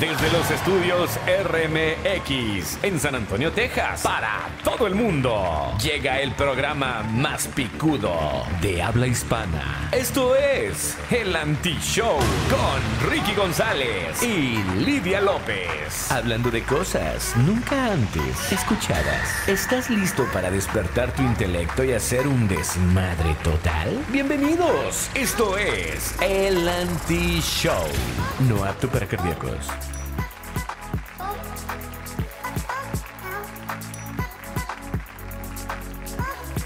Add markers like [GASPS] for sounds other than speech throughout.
Desde los estudios RMX en San Antonio, Texas, para todo el mundo, llega el programa más picudo de habla hispana. Esto es El Anti-Show con Ricky González y Lidia López. Hablando de cosas nunca antes escuchadas. ¿Estás listo para despertar tu intelecto y hacer un desmadre total? Bienvenidos. Esto es El Anti-Show. No apto para cardíacos.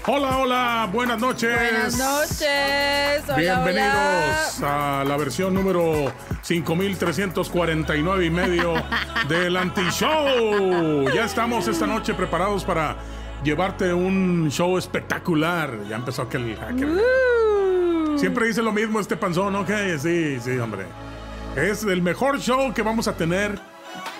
Hola, hola, buenas noches. Buenas noches. Hola, Bienvenidos hola. a la versión número 5349 y medio [LAUGHS] del Anti-Show. Ya estamos esta noche preparados para llevarte un show espectacular. Ya empezó aquel. aquel- Uh. Siempre dice lo mismo este panzón, ok, sí, sí, hombre. Es el mejor show que vamos a tener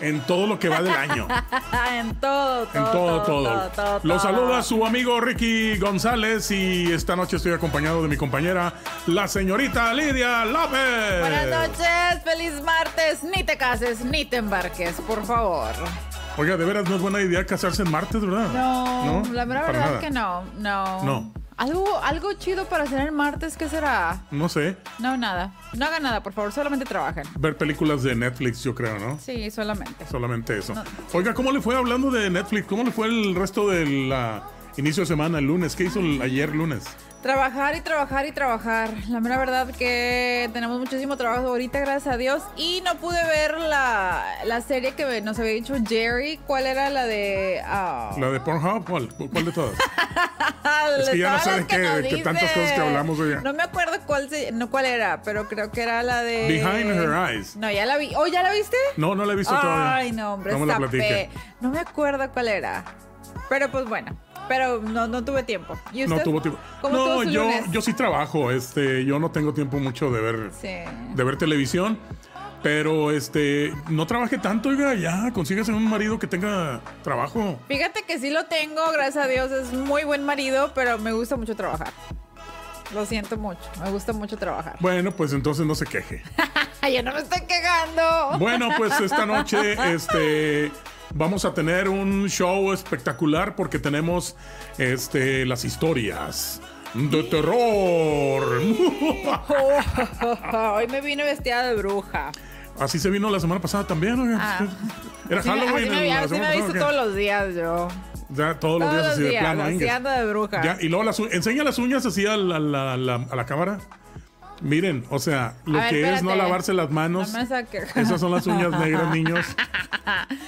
en todo lo que va del año. [LAUGHS] en todo, todo. En todo, todo. todo, Lo saluda su amigo Ricky González y esta noche estoy acompañado de mi compañera, la señorita Lidia López. Buenas noches, feliz martes. Ni te cases, ni te embarques, por favor. Oiga, de veras no es buena idea casarse en martes, ¿verdad? No, la verdad nada. que no, no. No. Algo, algo chido para hacer el martes, ¿qué será? No sé. No, nada. No hagan nada, por favor, solamente trabajen. Ver películas de Netflix, yo creo, ¿no? Sí, solamente. Solamente eso. No. Oiga, ¿cómo le fue hablando de Netflix? ¿Cómo le fue el resto del ah, inicio de semana, el lunes? ¿Qué hizo el- ayer lunes? Trabajar y trabajar y trabajar. La mera verdad que tenemos muchísimo trabajo ahorita, gracias a Dios. Y no pude ver la, la serie que nos había dicho Jerry. ¿Cuál era la de...? ah, ¿La de Pornhub? ¿Cuál, ¿Cuál de todas? [LAUGHS] es que ya no qué- de tantas cosas que hablamos, oiga. No me acuerdo cuál, se- no, cuál era, pero creo que era la de... Behind Her Eyes. No, ya la vi. ¿Oh, ya la viste? No, no la he visto todavía. Ay, no, hombre, No me la. No me acuerdo cuál era. Pero pues bueno. Pero no, no tuve tiempo. ¿Y usted? No tuvo tiempo. ¿Cómo no, yo, lunes? yo sí trabajo. Este, yo no tengo tiempo mucho de ver, Sí. de ver televisión. Pero este, no trabaje tanto, oiga, ya, consíguese un marido que tenga trabajo. Fíjate que sí lo tengo, gracias a Dios, es muy buen marido, pero me gusta mucho trabajar. Lo siento mucho, me gusta mucho trabajar. Bueno, pues entonces no se queje. [LAUGHS] Yo no me estoy quejando. Bueno, pues esta noche, [LAUGHS] este. Vamos a tener un show espectacular porque tenemos este, las historias de terror. [LAUGHS] Hoy me vine vestida de bruja. Así se vino la semana pasada también. Ah. Era Así me- Halloween. Así me, la así me he visto todos los días yo. Ya todos los días así de plano. así de bruja. Ya, y luego las, enseña las uñas así a la, la- la- a la cámara. Miren, o sea, lo ver, que es no lavarse las manos. Esas son las uñas negras, niños. [LAUGHS]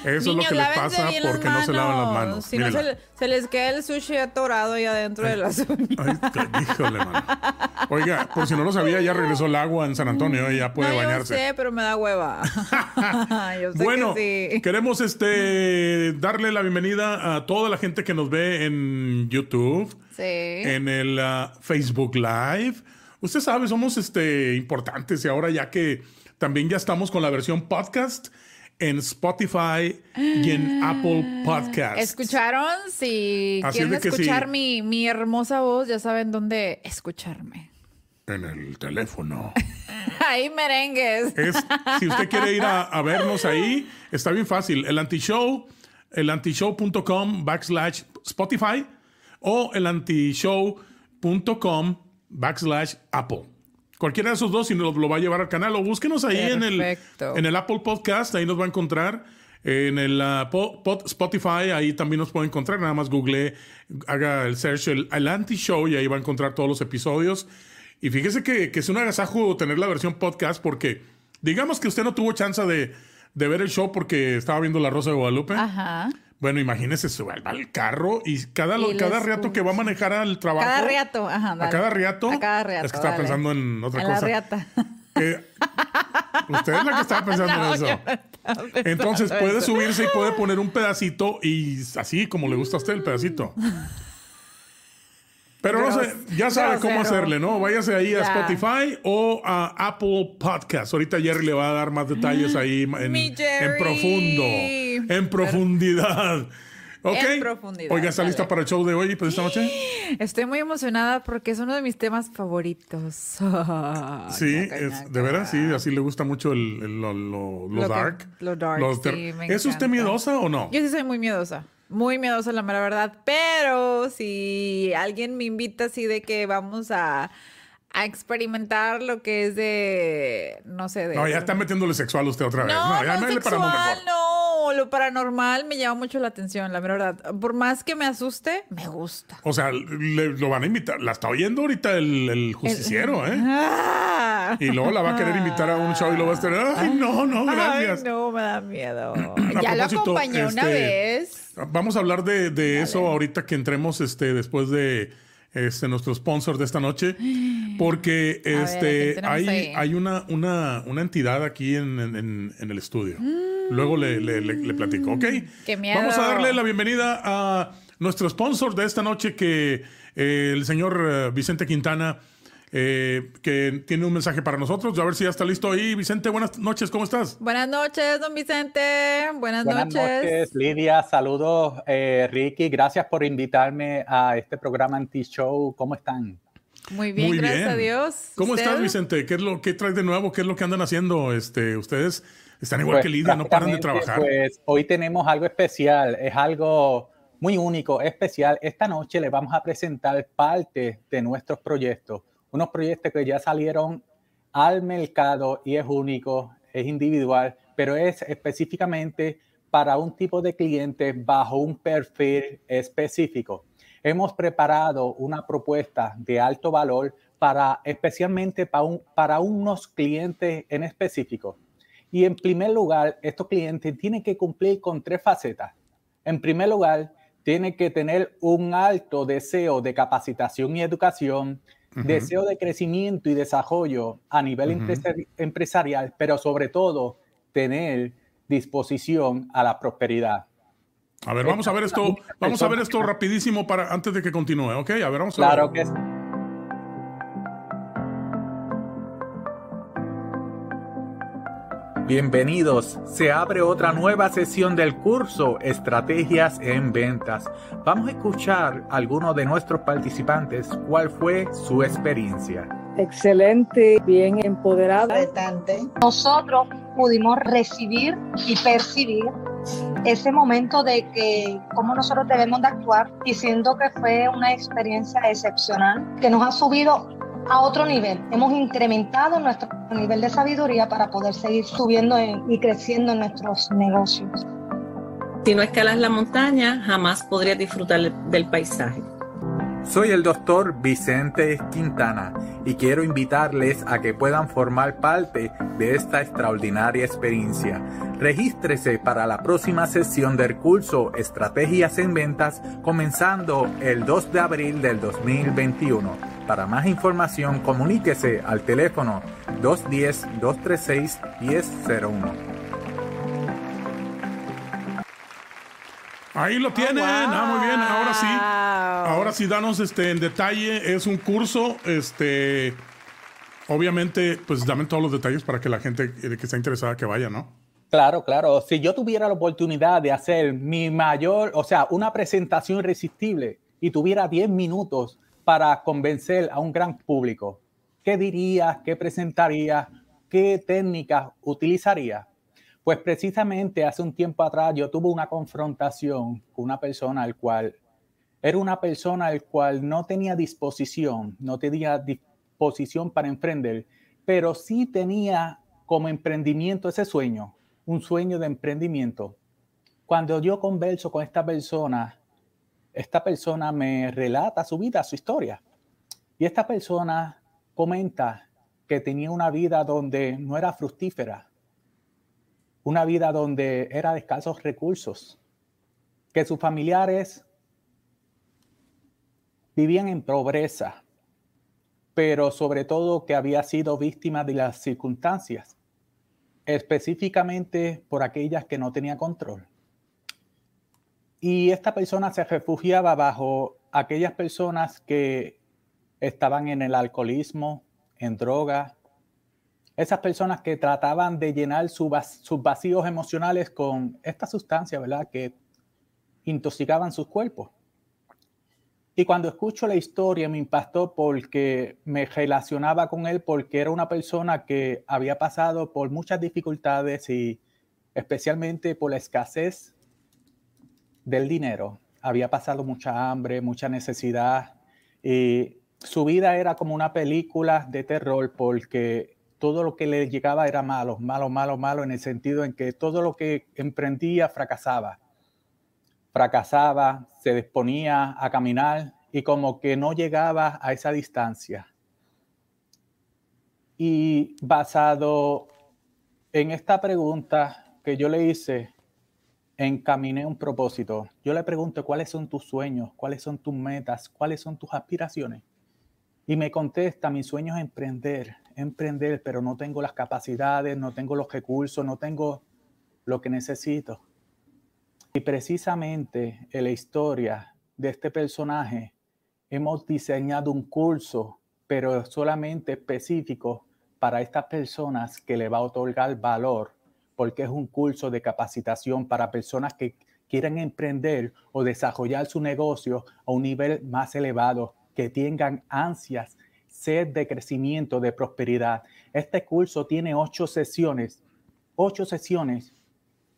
Eso es lo Niños, que les pasa porque no se lavan las manos. Si no, se, se les queda el sushi atorado ahí adentro de las uñas. Ay, híjole, mano. Oiga, por si no lo sabía, ya regresó el agua en San Antonio y ya puede no, bañarse. Yo sé, pero me da hueva. [LAUGHS] [LAUGHS] yo sé Bueno, que sí. queremos este darle la bienvenida a toda la gente que nos ve en YouTube, Sí. en el ah, Facebook Live. Usted sabe, somos este importantes y ahora ya que también ya estamos con la versión podcast en Spotify y en Apple Podcast. ¿Escucharon? Si Así quieren escuchar sí. mi, mi hermosa voz, ya saben dónde escucharme. En el teléfono. [LAUGHS] Ahí merengues. Es, si usted quiere ir a, a vernos ahí, está bien fácil. El antishow, el antishow.com backslash Spotify o el antishow.com backslash Apple. Cualquiera de esos dos, si nos lo va a llevar al canal, o búsquenos ahí en el, en el Apple Podcast, ahí nos va a encontrar. En el ah, po- Spotify, ahí también nos puede encontrar. Nada más google, haga el search, el, el anti-show, y ahí va a encontrar todos los episodios. Y fíjese que, que es un agasajo tener la versión podcast, porque digamos que usted no tuvo chance de, de ver el show porque estaba viendo La Rosa de Guadalupe. Ajá. Bueno, imagínese, se va al carro y cada, Y cada lo rato que va a manejar al trabajo. Cada riato. Ajá, A dale. cada riato. A cada riato. Es que estaba pensando en otra En cosa. la riata. [LAUGHS] Eh, usted es la que estaba pensando [LAUGHS] No, en eso. yo no estaba pensando Entonces puede eso. subirse y puede poner un pedacito y así como le gusta a usted el pedacito. [LAUGHS] Pero no sé, ya sabe cómo hacerle, ¿no? Váyase ahí a. Spotify o a Apple Podcast. Ahorita Jerry le va a dar más detalles ahí en, [GASPS] en profundo, en profundidad. en profundidad. Oiga, ¿está lista para el show de hoy, pues esta noche? [GASPS] Estoy muy emocionada porque es uno de mis temas favoritos. [LAUGHS] sí, de veras, sí, así le gusta mucho el, lo, dark. lo dark, sí, ¿Es usted miedosa o no? Yo sí soy muy miedosa. Muy miedosa, la mera verdad. Pero si alguien me invita así de que vamos a a experimentar lo que es de, no sé, de... No, ya está metiéndole sexual usted otra vez. No, no, no sexual, no, lo paranormal me llama mucho la atención, la verdad. Por más que me asuste, me gusta. O sea, lo van a invitar, la está oyendo ahorita el, justiciero, ¿eh? Ah. [LAUGHS] Y luego la va a querer invitar a un show y lo va a estar, ay, no, no, gracias. Ay, no, me da miedo. [CLEARS THROAT] ya lo acompañé una este, vez. Vamos a hablar de, de eso ahorita que entremos este, después de este, nuestro sponsor de esta noche, porque este, hay, hay una, una, una, entidad aquí en, el estudio. Mm. Luego le, le, platico, ¿ok? Vamos a darle la bienvenida a nuestro sponsor de esta noche, que eh, el señor eh, Vicente Quintana eh, que tiene un mensaje para nosotros. A ver si ya está listo ahí. Vicente, buenas noches, ¿cómo estás? Buenas noches, don Vicente. Buenas, buenas noches. Lidia. Saludos, eh, Ricky. Gracias por invitarme a este programa Anti-Show. ¿Cómo están? Muy bien, gracias a Dios. ¿Cómo estás, Vicente? ¿Qué es lo que traes de nuevo? ¿Qué es lo que andan haciendo? Este, ustedes están igual pues, que Lidia, no paran de trabajar. Pues hoy tenemos algo especial, es algo muy único, especial. Esta noche le vamos a presentar parte de nuestros proyectos unos proyectos que ya salieron al mercado y es único, es individual, pero es específicamente para un tipo de cliente bajo un perfil específico. Hemos preparado una propuesta de alto valor para especialmente para, para unos clientes en específico. Y en primer lugar, estos clientes tienen que cumplir con tres facetas. En primer lugar, tienen que tener un alto deseo de capacitación y educación, deseo de crecimiento y desarrollo a nivel empresarial, pero sobre todo tener disposición a la prosperidad. A ver, vamos a ver esto, vamos a ver esto rapidísimo para antes de que continúe, ¿ok? A ver, vamos a ver. Claro que Bienvenidos. Se abre otra nueva sesión del curso Estrategias en Ventas. Vamos a escuchar a algunos de nuestros participantes cuál fue su experiencia. Excelente, bien empoderada. Nosotros pudimos recibir y percibir ese momento de que cómo nosotros debemos de actuar y siento que fue una experiencia excepcional que nos ha subido a otro nivel. Hemos incrementado nuestro nivel de sabiduría para poder seguir subiendo y creciendo en nuestros negocios. Si no escalas la montaña, jamás podrías disfrutar del paisaje. Soy el doctor Vicente Quintana y quiero invitarles a que puedan formar parte de esta extraordinaria experiencia. Regístrese para la próxima sesión del curso Estrategias en Ventas comenzando el 2 de abril del 2021. Para más información, comuníquese al teléfono 210-236-1001. Ahí lo tienen. Ah, muy bien. Ahora sí. Ahora sí, danos este en detalle. Es un curso. Este. Obviamente, pues dame todos los detalles para que la gente que está interesada que vaya, ¿no? Claro, claro. Si yo tuviera la oportunidad de hacer mi mayor, o sea, una presentación irresistible y tuviera 10 minutos para convencer a un gran público? ¿Qué dirías? ¿Qué presentarías? ¿Qué técnicas utilizarías? Pues precisamente hace un tiempo atrás yo tuve una confrontación con una persona al cual era una persona al cual no tenía disposición, no tenía disposición para emprender, pero sí tenía como emprendimiento ese sueño, un sueño de emprendimiento. Cuando yo converso con esta persona, esta persona me relata su vida, su historia. Y esta persona comenta que tenía una vida donde no era fructífera, una vida donde era de escasos recursos, que sus familiares vivían en pobreza, pero sobre todo que había sido víctima de las circunstancias, específicamente por aquellas que no tenía control. Y esta persona se refugiaba bajo aquellas personas que estaban en el alcoholismo, en droga, esas personas que trataban de llenar sus vacíos emocionales con esta sustancia, ¿verdad? Que intoxicaban sus cuerpos. Y cuando escucho la historia me impactó porque me relacionaba con él porque era una persona que había pasado por muchas dificultades y especialmente por la escasez del dinero. Había pasado mucha hambre, mucha necesidad y su vida era como una película de terror porque todo lo que le llegaba era malo, malo, malo, malo en el sentido en que todo lo que emprendía fracasaba fracasaba, se disponía a caminar y como que no llegaba a esa distancia. Y basado en esta pregunta que yo le hice, encaminé un propósito. Yo le pregunto cuáles son tus sueños, cuáles son tus metas, cuáles son tus aspiraciones. Y me contesta, mi sueño es emprender, emprender, pero no tengo las capacidades, no tengo los recursos, no tengo lo que necesito. Y precisamente en la historia de este personaje hemos diseñado un curso, pero solamente específico para estas personas que le va a otorgar valor, porque es un curso de capacitación para personas que quieren emprender o desarrollar su negocio a un nivel más elevado, que tengan ansias, sed de crecimiento, de prosperidad. Este curso tiene ocho sesiones, ocho sesiones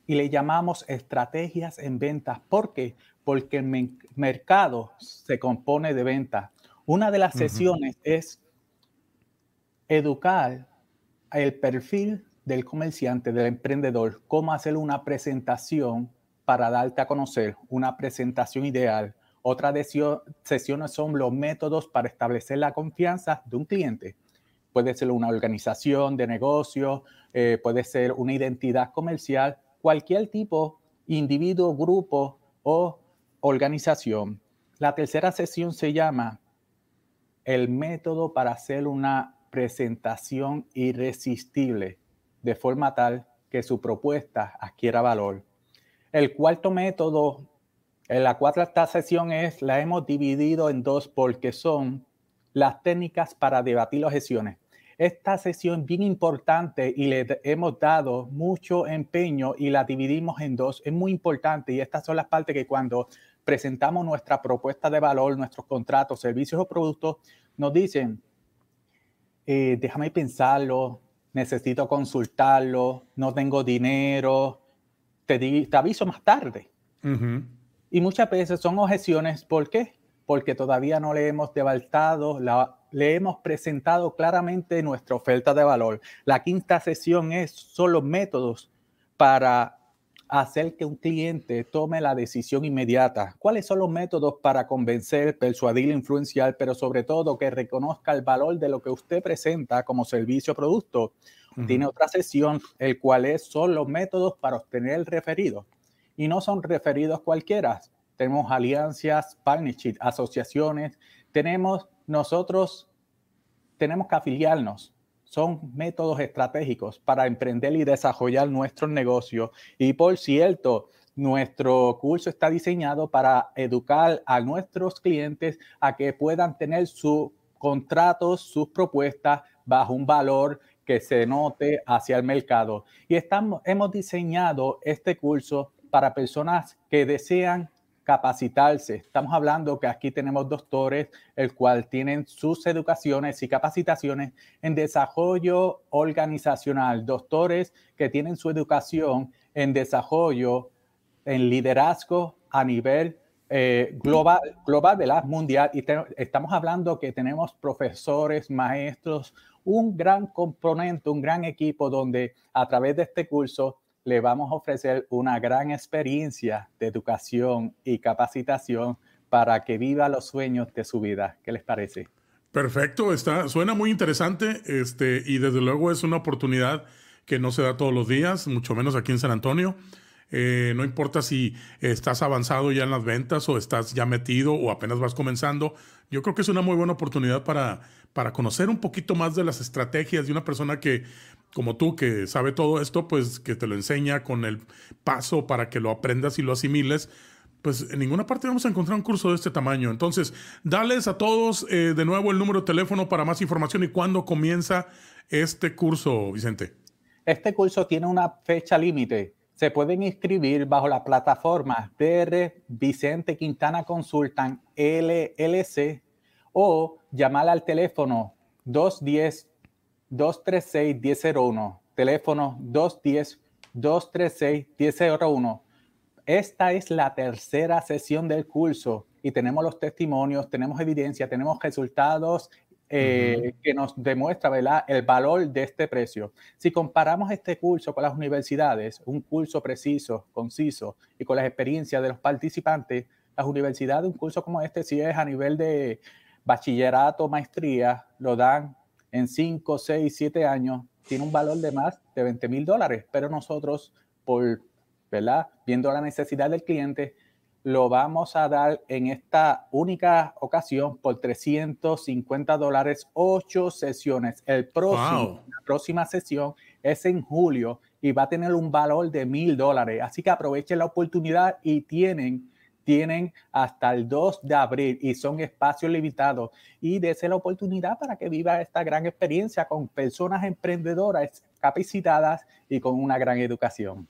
y le llamamos estrategias en ventas. ¿Por qué? Porque el mercado se compone de ventas. Una de las sesiones es educar el perfil del comerciante, del emprendedor, cómo hacer una presentación para darte a conocer, una presentación ideal. Otra sesiones son los métodos para establecer la confianza de un cliente. Puede ser una organización de negocio, eh, puede ser una identidad comercial cualquier tipo, individuo, grupo o organización. La tercera sesión se llama el método para hacer una presentación irresistible de forma tal que su propuesta adquiera valor. El cuarto método, en la cuarta sesión es, la hemos dividido en dos porque son las técnicas para debatir objeciones esta sesión bien importante y le hemos dado mucho empeño y la dividimos en dos. Es muy importante y estas son las partes que cuando presentamos nuestra propuesta de valor, nuestros contratos, servicios o productos, nos dicen, eh, déjame pensarlo, necesito consultarlo, no tengo dinero, te, te aviso más tarde. Y muchas veces son objeciones, ¿por qué? Porque todavía no le hemos debaltado la le hemos presentado claramente nuestra oferta de valor. La quinta sesión es, son los métodos para hacer que un cliente tome la decisión inmediata. ¿Cuáles son los métodos para convencer, persuadir, influenciar, pero sobre todo que reconozca el valor de lo que usted presenta como servicio o producto? Tiene otra sesión, el cual es, son los métodos para obtener el referido. Y no son referidos cualquiera. Tenemos alianzas, partnerships, asociaciones, tenemos nosotros tenemos que afiliarnos. Son métodos estratégicos para emprender y desarrollar nuestro negocio. Y por cierto, nuestro curso está diseñado para educar a nuestros clientes a que puedan tener sus contratos, sus propuestas bajo un valor que se note hacia el mercado. Y estamos, hemos diseñado este curso para personas que desean capacitarse. Estamos hablando que aquí tenemos doctores, el cual tienen sus educaciones y capacitaciones en desarrollo organizacional, doctores que tienen su educación en desarrollo, en liderazgo a nivel eh, global, global, la Mundial. Y estamos hablando que tenemos profesores, maestros, un gran componente, un gran equipo donde a través de este curso le vamos a ofrecer una gran experiencia de educación y capacitación para que viva los sueños de su vida. ¿Qué les parece? Perfecto, está, suena muy interesante este, y desde luego es una oportunidad que no se da todos los días, mucho menos aquí en San Antonio. Eh, no importa si estás avanzado ya en las ventas o estás ya metido o apenas vas comenzando. Yo creo que es una muy buena oportunidad para, para conocer un poquito más de las estrategias de una persona que como tú que sabe todo esto, pues que te lo enseña con el paso para que lo aprendas y lo asimiles, pues en ninguna parte vamos a encontrar un curso de este tamaño. Entonces, dales a todos eh, de nuevo el número de teléfono para más información y cuándo comienza este curso, Vicente. Este curso tiene una fecha límite. se pueden inscribir bajo la plataforma DR Vicente Quintana Consultan LLC o llamar al teléfono 210-236-1001. Teléfono 210-236-1001. Esta es la tercera sesión del curso y tenemos los testimonios, tenemos evidencia, tenemos resultados eh, que nos demuestra ¿verdad? el valor de este precio. Si comparamos este curso con las universidades, un curso preciso, conciso y con las experiencias de los participantes, las universidades, un curso como este, si es a nivel de bachillerato, maestría, lo dan en 5, 6, 7 años, tiene un valor de más de 20 mil dólares, pero nosotros, por, ¿verdad? Viendo la necesidad del cliente, lo vamos a dar en esta única ocasión por 350 dólares, ocho sesiones. El próximo, La próxima sesión es en julio y va a tener un valor de mil dólares. Así que aprovechen la oportunidad y tienen, tienen hasta el 2 de abril y son espacios limitados. Y dése la oportunidad para que viva esta gran experiencia con personas emprendedoras capacitadas y con una gran educación.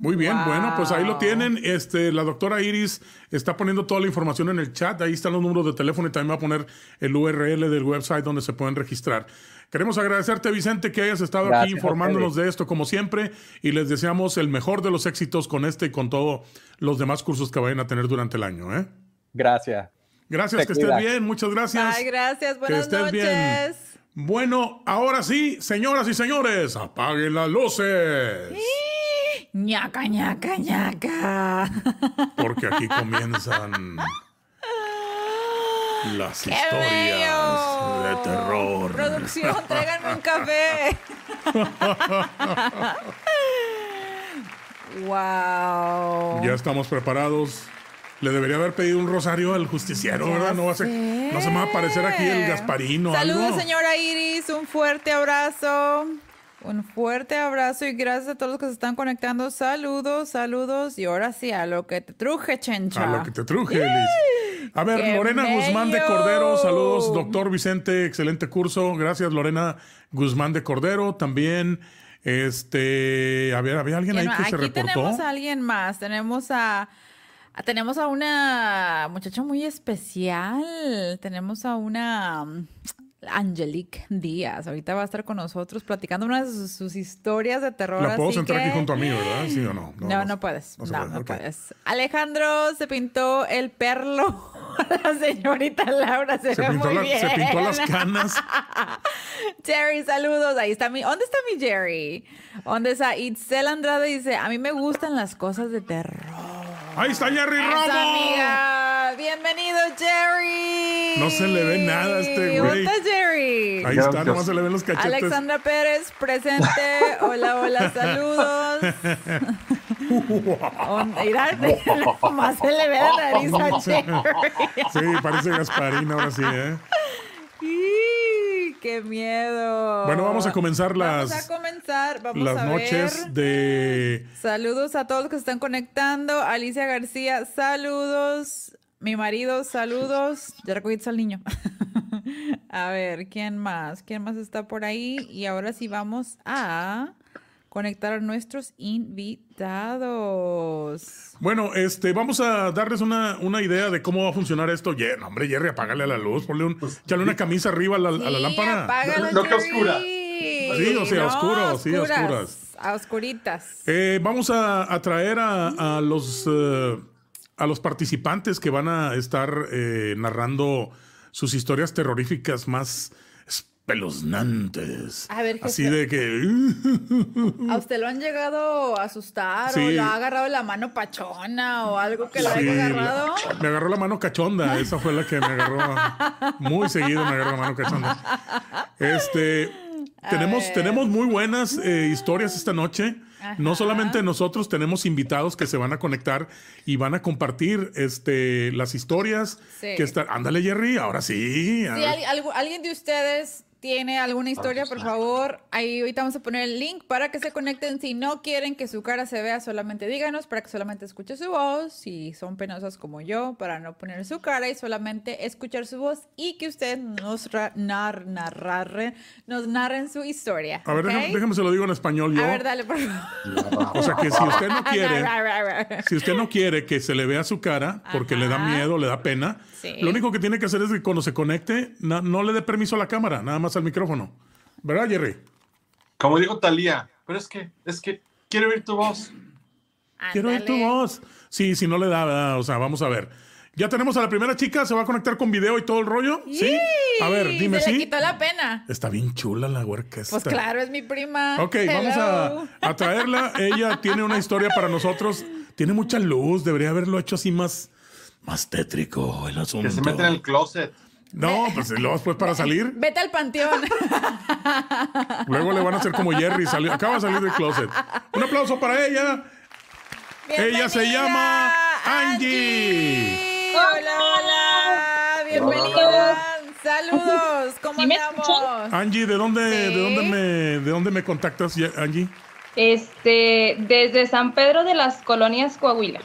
Muy bien, bueno, pues ahí lo tienen. Este, la doctora Iris está poniendo toda la información en el chat. Ahí están los números de teléfono y también va a poner el URL del website donde se pueden registrar. Queremos agradecerte, Vicente, que hayas estado aquí informándonos de esto, como siempre, y les deseamos el mejor de los éxitos con este y con todos los demás cursos que vayan a tener durante el año. ¿eh? Gracias. Gracias, que estés bien. Muchas gracias. Ay, gracias. Buenas noches. Bueno, ahora sí, señoras y señores, apaguen las luces ñaca, ñaca, ñaca. Porque aquí comienzan las historias de terror. Producción, tráiganme un café. [LAUGHS] wow. Ya estamos preparados. Le debería haber pedido un rosario al justiciero, ¿verdad? No, va a ser, no se me va a aparecer aquí el Gasparino. Saludos, señora Iris. Un fuerte abrazo. Un fuerte abrazo y gracias a todos los que se están conectando. Saludos, saludos. Y ahora sí, a lo que te truje, Chencha. A lo que te truje, Liz. A ver, Lorena Guzmán de Cordero. Saludos, doctor Vicente. Excelente curso. Gracias, Lorena Guzmán de Cordero. También, este, a ver, ¿había alguien ahí que se reportó? Aquí tenemos a alguien más. Tenemos a... Tenemos a una muchacha muy especial. Tenemos a una Angelique Díaz. Ahorita va a estar con nosotros platicando una de sus, historias de terror. La puedo sentar aquí junto a mí, ¿verdad? ¿Sí o no? No, no, puedes. No, no, puedes. Alejandro se pintó el perlo. [LAUGHS] La señorita Laura se, ve muy bien. Se pintó las [LAUGHS] canas. Jerry, saludos. Ahí está mi. ¿Dónde está mi Jerry? ¿Dónde está? Itzel Andrade dice: A mí me gustan las cosas de terror. Ahí está Jerry Romo. amiga. Bienvenido, Jerry. No se le ve nada a este güey. ¿Dónde está Jerry? Ahí está, nomás se le ven los cachetes. Alexandra Pérez, presente. Hola, hola, [LAUGHS] saludos. Mira, nomás se le ve la nariz a [LAUGHS] Jerry. Sí, parece Gasparín ahora sí, ¿eh? ¡Qué miedo! Bueno, vamos a comenzar las, vamos a comenzar. Vamos las noches de... Saludos a todos los que se están conectando. Alicia García, saludos. Mi marido, saludos. Ya recogiste al niño. [LAUGHS] a ver, ¿quién más? ¿Quién más está por ahí? Y ahora sí vamos a conectar a nuestros invitados. Bueno, este, vamos a darles una, una idea de cómo va a funcionar esto. Yeah, hombre, Jerry, apágale a la luz, ponle un, pues, una camisa arriba a la, a la lámpara. Apágala, no, que oscura. Sí, o sea, oscuro, sí, oscuras. A oscuritas. Eh, vamos a, a traer a, a los uh, a los participantes que van a estar eh, narrando sus historias terroríficas más espeluznantes. A ver, Así de que. ¿A usted lo han llegado a asustar o lo ha agarrado la mano pachona o algo que lo haya agarrado? Me agarró la mano cachonda. Esa fue la que me agarró. Muy seguido me agarró la mano cachonda. Este. tenemos, tenemos muy buenas eh, historias esta noche. No solamente nosotros tenemos invitados que se van a conectar y van a compartir este, las historias que están. Ándale, Jerry, ahora sí. Sí, alguien de ustedes tiene alguna historia, por favor, ahí ahorita vamos a poner el link para que se conecten. Si no quieren que su cara se vea, solamente díganos para que solamente escuche su voz. Si son penosas como yo, para no poner su cara y solamente escuchar su voz y que ustedes nos ra- nar- narrarren- nos narren su historia. A ver, déjame, déjame se lo digo en español yo. A ver, dale, por favor. [LAUGHS] O sea que si usted no [LAUGHS] quiere, si usted no quiere que se le vea su cara porque le da miedo, le da pena, Sí. lo único que tiene que hacer es que cuando se conecte, no le dé permiso a la cámara, nada más al micrófono. ¿Verdad, Jerry? Como dijo Talía, pero es que, es que quiero oír tu voz. Quiero oír tu voz. Sí, si no le da, ¿verdad? o sea, vamos a ver. Ya tenemos a la primera chica, se va a conectar con video y todo el rollo. ¿Sí? A ver, Sí, dime se le si. quitó la pena. Está bien chula la huerca esta. Pues claro, es mi prima. Ok, vamos a, a traerla. Ella tiene una historia para nosotros. Tiene mucha luz. Debería haberlo hecho así más, más tétrico el asunto. Que se mete en el closet. No, pues luego después para [LAUGHS] salir. Vete al panteón. [LAUGHS] Luego le van a hacer como Jerry. Salió, acaba de salir del closet. Un aplauso para ella. Ella se llama Angie. Hola, hola. Bienvenida. Saludos. ¿Cómo ¿Sí me andamos? Angie, ¿de dónde, Sí. de dónde me, de dónde me contactas, Angie? Este, desde San Pedro de las Colonias Coahuila.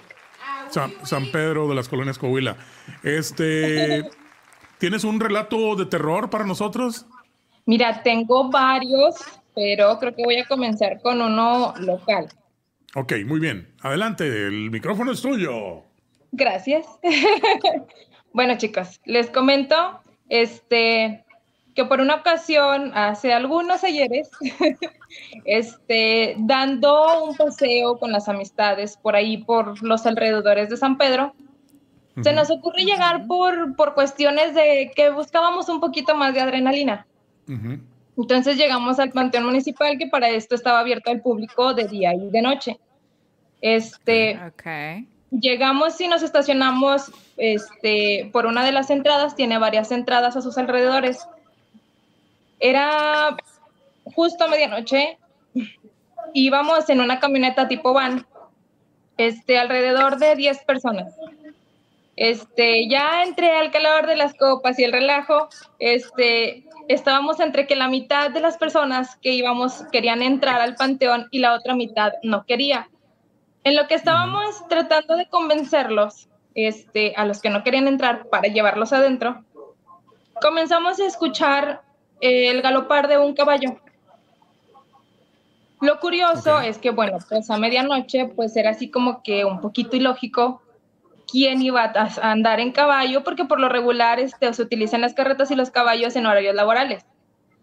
San, San Pedro de las Colonias Coahuila. Este, ¿tienes un relato de terror para nosotros? Mira, tengo varios, pero creo que voy a comenzar con uno local. Ok, muy bien. Adelante, el micrófono es tuyo. Gracias. [LAUGHS] bueno, chicos, les comento este que por una ocasión, hace algunos ayeres, [LAUGHS] este, dando un paseo con las amistades por ahí, por los alrededores de San Pedro, se nos ocurre llegar por, por cuestiones de que buscábamos un poquito más de adrenalina. Entonces llegamos al Panteón Municipal, que para esto estaba abierto al público de día y de noche. Este, Ok. llegamos y nos estacionamos este, por una de las entradas, tiene varias entradas a sus alrededores. Era justo a medianoche, íbamos en una camioneta tipo van, este, alrededor de 10 personas. Este, ya entre el calor de las copas y el relajo, este, estábamos entre que la mitad de las personas que íbamos querían entrar al panteón y la otra mitad no quería. En lo que estábamos tratando de convencerlos, este, a los que no querían entrar para llevarlos adentro, comenzamos a escuchar eh, el galopar de un caballo. Lo curioso es que, bueno, pues a medianoche, pues era así como que un poquito ilógico quién iba a andar en caballo, porque por lo regular este, se utilizan las carretas y los caballos en horarios laborales,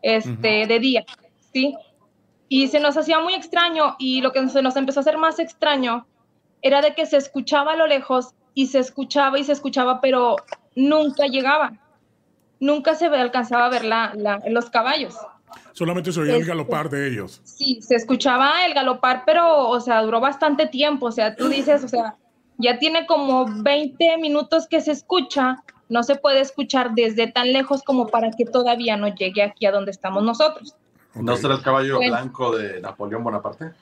este, de día, ¿sí? Y se nos hacía muy extraño y lo que se nos empezó a hacer más extraño era de que se escuchaba a lo lejos y se escuchaba y se escuchaba, pero nunca llegaba. Nunca se alcanzaba a ver la, la- los caballos. Solamente se oía el Este- galopar de ellos. Sí, se escuchaba el galopar, pero, o sea, duró bastante tiempo. O sea, tú dices, o sea, ya tiene como 20 minutos que se escucha, no se puede escuchar desde tan lejos como para que todavía no llegue aquí a donde estamos nosotros. ¿No será el caballo Bueno. blanco de Napoleón Bonaparte?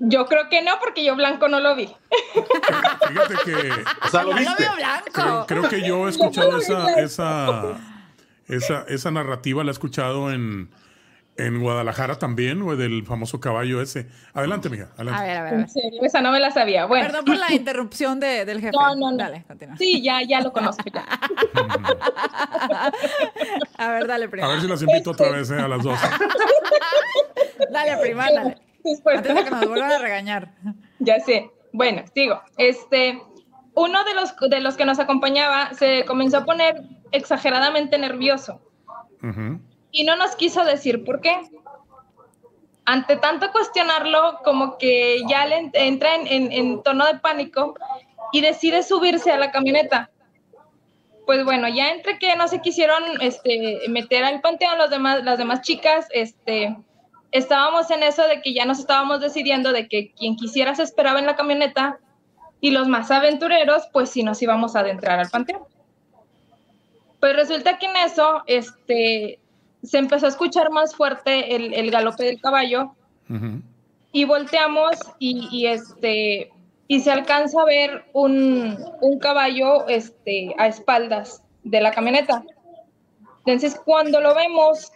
Yo creo que no, porque yo blanco no lo vi. [LAUGHS] Fíjate que O sea, ¿lo Yo viste? veo blanco. creo, creo que yo he [LAUGHS] escuchado esa, esa, esa, esa narrativa, la he escuchado en, en Guadalajara también, güey, del famoso caballo ese. Adelante, mija. A Adelante. ver, a ver, a ver. En serio, esa no me la sabía. Bueno, Perdón por la interrupción de- del jefe. No, no, no. Dale, continúa. sí, ya, ya lo conozco. Ya. [LAUGHS] A ver, dale, prima. A ver si las invito otra vez, eh, a las dos. [LAUGHS] Dale, prima, dale. Después- Antes de que nos vuelvan a regañar. Ya sé. Bueno, sigo. Este, uno de los, de los que nos acompañaba se comenzó a poner exageradamente nervioso Ujú. Y no nos quiso decir por qué. Ante tanto cuestionarlo, como que ya le en- entra en, tono de pánico y decide subirse a la camioneta. Pues bueno, ya entre que no se quisieron este, meter al panteón las demás chicas, este, estábamos en eso de que ya nos estábamos decidiendo de que quien quisiera se esperaba en la camioneta y los más aventureros, pues sí nos íbamos a adentrar al panteón. Pues resulta que en eso, este, se empezó a escuchar más fuerte el, el galope del caballo y volteamos y, y, este y se alcanza a ver un, un caballo este, a espaldas de la camioneta. Entonces cuando lo vemos,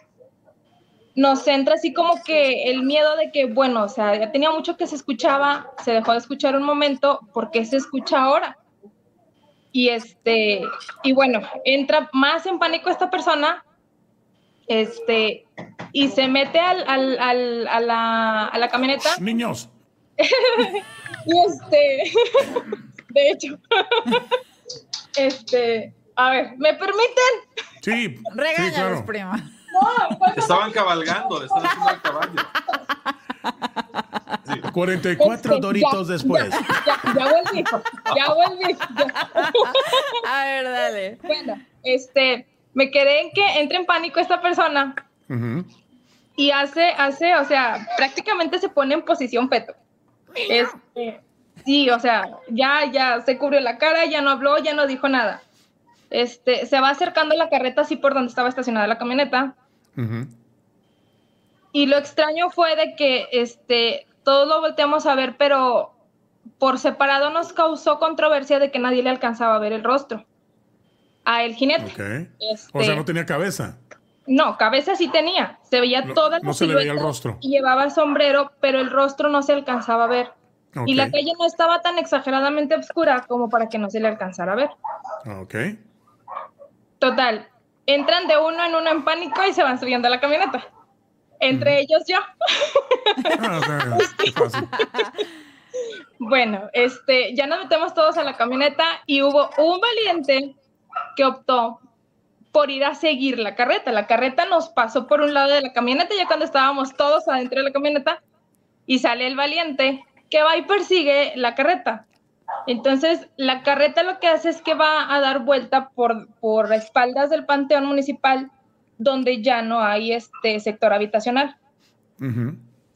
nos entra así como que el miedo de que, bueno, o sea, ya tenía mucho que se escuchaba, se dejó de escuchar un momento, ¿por qué se escucha ahora? Y este, y bueno, entra más en pánico esta persona, este, y se mete al, al, al- a, la, a la camioneta. Niños. [LAUGHS] y este, [LAUGHS] de hecho, [LAUGHS] este, a ver, ¿me permiten? Sí, Regáñalos, sí, claro. prima. No, ¿cuál- Estaban cabalgando, le estaban haciendo el caballo. 44 Este, doritos ya, después. Ya, ya volví, ya volví. ya. A ver, dale. Bueno, este, me quedé en que entra en pánico esta persona y hace, hace, o sea, prácticamente se pone en posición feto. Este, sí, o sea, ya, ya se cubrió la cara, ya no habló, ya no dijo nada. Este, se va acercando la carreta así por donde estaba estacionada la camioneta. Y lo extraño fue de que este, todos lo volteamos a ver, pero por separado nos causó controversia de que nadie le alcanzaba a ver el rostro. A el jinete. Este, O sea, no tenía cabeza. No, cabeza sí tenía. Se veía No- toda la no se le veía el rostro. Y llevaba sombrero, pero el rostro no se alcanzaba a ver. Y la calle no estaba tan exageradamente oscura como para que no se le alcanzara a ver. Ok. Total, entran de uno en uno en pánico y se van subiendo a la camioneta. Entre ellos yo. Ah, o sea, [LAUGHS] qué fácil. Bueno, este, ya nos metemos todos a la camioneta y hubo un valiente que optó por ir a seguir la carreta. La carreta nos pasó por un lado de la camioneta ya cuando estábamos todos adentro de la camioneta y sale el valiente que va y persigue la carreta. Entonces, la carreta lo que hace es que va a dar vuelta por, por espaldas del panteón municipal donde ya no hay este sector habitacional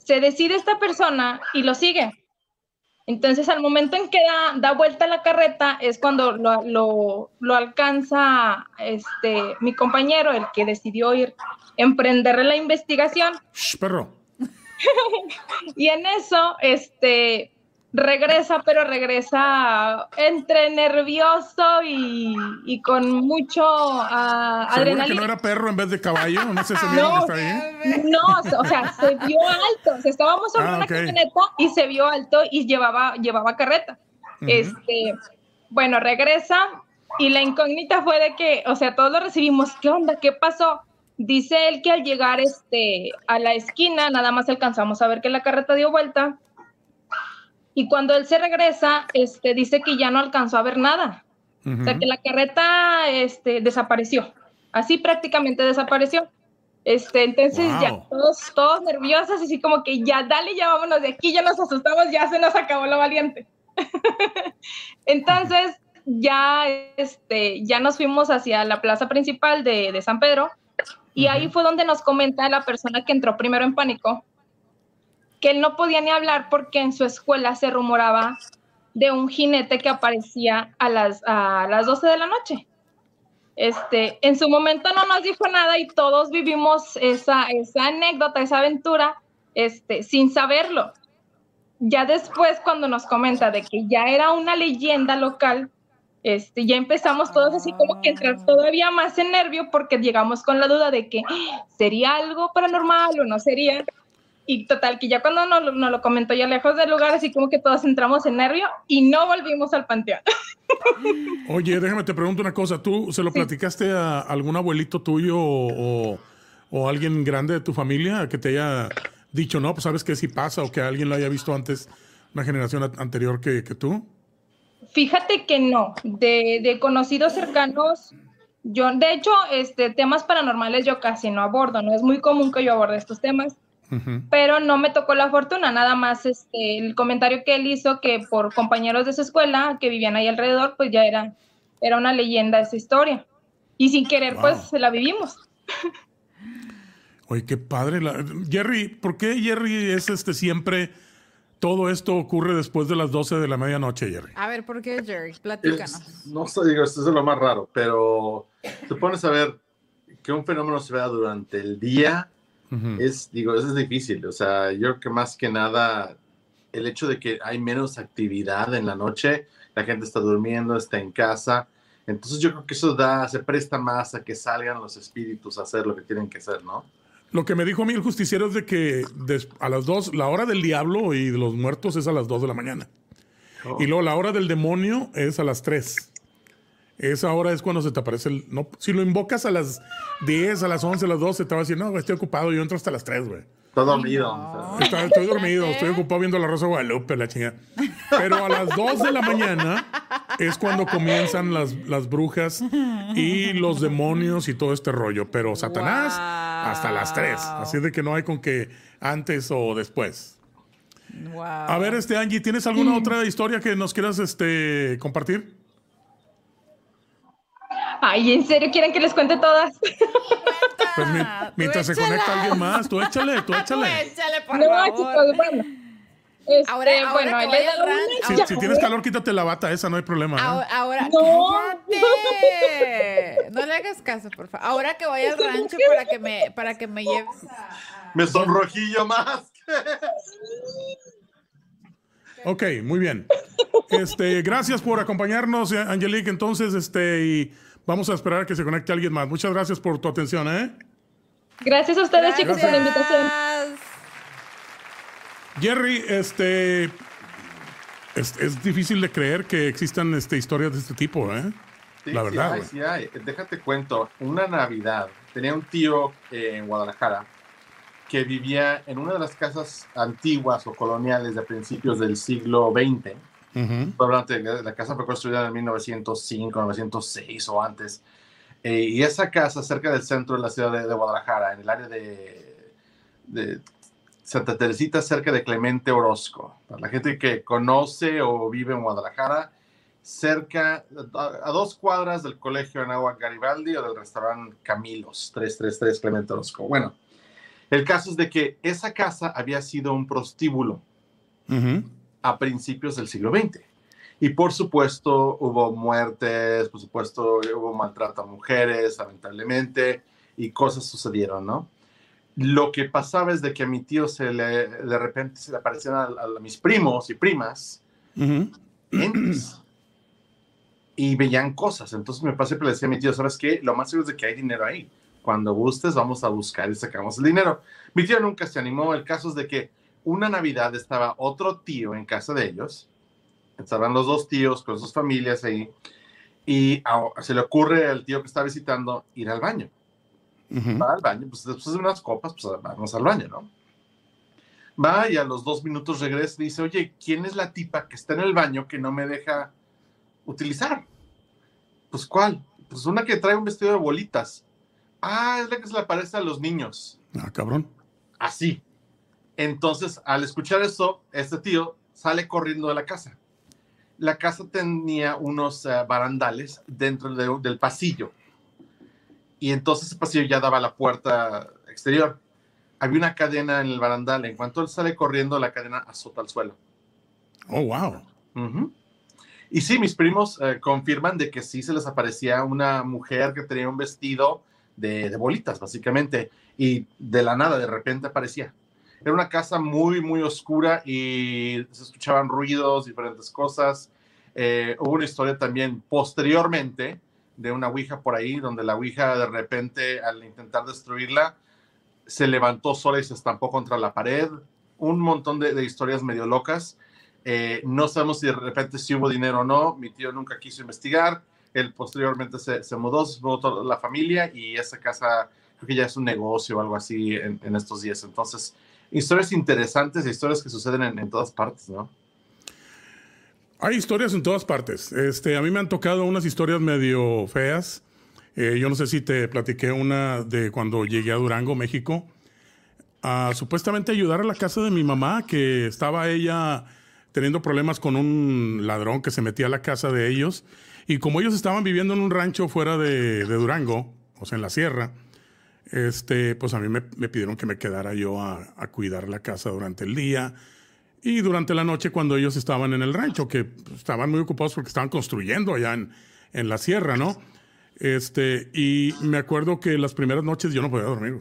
se decide esta persona y lo sigue. Entonces, al momento en que da, da vuelta la carreta, es cuando lo, lo- lo alcanza este, mi compañero, el que decidió ir, emprender la investigación. Shh, perro. [LAUGHS] Y en eso, este, regresa, pero regresa entre nervioso y, y con mucho ah, ¿Segura que adrenalina. no era perro en vez de caballo? ¿No miedo [LAUGHS] que No. está ahí? No, o sea, se vio alto. O sea, estábamos sobre Ah, una camioneta y se vio alto y llevaba, llevaba carreta. Este, bueno, regresa y la incógnita fue de que, o sea, todos lo recibimos. ¿Qué onda? ¿Qué pasó? Dice él que al llegar este, a la esquina, nada más alcanzamos a ver que la carreta dio vuelta. Y cuando él se regresa, este, dice que ya no alcanzó a ver nada. O sea, que la carreta este, desapareció. Así prácticamente desapareció. Este, entonces ya todos, todos nerviosos, así como que ya dale, ya vámonos de aquí, ya nos asustamos, ya se nos acabó lo valiente. [LAUGHS] entonces ya, este, ya nos fuimos hacia la plaza principal de, de San Pedro y ahí fue donde nos comenta la persona que entró primero en pánico que él no podía ni hablar porque en su escuela se rumoraba de un jinete que aparecía a las, a las 12 de la noche. Este, en su momento no nos dijo nada y todos vivimos esa, esa anécdota, esa aventura, este, sin saberlo. Ya después, cuando nos comenta de que ya era una leyenda local, este, ya empezamos todos así como que entrar todavía más en nervio porque llegamos con la duda de que "Ah, sería algo paranormal o no sería. Y total, que ya cuando nos, nos lo comentó ya lejos del lugar, así como que todos entramos en nervio y no volvimos al panteón. [LAUGHS] Oye, déjame te pregunto una cosa. ¿Tú se lo platicaste a algún abuelito tuyo o, o- alguien grande de tu familia que te haya dicho, no, pues sabes que sí pasa o que alguien lo haya visto antes, una generación anterior que, que tú? Fíjate que no, de, de conocidos cercanos, yo, de hecho, este, temas paranormales yo casi no abordo, no es muy común que yo aborde estos temas, Pero no me tocó la fortuna, nada más este, el comentario que él hizo que por compañeros de su escuela que vivían ahí alrededor, pues ya era, era una leyenda esa historia. Y sin querer, Wow. pues se la vivimos. Oye, qué padre. la- Jerry, ¿por qué Jerry es este siempre... Todo esto ocurre después de las 12 de la medianoche, Jerry. A ver, ¿por qué, Jerry? Platícanos. Es- no sé, digo, esto es lo más raro, pero te pones a ver que un fenómeno se vea durante el día, Es, digo, eso es difícil. O sea, yo creo que más que nada el hecho de que hay menos actividad en la noche, la gente está durmiendo, está en casa. Entonces yo creo que eso da, se presta más a que salgan los espíritus a hacer lo que tienen que hacer, ¿no? Lo que me dijo a mí el justiciero es de que a las dos, la hora del diablo y de los muertos es a las 2 de la mañana. Y luego la hora del demonio es a las 3. Esa hora es cuando se te aparece el... No, si lo invocas a las 10, a las 11, a las 12, te va a decir, no, güey, estoy ocupado, yo entro hasta las 3, güey. Todo dormido. Está- estoy dormido, estoy ocupado viendo la Rosa de Guadalupe, la chingada. Pero a las 2 de la mañana es cuando comienzan las, las brujas y los demonios y todo este rollo. Pero Satanás hasta las 3. Así de que no hay con que antes o después. Wow. A ver, este Angie, ¿tienes alguna otra historia que nos quieras este, compartir? Ay, ¿en serio quieren que les cuente todas? [LAUGHS] Pues mi- mientras se conecta alguien más, tú échale, tú [LAUGHS] Tú échale. échale, por no, favor. chicos, bueno. Este, Ahora- ahora bueno, que vaya rancho- una Si, ahora- si tienes calor, quítate la bata esa, no hay problema. ¿eh? Ahora, ahora No. cállate. [LAUGHS] No le hagas caso, por favor. Ahora que vaya al rancho para que me, para que me lleves a... Me sonrojillo más. Ok, muy bien. Este, gracias por acompañarnos, Angelique. Entonces, este, y vamos a esperar a que se conecte alguien más. Muchas gracias por tu atención, ¿eh? Gracias a ustedes, chicos, por la invitación. Jerry, este, es, es difícil de creer que existan este, historias de este tipo, ¿eh? Sí, La sí verdad, hay, sí hay. Déjate cuento. Una Navidad tenía un tío eh, en Guadalajara que vivía en una de las casas antiguas o coloniales de principios del siglo XX. De que La casa fue construida en 1905, 1906 o antes. Eh, y esa casa cerca del centro de la ciudad de, de Guadalajara, en el área de, de Santa Teresita, cerca de Clemente Orozco. Para la gente que conoce o vive en Guadalajara, cerca, a, a dos cuadras del colegio Anáhuac Garibaldi o del restaurante Camilos, 333 Clemente Orozco. Bueno, el caso es de que esa casa había sido un prostíbulo Ujú. A principios del siglo XX. Y por supuesto hubo muertes, por supuesto hubo maltrato a mujeres, lamentablemente, y cosas sucedieron, ¿no? Lo que pasaba es de que a mi tío se le, de repente se le aparecían a, a mis primos y primas entes y veían cosas. Entonces me pasé y le decía a mi tío, ¿sabes qué? Lo más seguro es de que hay dinero ahí. Cuando gustes, vamos a buscar y sacamos el dinero. Mi tío nunca se animó. El caso es de que una Navidad estaba otro tío en casa de ellos. Estaban los dos tíos con sus familias ahí. Y a- se le ocurre al tío que está visitando ir al baño. Va al baño, pues después de unas copas, pues vamos al baño, ¿no? Va y a los dos minutos regresa y dice, oye, ¿quién es la tipa que está en el baño que no me deja utilizar? Pues ¿cuál? Pues una que trae un vestido de bolitas. Ah, es la que se le aparece a los niños. Ah, cabrón. Así. Entonces, al escuchar eso, este tío sale corriendo de la casa. La casa tenía unos eh, barandales dentro de- del pasillo. Y entonces ese pasillo ya daba a la puerta exterior. Había una cadena en el barandal. En cuanto él sale corriendo, la cadena azota al suelo. Oh, wow. Ujú. Y sí, mis primos eh, confirman de que sí se les aparecía una mujer que tenía un vestido de, de bolitas, básicamente, y de la nada, de repente aparecía. Era una casa muy, muy oscura y se escuchaban ruidos, diferentes cosas. Eh, hubo una historia también posteriormente de una Ouija por ahí, donde la Ouija de repente, al intentar destruirla, se levantó sola y se estampó contra la pared. Un montón de, de historias medio locas. Eh, no sabemos si de repente si hubo dinero o no. Mi tío nunca quiso investigar. Él posteriormente se, se mudó, se mudó toda la familia y esa casa creo que ya es un negocio o algo así en, en estos días. Entonces, historias interesantes, historias que suceden en, en todas partes, ¿no? Hay historias en todas partes. Este, a mí me han tocado unas historias medio feas. Eh, yo no sé si te platiqué una de cuando llegué a Durango, México, a supuestamente ayudar a la casa de mi mamá, que estaba ella teniendo problemas con un ladrón que se metía a la casa de ellos. Y como ellos estaban viviendo en un rancho fuera de, de Durango, o sea, en la sierra, este, pues a mí me, me pidieron que me quedara yo a, a cuidar la casa durante el día. Y durante la noche cuando ellos estaban en el rancho, que estaban muy ocupados porque estaban construyendo allá en, en la sierra, ¿no? Este, y me acuerdo que las primeras noches yo no podía dormir.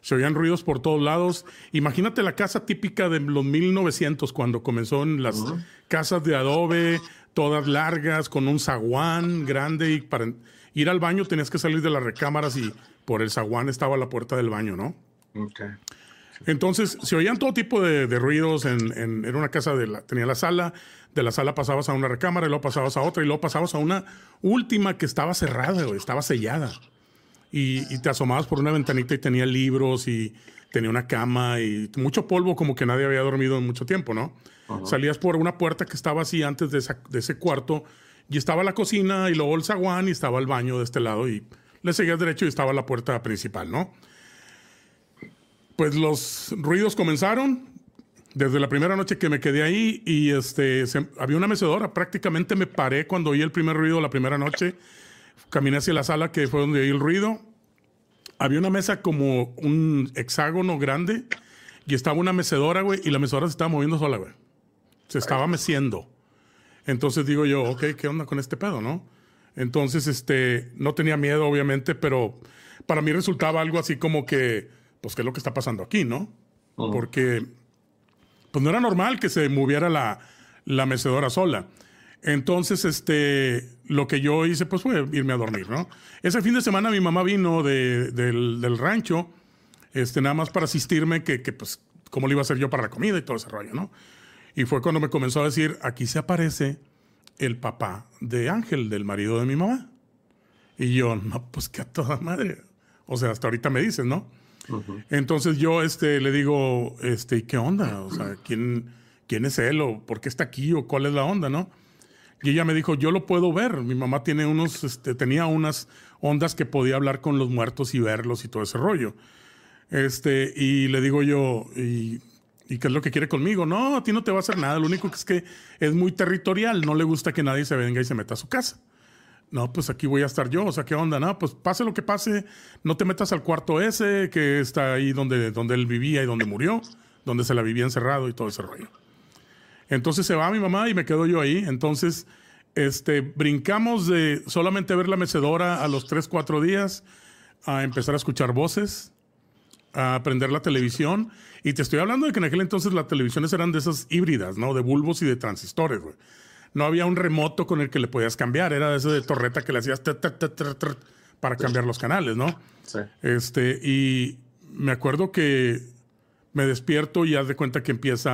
Se oían ruidos por todos lados. Imagínate la casa típica de los 1900, cuando comenzó en las casas de adobe, todas largas, con un zaguán grande, y para ir al baño tenías que salir de las recámaras y por el zaguán estaba la puerta del baño, ¿no? Ok. Entonces, se oían todo tipo de, de ruidos en, en- era una casa de la, tenía la sala, de la sala pasabas a una recámara, y luego pasabas a otra, y luego pasabas a una última que estaba cerrada, güey, estaba sellada. Y, y te asomabas por una ventanita y tenía libros y tenía una cama y mucho polvo, como que nadie había dormido en mucho tiempo, ¿no? Salías por una puerta que estaba así antes de, esa- de ese cuarto y estaba la cocina y luego el zaguán y estaba el baño de este lado y le seguías derecho y estaba la puerta principal, ¿no? Pues los ruidos comenzaron desde la primera noche que me quedé ahí y este, se- había una mecedora. Prácticamente me paré cuando oí el primer ruido la primera noche. Caminé hacia la sala que fue donde oí el ruido. Había una mesa como un hexágono grande y estaba una mecedora, güey, y la mecedora se estaba moviendo sola, güey. Se estaba meciendo. Entonces digo yo, ok, ¿qué onda con este pedo, no? Entonces, este, no tenía miedo, obviamente, pero para mí resultaba algo así como que, pues, ¿qué es lo que está pasando aquí, no? Porque, pues, no era normal que se moviera la, la mecedora sola. Entonces, este, lo que yo hice, pues, fue irme a dormir, ¿no? Ese fin de semana mi mamá vino de- del, del rancho, este, nada más para asistirme, que, que, pues, cómo le iba a hacer yo para la comida y todo ese rollo, ¿no? Y fue cuando me comenzó a decir, aquí se aparece el papá de Ángel, del marido de mi mamá. Y yo, no, pues que a toda madre. O sea, hasta ahorita me dicen, ¿no? Entonces yo este, le digo, este, ¿y ¿qué onda? O sea, ¿quién, ¿quién es él? ¿O por qué está aquí? ¿O cuál es la onda, no? Y ella me dijo, yo lo puedo ver. Mi mamá tiene unos, este, tenía unas ondas que podía hablar con los muertos y verlos y todo ese rollo. Este, y le digo yo, ¿y, ¿y qué es lo que quiere conmigo? No, a ti no te va a hacer nada. Lo único que es que es muy territorial. No le gusta que nadie se venga y se meta a su casa. No, pues aquí voy a estar yo. O sea, ¿qué onda? No, pues pase lo que pase, no te metas al cuarto ese que está ahí donde, donde él vivía y donde murió, donde se la vivía encerrado y todo ese rollo. Entonces se va mi mamá y me quedo yo ahí. Entonces, este, brincamos de solamente ver la mecedora a los 3, 4 días a empezar a escuchar voces, a prender la televisión. Y te estoy hablando de que en aquel entonces las televisiones eran de esas híbridas, ¿no? De bulbos y de transistores, güey. No había un remoto con el que le podías cambiar, era ese de torreta que le hacías para cambiar los canales, ¿no? Sí. Este, y me acuerdo que me despierto y haz de cuenta que empieza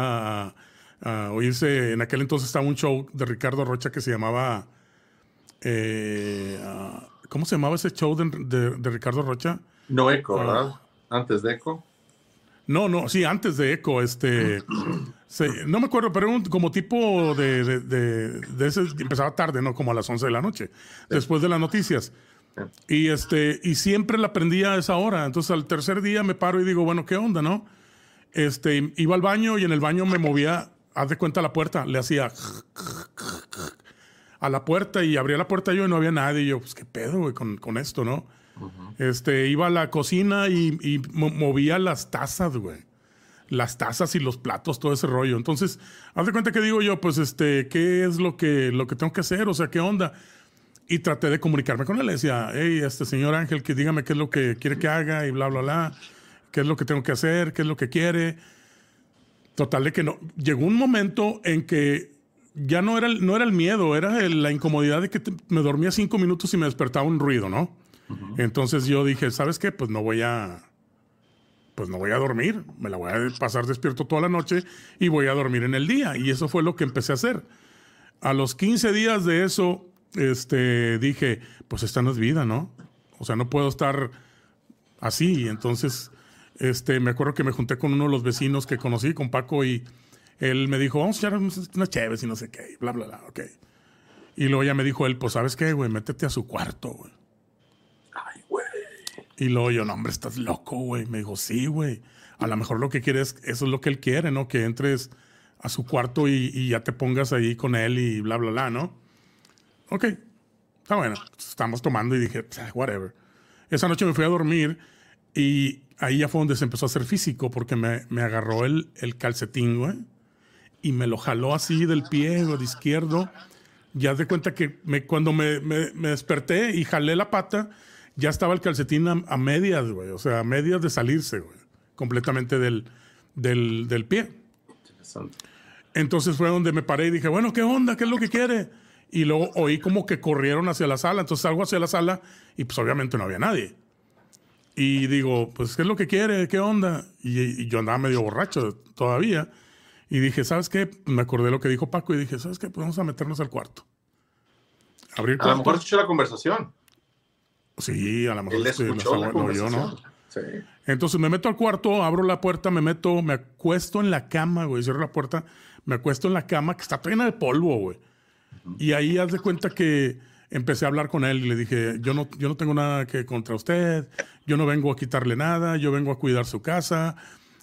a, a oírse. En aquel entonces estaba un show de Ricardo Rocha que se llamaba. eh, ah, ¿Cómo se llamaba ese show de, de- de Ricardo Rocha? No Eco, Ah. ¿verdad? Antes de Eco. No, no, sí, antes de Eco, este. no me acuerdo, pero era un, como tipo de, de, de- de ese. Empezaba tarde, ¿no? Como a las 11 de la noche, después de las noticias. Y este, y siempre la prendía a esa hora. Entonces al tercer día me paro y digo, bueno, ¿qué onda, no? Este, iba al baño y en el baño me movía, haz de cuenta la puerta, le hacía a la puerta y abría la puerta yo y no había nadie. Y yo, pues qué pedo, güey, con, con esto, ¿no? Este, iba a la cocina y, y mo- movía las tazas, güey. Las tazas y los platos, todo ese rollo. Entonces, haz de cuenta que digo yo, pues, este, ¿qué es lo que, lo que tengo que hacer? O sea, ¿qué onda? Y traté de comunicarme con él. Le decía, hey, este señor Ángel, que dígame qué es lo que quiere que haga y bla, bla, bla. ¿Qué es lo que tengo que hacer? ¿Qué es lo que quiere? Total de que no. Llegó un momento en que ya no era el, no era el miedo, era la incomodidad de que me dormía cinco minutos y me despertaba un ruido, ¿no? Entonces yo dije, ¿sabes qué? Pues no voy a. Pues no voy a dormir. Me la voy a pasar despierto toda la noche y voy a dormir en el día. Y eso fue lo que empecé a hacer. A los 15 días de eso, este, dije, pues esta no es vida, ¿no? O sea, no puedo estar así. Entonces, este, me acuerdo que me junté con uno de los vecinos que conocí, con Paco, y él me dijo, vamos a echar unas cheves y no sé qué, y bla, bla, bla, ok. Y luego ya me dijo él, pues, ¿sabes qué, güey? Métete a su cuarto, güey. Y luego yo, no, hombre, estás loco, güey. Me dijo, sí, güey. A lo mejor lo que quieres, eso es lo que él quiere, ¿no? Que entres a su cuarto y, y ya te pongas ahí con él y bla, bla, bla, ¿no? Ok, está bueno. Estamos tomando y dije, "Psa, whatever. Esa noche me fui a dormir y ahí ya fue donde se empezó a hacer físico porque me, me agarró el, el calcetín, güey, y me lo jaló así del pie, güey, de izquierdo. Ya de cuenta que me, cuando me, me- me desperté y jalé la pata, ya estaba el calcetín a, a medias, güey. O sea, a medias de salirse, güey. Completamente del, del, del pie. Interesante. Entonces fue donde me paré y dije, bueno, ¿qué onda? ¿Qué es lo que quiere? Y luego oí como que corrieron hacia la sala. Entonces salgo hacia la sala y pues obviamente no había nadie. Y digo, pues, ¿qué es lo que quiere? ¿Qué onda? Y, y yo andaba medio borracho todavía. Y dije, ¿sabes qué? Me acordé lo que dijo Paco y dije, ¿sabes qué? Pues vamos a meternos al cuarto. Abrir A lo cuarto. mejor escuchó la conversación. Sí, a lo mejor Él este, lo escuchó está- la lo ¿no? Sí. Entonces me meto al cuarto, abro la puerta, me meto, me acuesto en la cama, güey, cierro la puerta, me acuesto en la cama que está llena de polvo, güey. Y ahí haz de cuenta que empecé a hablar con él y le dije, yo no, yo no tengo nada que contra usted, yo no vengo a quitarle nada, yo vengo a cuidar su casa,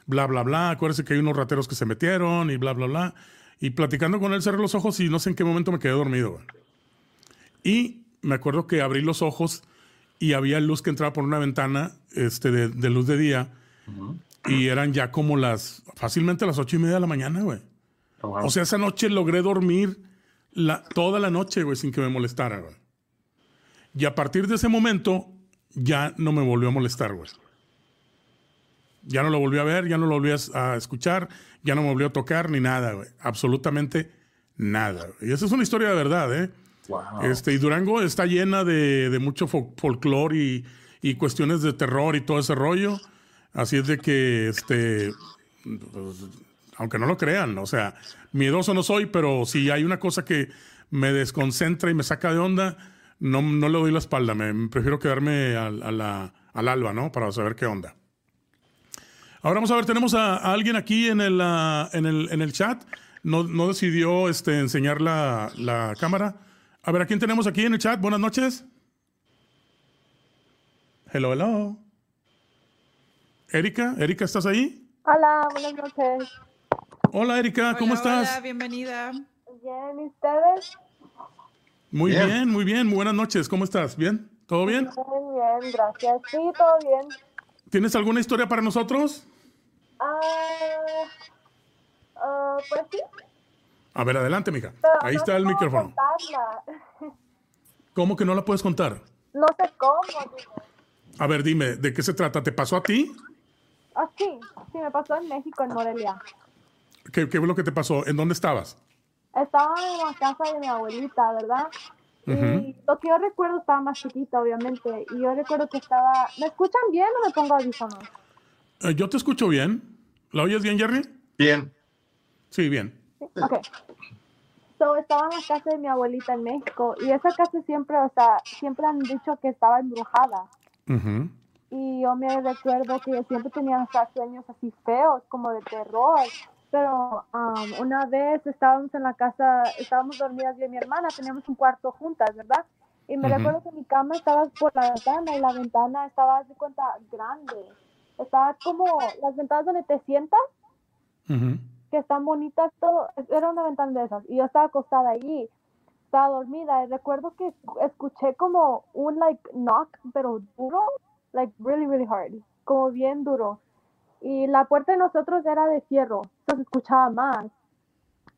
bla, bla, bla. Acuérdese que hay unos rateros que se metieron y bla, bla, bla. Y platicando con él cerré los ojos y no sé en qué momento me quedé dormido, güey. Y me acuerdo que abrí los ojos y había luz que entraba por una ventana este, de, de luz de día. Y eran ya como las, fácilmente las ocho y media de la mañana, güey. Oh, wow. O sea, esa noche logré dormir la, toda la noche, güey, sin que me molestara, güey. Y a partir de ese momento, ya no me volvió a molestar, güey. Ya no lo volví a ver, ya no lo volví a, escuchar, ya no me volvió a tocar ni nada, güey. Absolutamente nada. Y esa es una historia de verdad, ¿eh? Este, y Durango está llena de, de mucho fol- folclore y, y cuestiones de terror y todo ese rollo. Así es de que, este, aunque no lo crean, o sea, miedoso no soy, pero si hay una cosa que me desconcentra y me saca de onda, no, no le doy la espalda. Me, prefiero quedarme al, a la- al alba, ¿no? Para saber qué onda. Ahora vamos a ver, tenemos a, a alguien aquí en el, ah, en el, en el chat. No, no decidió este, enseñar la, la cámara. A ver, ¿a quién tenemos aquí en el chat? Buenas noches. Hello, hello. Erika, Erika, ¿estás ahí? Hola, buenas noches. Hola, Erika, ¿cómo Hola, estás? Hola, bienvenida. Bien, ¿y ustedes? Muy Bien. bien. muy bien. Muy buenas noches. ¿Cómo estás? ¿Bien? ¿Todo bien? Bien, bien, gracias. Sí, todo bien. ¿Tienes alguna historia para nosotros? Ah, ah, pues sí. A ver, adelante, mija. pero Ahí no está el micrófono. contarla. ¿Cómo que no la puedes contar? No sé cómo. digo. A ver, dime, ¿de qué se trata? ¿Te pasó a ti? Ah, sí, sí, me pasó en México, en Morelia. ¿Qué, qué fue lo que te pasó? ¿En dónde estabas? Estaba en la casa de mi abuelita, ¿verdad? Y lo que yo recuerdo estaba más chiquita, obviamente. Y yo recuerdo que estaba... ¿Me escuchan bien o me pongo audífonos? Eh, yo te escucho bien. ¿La oyes bien, Jerry? Bien. Sí, bien. Ok. [LAUGHS] So, estaba en la casa de mi abuelita en México y esa casa siempre, o sea, siempre han dicho que estaba embrujada. Ujú. Y yo me recuerdo que yo siempre tenía hasta sueños así feos, como de terror. Pero um, una vez estábamos en la casa, estábamos dormidas yo y mi hermana, teníamos un cuarto juntas, ¿verdad? Y me Ujú. recuerdo que mi cama estaba por la ventana y la ventana estaba, de cuenta, grande. Estaba como las ventanas donde te sientas, Ujú. Que están bonitas, todo, era una ventana de esas. Y yo estaba acostada allí, estaba dormida. Y recuerdo que escuché como un, like, knock, pero duro, like, really, really hard, como bien duro. Y la puerta de nosotros era de fierro, entonces escuchaba más.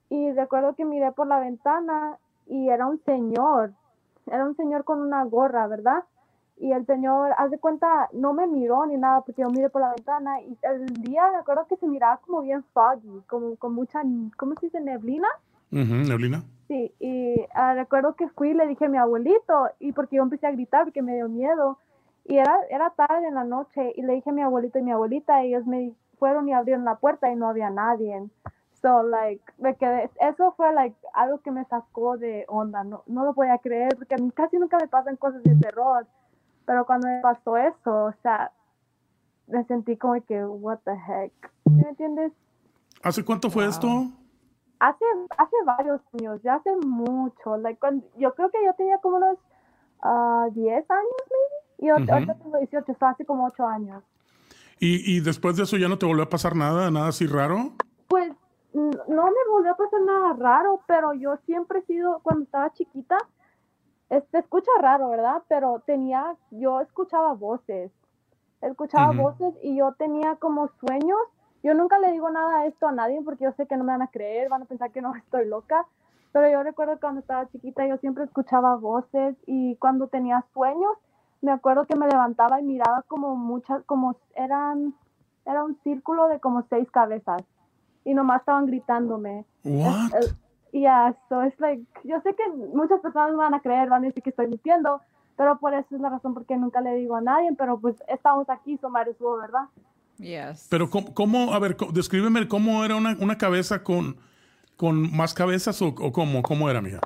Y recuerdo que miré por la ventana y era un señor, era un señor con una gorra, ¿verdad? Y el señor, haz de cuenta, no me miró ni nada porque yo miré por la ventana y el día me acuerdo que se miraba como bien foggy, como con mucha, ¿cómo se dice? Neblina. Neblina. Sí, y ah, recuerdo que fui y le dije a mi abuelito, y porque yo empecé a gritar porque me dio miedo, y era, era tarde en la noche, y le dije a mi abuelito y mi abuelita, y ellos me fueron y abrieron la puerta y no había nadie. So, like, me quedé, eso fue, like, algo que me sacó de onda, no, no lo podía creer, porque a mí casi nunca me pasan cosas de terror, pero cuando me pasó eso, o sea, me sentí como que, what the heck, ¿Sí ¿me entiendes? ¿Hace cuánto fue esto? hace hace varios años, ya hace mucho. Like, cuando- yo creo que yo tenía como unos ah, 10 años, maybe. Y Ujú. ahorita tengo 18, o sea, hace como 8 años. ¿Y, y después de eso ya no te volvió a pasar nada? ¿Nada así raro? Pues no me volvió a pasar nada raro, pero yo siempre he sido, cuando estaba chiquita, este escucha raro, ¿verdad? Pero tenía, yo escuchaba voces. Escuchaba voces y yo tenía como sueños. Yo nunca le digo nada de esto a nadie porque yo sé que no me van a creer, van a pensar que no [LAUGHS] estoy loca. Pero yo recuerdo cuando estaba chiquita yo siempre escuchaba voces y cuando tenía sueños, me acuerdo que me levantaba y miraba como muchas, como eran, era un círculo de como seis cabezas y nomás estaban gritándome. Es- es- Yeah, so it's like, yo sé que muchas personas me van a creer, van a decir que estoy mintiendo, Pero por eso es la razón por qué nunca le digo a nadie, pero pues estamos aquí, so might as well, ¿verdad? Yes. Pero ¿cómo, cómo- a ver, descríbeme cómo era una, una cabeza con, con más cabezas o, o cómo, cómo era, mija.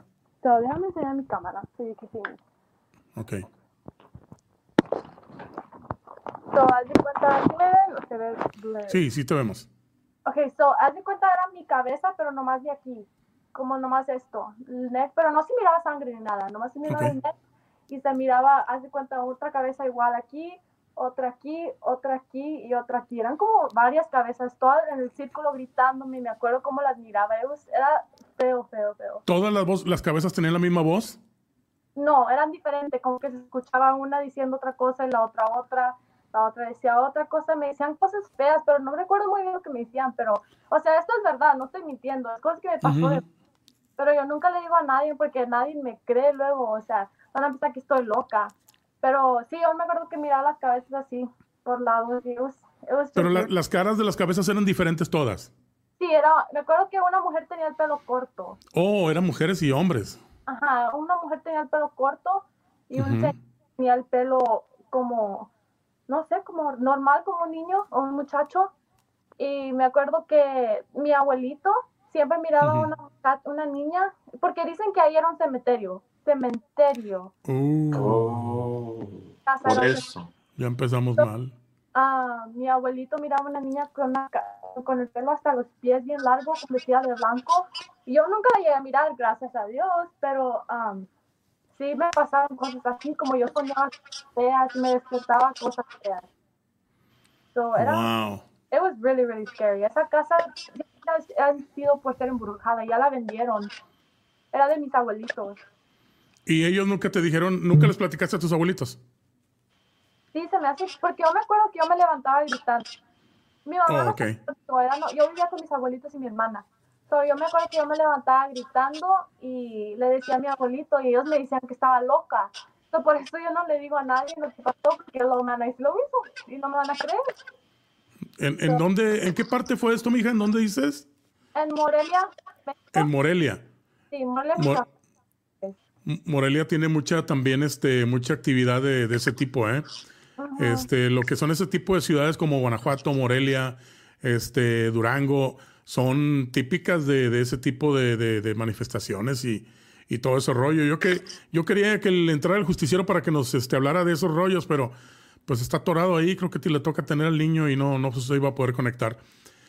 So, déjame enseñar mi cámara, so you can see me. Ok. So, haz de cuenta, ¿sí me ven o se ve? Sí, sí te vemos. Ok, so, haz de cuenta era mi cabeza, pero nomás de aquí, como nomás esto, el neck, pero no se miraba sangre ni nada, nomás se miraba el neck y se miraba, haz de cuenta, otra cabeza igual aquí, otra aquí, otra aquí y otra aquí. Eran como varias cabezas, todas en el círculo gritándome, me acuerdo cómo las miraba, era feo, feo, feo. ¿Todas las, voz- las cabezas tenían la misma voz? No, eran diferentes, como que se escuchaba una diciendo otra cosa y la otra otra, la otra decía otra cosa, me decían cosas feas, pero no recuerdo muy bien lo que me decían, pero, o sea, esto es verdad, no estoy mintiendo, es cosas que me pasó, de- pero yo nunca le digo a nadie porque nadie me cree luego, o sea, van a pensar que estoy loca, pero sí, yo me acuerdo que miraba las cabezas así, por lados, it was- it was Pero la- las caras de las cabezas eran diferentes todas. Sí, era, me acuerdo que una mujer tenía el pelo corto, Oh, eran mujeres y hombres. Ajá, una mujer tenía el pelo corto y un señor tenía el pelo como, no sé, como normal, como un niño o un muchacho. Y me acuerdo que mi abuelito siempre miraba a Ujú. una, una niña, porque dicen que ahí era un cementerio, cementerio. Uh, Oh, Casa por eso. ya empezamos mal. Ah, mi abuelito miraba a una niña con, una con el pelo hasta los pies bien largo, vestida de blanco. Y yo nunca la llegué a mirar, gracias a Dios, pero am, sí me pasaron cosas así, como yo soñaba cosas feas me despertaba cosas feas. So, era, Wow. It was really, really scary. Esa casa ha sido por ser embrujada, ya la vendieron. Era de mis abuelitos. ¿Y ellos nunca te dijeron, nunca les platicaste a tus abuelitos? Sí, se me hace, porque yo me acuerdo que yo me levantaba gritando. Mi mamá Oh, no ok. se levantó, era no- yo vivía con mis abuelitos y mi hermana. So, yo me acuerdo que yo me levantaba gritando y le decía a mi abuelito y ellos me decían que estaba loca. So, por eso yo no le digo a nadie lo que pasó porque lo van a decir lo mismo y no me van a creer. ¿En, en dónde, en qué parte fue esto, mija? ¿En dónde dices? En Morelia, México, En Morelia. sí, Morelia, Mor- Morelia tiene mucha también este mucha actividad de, de ese tipo, ¿eh? Este, lo que son ese tipo de ciudades como Guanajuato, Morelia, este, Durango, son típicas de, de ese tipo de, de- de manifestaciones y, y todo ese rollo. Yo que yo quería que le entrara el justiciero para que nos este, hablara de esos rollos, pero pues está atorado ahí, creo que te le toca tener al niño y no, no se iba a poder conectar.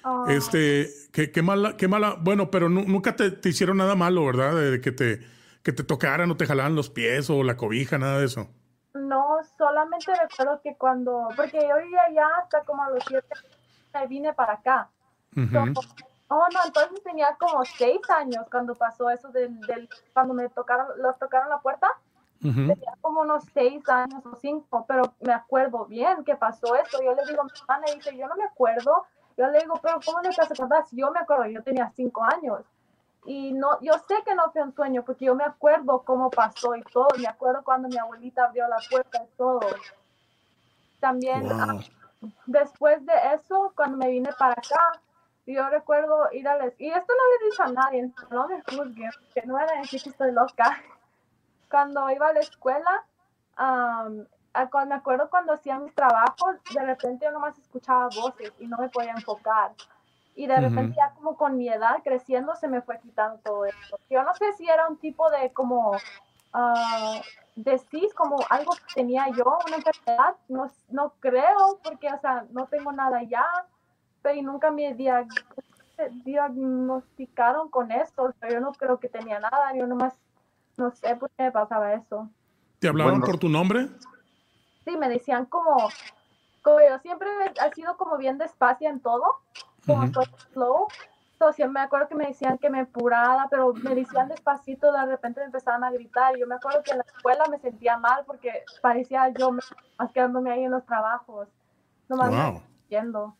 Ah, Este, qué, qué mala, qué mala, bueno, pero nu- nunca te, te hicieron nada malo, ¿verdad? De que te, que te tocaran o te jalaran los pies o la cobija, nada de eso. No, solamente recuerdo que cuando, porque yo vivía allá hasta como a los siete, me vine para acá. Ujú. Oh, no, entonces tenía como seis años cuando pasó eso del, del cuando me tocaron, los tocaron la puerta. Ujú. Tenía como unos seis años o cinco, pero me acuerdo bien que pasó eso. Yo le digo a mi hermana y dice, yo no me acuerdo. Yo le digo, pero ¿cómo no te vas a acordar? Si yo me acuerdo, yo tenía cinco años. Y no, yo sé que no fue un sueño porque yo me acuerdo cómo pasó y todo. Me acuerdo cuando mi abuelita abrió la puerta y todo. También ah, Wow. después de eso, cuando me vine para acá, yo recuerdo ir a la y esto no le dicho a nadie, no me juzguen, que no van a decir que estoy loca. Cuando iba a la escuela, cu- me acuerdo cuando hacía mis trabajos, de repente yo nomás escuchaba voces y no me podía enfocar. Y de repente Ujú. ya como con mi edad creciendo se me fue quitando todo esto. Yo no sé si era un tipo de como ah, de cis, como algo que tenía yo, una enfermedad, no, no creo, porque, o sea, no tengo nada ya, pero y nunca me diag- diagnosticaron con esto, o sea, yo no creo que tenía nada, yo nomás no sé por qué me pasaba eso. ¿Te hablaban Bueno. por tu nombre? Sí, me decían como, como yo siempre he sido como bien despacia en todo, como Ujú. soy slow, so, siempre me acuerdo que me decían que me apurara, pero me decían despacito, de repente me empezaban a gritar, y yo me acuerdo que en la escuela me sentía mal porque parecía yo más quedándome ahí en los trabajos, nomás Wow. yendo.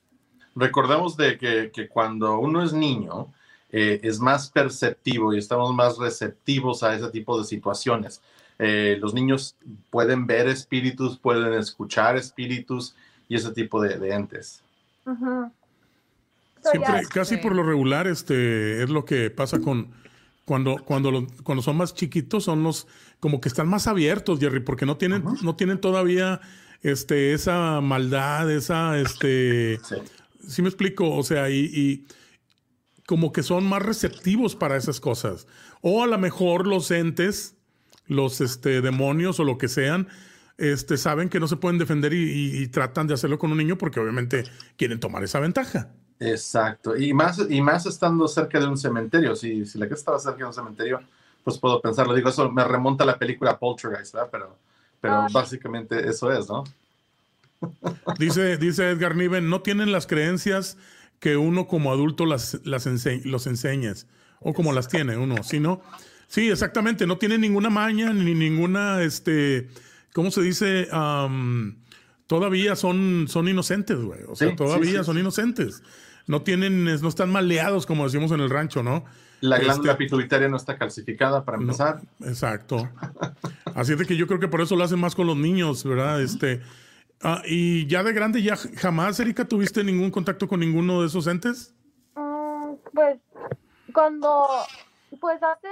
Recordemos de que, que cuando uno es niño, eh, es más perceptivo y estamos más receptivos a ese tipo de situaciones. Eh, los niños pueden ver espíritus, pueden escuchar espíritus y ese tipo de, de entes. Siempre, casi por lo regular, este, es lo que pasa con, cuando, cuando, lo- cuando son más chiquitos son los como que están más abiertos, Jerry, porque no tienen, no tienen todavía este, esa maldad, esa, este, sí. me explico, o sea, y, y como que son más receptivos para esas cosas. O a lo mejor los entes, los este, demonios o lo que sean, este, saben que no se pueden defender y, y- y tratan de hacerlo con un niño porque obviamente quieren tomar esa ventaja. Exacto, y más, y más estando cerca de un cementerio. Si, si la casa estaba cerca de un cementerio, pues puedo pensarlo. Digo, eso me remonta a la película Poltergeist, ¿verdad? Pero, pero Ay. básicamente eso es, ¿no? Dice, dice Edgar Niven, no tienen las creencias que uno como adulto las, las ense- los enseñas o como las tiene uno, ¿sí no? Sí, exactamente, no tienen ninguna maña ni ninguna, este, ¿cómo se dice? Am, todavía son, son inocentes, güey. O sea, Sí, sí, todavía sí, son sí. inocentes. No tienen, no están maleados como decimos en el rancho, ¿no? La Este, glándula pituitaria no está calcificada para no, empezar. exacto. Así es de que yo creo que por eso lo hacen más con los niños, ¿verdad? Este, ah, y ya de grande, ya jamás, Erika, tuviste ningún contacto con ninguno de esos entes. Mm, pues cuando, pues hace,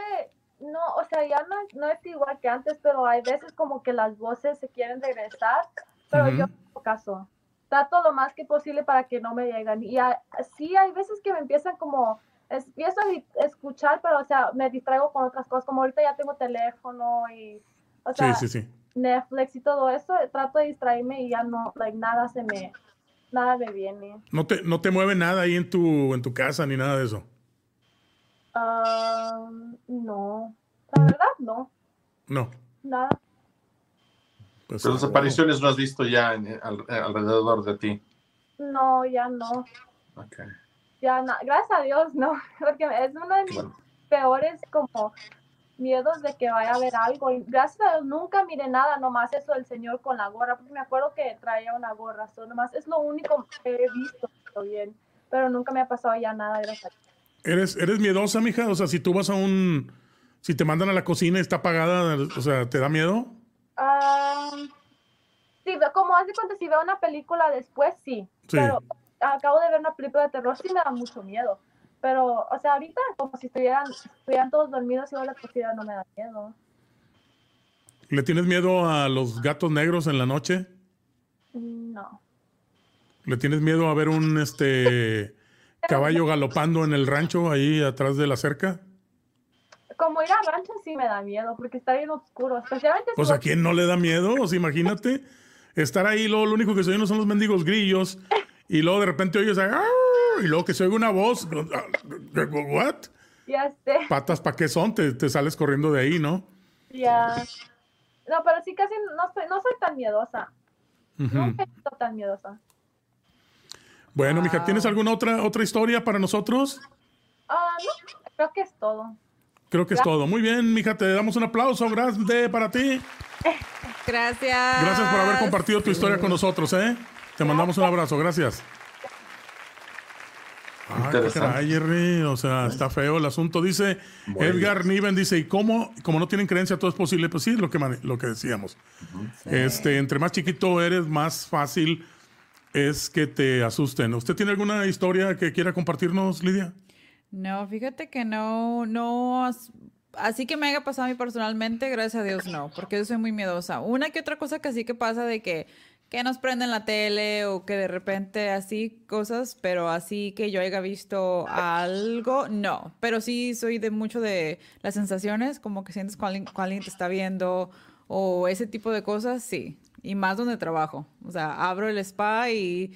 no, o sea, ya no, no es igual que antes, pero hay veces como que las voces se quieren regresar, pero yo Ujú. no hago caso. Trato lo más que posible para que no me lleguen. Y a- sí, hay veces que me empiezan como, es- empiezo a escuchar, pero o sea, me distraigo con otras cosas, como ahorita ya tengo teléfono y, o sea, sí, sí, sí. Netflix y todo eso, trato de distraerme y ya no, like, nada se me, nada me viene. No te, no te mueve nada ahí en tu, en tu casa ni nada de eso. Ah, no, la verdad no, No. nada. Pues, Pero las apariciones no has visto ya en- al- alrededor de ti. No, ya no, Ok. ya no, gracias a Dios no, [LAUGHS] porque es uno de mis peores como miedos de que vaya a haber algo. Y gracias a Dios nunca miré nada, nomás eso del señor con la gorra, porque me acuerdo que traía una gorra, so, nomás es lo único que he visto bien, pero nunca me ha pasado ya nada, gracias. ¿Eres, ¿Eres miedosa, mija? O sea, si tú vas a un... Si te mandan a la cocina y está apagada, o sea, ¿te da miedo? Ah, sí, ve- como hace cuenta, si veo una película después, sí. Sí. Pero acabo de ver una película de terror, sí me da mucho miedo. Pero, o sea, ahorita, como si estuvieran, estuvieran todos dormidos y yo la cocina no me da miedo. ¿Le tienes miedo a los gatos negros en la noche? No. ¿Le tienes miedo a ver un este [LAUGHS] caballo galopando en el rancho ahí atrás de la cerca? Como ir a rancho sí me da miedo, porque está bien oscuro. Especialmente Pues a quién no le da miedo, o sea, imagínate estar ahí, luego lo único que se oye no son los mendigos grillos, y luego de repente oyes "Arr", y luego que se oiga una voz, ¿what? Ya sé, Patas, ¿para qué son? Te, te sales corriendo de ahí, ¿no? ya. No, pero sí casi no soy, no soy tan miedosa. Ujú. Nunca he sido tan miedosa. Bueno, mija, ¿tienes alguna otra, otra historia para nosotros? Ah, no, creo que es todo. Creo que es todo. Muy bien, mija, te damos un aplauso grande para ti. Gracias. Gracias por haber compartido tu historia con nosotros, ¿eh? Te mandamos un abrazo, gracias. Ah, caray, Jerry, o sea, está feo el asunto. Dice. Edgar Niven, dice, ¿y cómo, como no tienen creencia, todo es posible? Pues sí, lo que, lo que decíamos. Este, entre más chiquito eres, más fácil es que te asusten. ¿Usted tiene alguna historia que quiera compartirnos, Lidia? No, fíjate que no, no, as- así que me haya pasado a mí personalmente, gracias a Dios no, porque yo soy muy miedosa. Una que otra cosa que sí que pasa de que, que nos prenden la tele o que de repente así cosas, pero así que yo haya visto algo, no. Pero sí soy de mucho de las sensaciones, como que sientes cuando alguien, te está viendo o ese tipo de cosas, sí. Y más donde trabajo. O sea, abro el spa y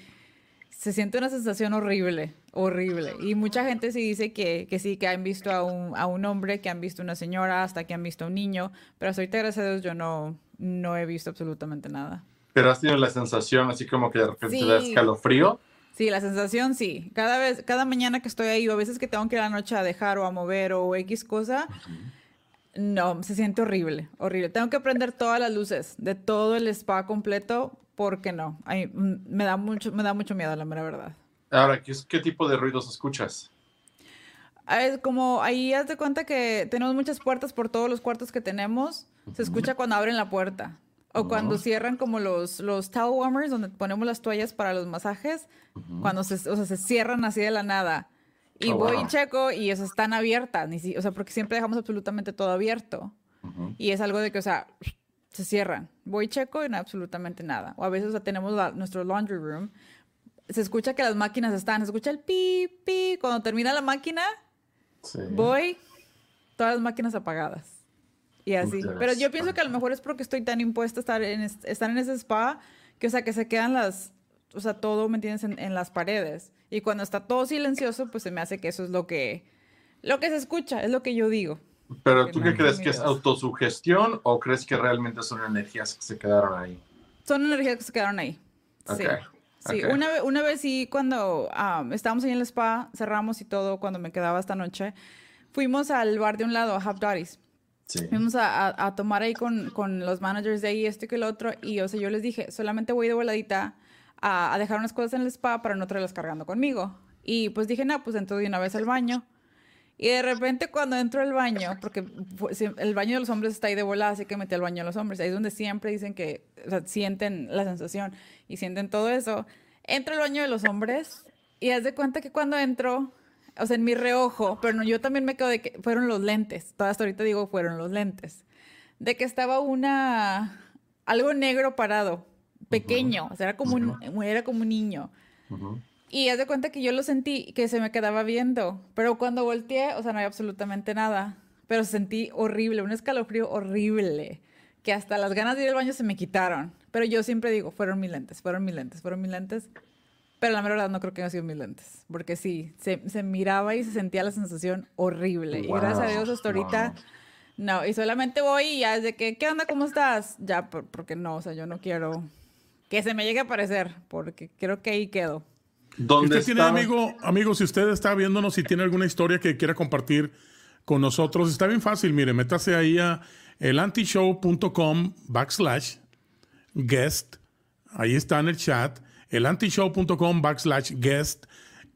se siente una sensación horrible, horrible. Y mucha gente sí dice que, que sí, que han visto a un, a un hombre, que han visto una señora, hasta que han visto a un niño. Pero hasta ahorita, gracias a Dios, yo no, no he visto absolutamente nada. Pero has tenido la sensación así como que de repente te da Sí. escalofrío. Sí, la sensación sí. Cada vez, cada mañana que estoy ahí, o a veces que tengo que ir a la noche a dejar o a mover o X cosa, no, se siente horrible, horrible. Tengo que prender todas las luces de todo el spa completo porque no. Ay, mm, me da mucho, me da mucho miedo, la mera verdad. Ahora, ¿qué, es- qué tipo de ruidos escuchas? Ah, Es como ahí haz de cuenta que tenemos muchas puertas por todos los cuartos que tenemos. Se escucha cuando abren la puerta. O cuando cierran como los, los towel warmers, donde ponemos las toallas para los masajes. Cuando se, o sea, se cierran así de la nada. Y Oh, voy wow. y checo y esas están abiertas. Ni si- o sea, porque siempre dejamos absolutamente todo abierto. Y es algo de que, o sea, se cierran. Voy y checo y no absolutamente nada. O a veces, o sea, tenemos la- nuestro laundry room. Se escucha que las máquinas están, se escucha el pi, pi. Cuando termina la máquina, Sí. voy, todas las máquinas apagadas. Y así. Pero yo pienso que a lo mejor es porque estoy tan impuesta a estar en, es- estar en ese spa que, o sea, que se quedan las, o sea, todo, ¿me entiendes?, en, en las paredes. Y cuando está todo silencioso, pues se me hace que eso es lo que, lo que se escucha, es lo que yo digo. Pero Que tú no qué crees que es autosugestión o crees que realmente son energías que se quedaron ahí? Son energías que se quedaron ahí. Sí. Ok, Sí, ok. una, una vez sí, cuando ah, estábamos ahí en el spa, cerramos y todo, cuando me quedaba esta noche, fuimos al bar de un lado, a Half Dotties. Sí. Fuimos a, a- a tomar ahí con, con los managers de ahí, esto y que el otro. Y, o sea, yo les dije, solamente voy de voladita a, a dejar unas cosas en el spa para no traerlas cargando conmigo. Y pues dije, no, pues entro de una vez al baño. Y de repente cuando entro al baño, porque si- el baño de los hombres está ahí de volada, así que metí al baño de los hombres. Ahí es donde siempre dicen que o sea, sienten la sensación y sienten todo eso. Entro al baño de los hombres y haz de cuenta que cuando entro, o sea, en mi reojo, pero no, yo también me quedo de que fueron los lentes. Toda hasta ahorita digo fueron los lentes. De que estaba una, algo negro parado, pequeño, o sea, era como, un, era como un niño. Y haz de cuenta que yo lo sentí que se me quedaba viendo, pero cuando volteé, o sea, no había absolutamente nada. Pero sentí horrible, un escalofrío horrible, que hasta las ganas de ir al baño se me quitaron. Pero yo siempre digo, fueron mis lentes, fueron mis lentes, fueron mis lentes. Pero la mera verdad no creo que hayan sido mis lentes, porque sí, se, se miraba y se sentía la sensación horrible. y gracias a Dios hasta ahorita, no, y solamente voy y ya es de que, ¿qué onda? ¿Cómo estás? Ya, por- porque no, o sea, yo no quiero que se me llegue a aparecer, porque creo que ahí quedo. ¿Dónde usted tiene, amigo, amigo, si usted está viéndonos y tiene alguna historia que quiera compartir con nosotros, está bien fácil, mire, métase ahí a elantishow.com backslash guest, ahí está en el chat, elantishow.com backslash guest,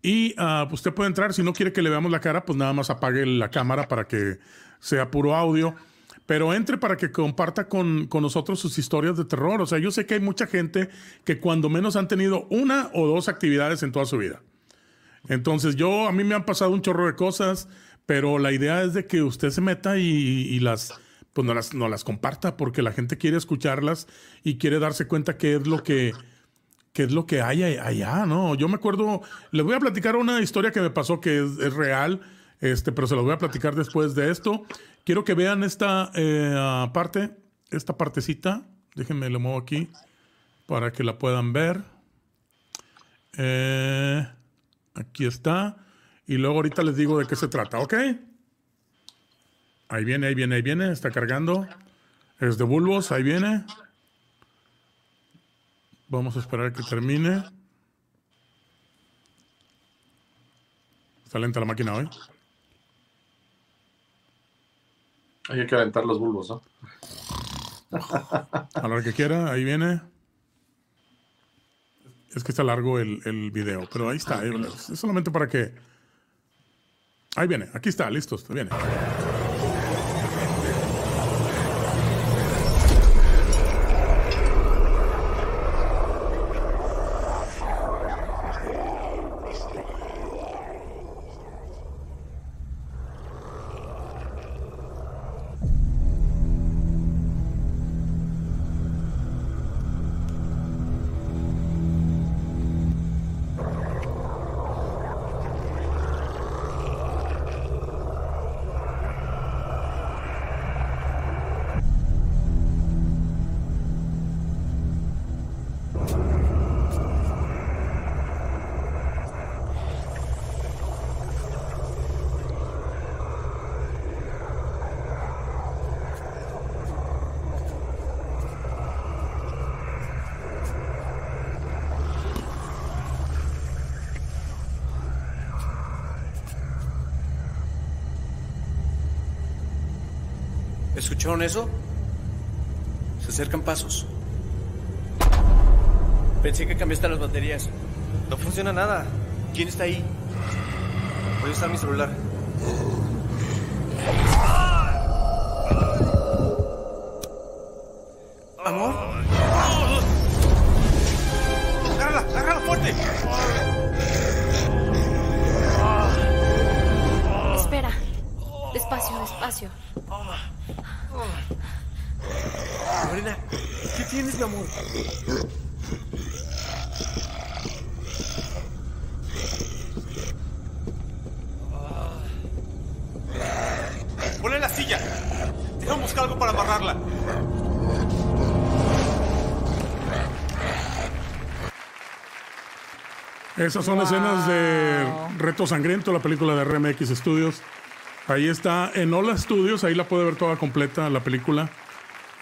y ah, usted puede entrar, si no quiere que le veamos la cara, pues nada más apague la cámara para que sea puro audio. Pero entre para que comparta con, con nosotros sus historias de terror. O sea, yo sé que hay mucha gente que cuando menos han tenido una o dos actividades en toda su vida. Entonces yo, a mí me han pasado un chorro de cosas, pero la idea es de que usted se meta y, y las, pues no las, no las comparta porque la gente quiere escucharlas y quiere darse cuenta qué es lo que, qué es lo que hay allá, ¿no? Yo me acuerdo, les voy a platicar una historia que me pasó que es, real, este, pero se los voy a platicar después de esto. Quiero que vean esta eh, parte, esta partecita. Déjenme le muevo aquí para que la puedan ver. Eh, aquí está. Y luego ahorita les digo de qué se trata, ¿ok? Ahí viene, ahí viene, ahí viene. Está cargando. Es de bulbos, ahí viene. Vamos a esperar a que termine. Está lenta la máquina hoy. Hay que aventar los bulbos, ¿no? A la hora que quiera, ahí viene. Es que está largo el, el video, pero ahí está. ahí- Es solamente para que. Ahí viene, aquí está, listo, viene. ¿Escucharon eso? Se acercan pasos. Pensé que cambiaste las baterías. No funciona nada. ¿Quién está ahí? Voy a usar mi celular. Esas son escenas de Reto Sangriento, la película de RMX Studios. Ahí está en Hola Studios, ahí la puede ver toda completa la película.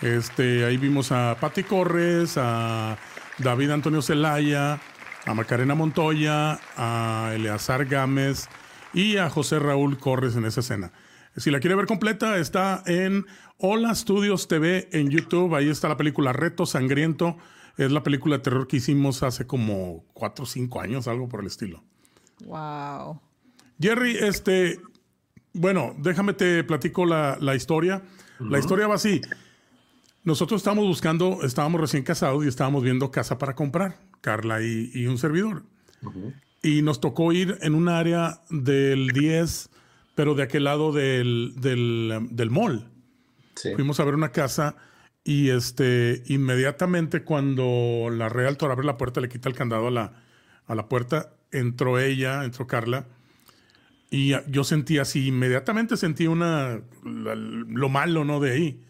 Este, ahí vimos a Patti Corres, a David Antonio Zelaya, a Macarena Montoya, a Eleazar Gámez y a José Raúl Corres en esa escena. Si la quiere ver completa, está en Hola Studios TV en YouTube. Ahí está la película Reto Sangriento. Es la película de terror que hicimos hace como 4 o 5 años, algo por el estilo. Wow. Jerry, este, bueno, déjame te platico la, la historia. La historia va así. Nosotros estábamos buscando, estábamos recién casados y estábamos viendo casa para comprar, Carla y, y un servidor. Y nos tocó ir en un área del 10, pero de aquel lado del, del, del mall. Fuimos a ver una casa y este, inmediatamente cuando la realtor abre la puerta, le quita el candado a la, a la puerta, entró ella, entró Carla. Y yo sentí así, inmediatamente sentí una, la- lo malo, ¿no? De ahí.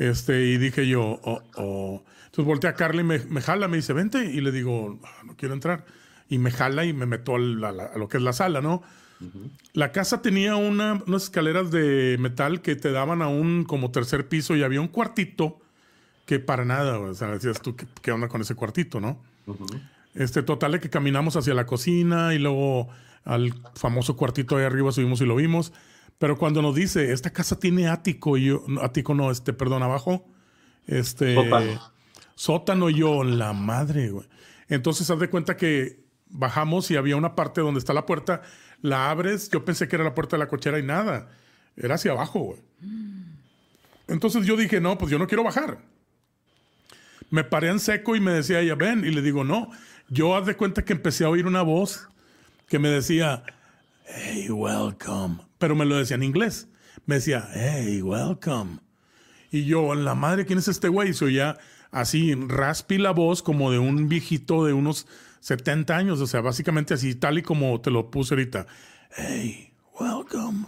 Este, y dije yo, oh, oh. Entonces volteé a Carla y me, me jala, me dice, vente. Y le digo, "Ah, no quiero entrar. Y me jala y me meto a, la- a lo que es la sala, ¿no? La casa tenía una- unas escaleras de metal que te daban a un como tercer piso y había un cuartito que para nada, o sea, decías tú, ¿qué, qué onda con ese cuartito, no? Este, total de que caminamos hacia la cocina y luego al famoso cuartito ahí arriba subimos y lo vimos. Pero cuando nos dice, esta casa tiene ático, y yo, ático no, este, perdón, abajo, este, Sótano. sótano, y yo, la madre, güey. Entonces, haz de cuenta que bajamos y había una parte donde está la puerta, la abres, yo pensé que era la puerta de la cochera y nada, era hacia abajo, güey. Entonces yo dije, no, pues yo no quiero bajar. Me paré en seco y me decía ella, ven, y le digo, no. Yo haz de cuenta que empecé a oír una voz que me decía, hey, welcome. Pero me lo decía en inglés. Me decía, hey, welcome. Y yo, la madre, ¿quién es este güey? Y se oía así, raspi la voz como de un viejito de unos 70 años. O sea, básicamente así, tal y como te lo puse ahorita. Hey, welcome.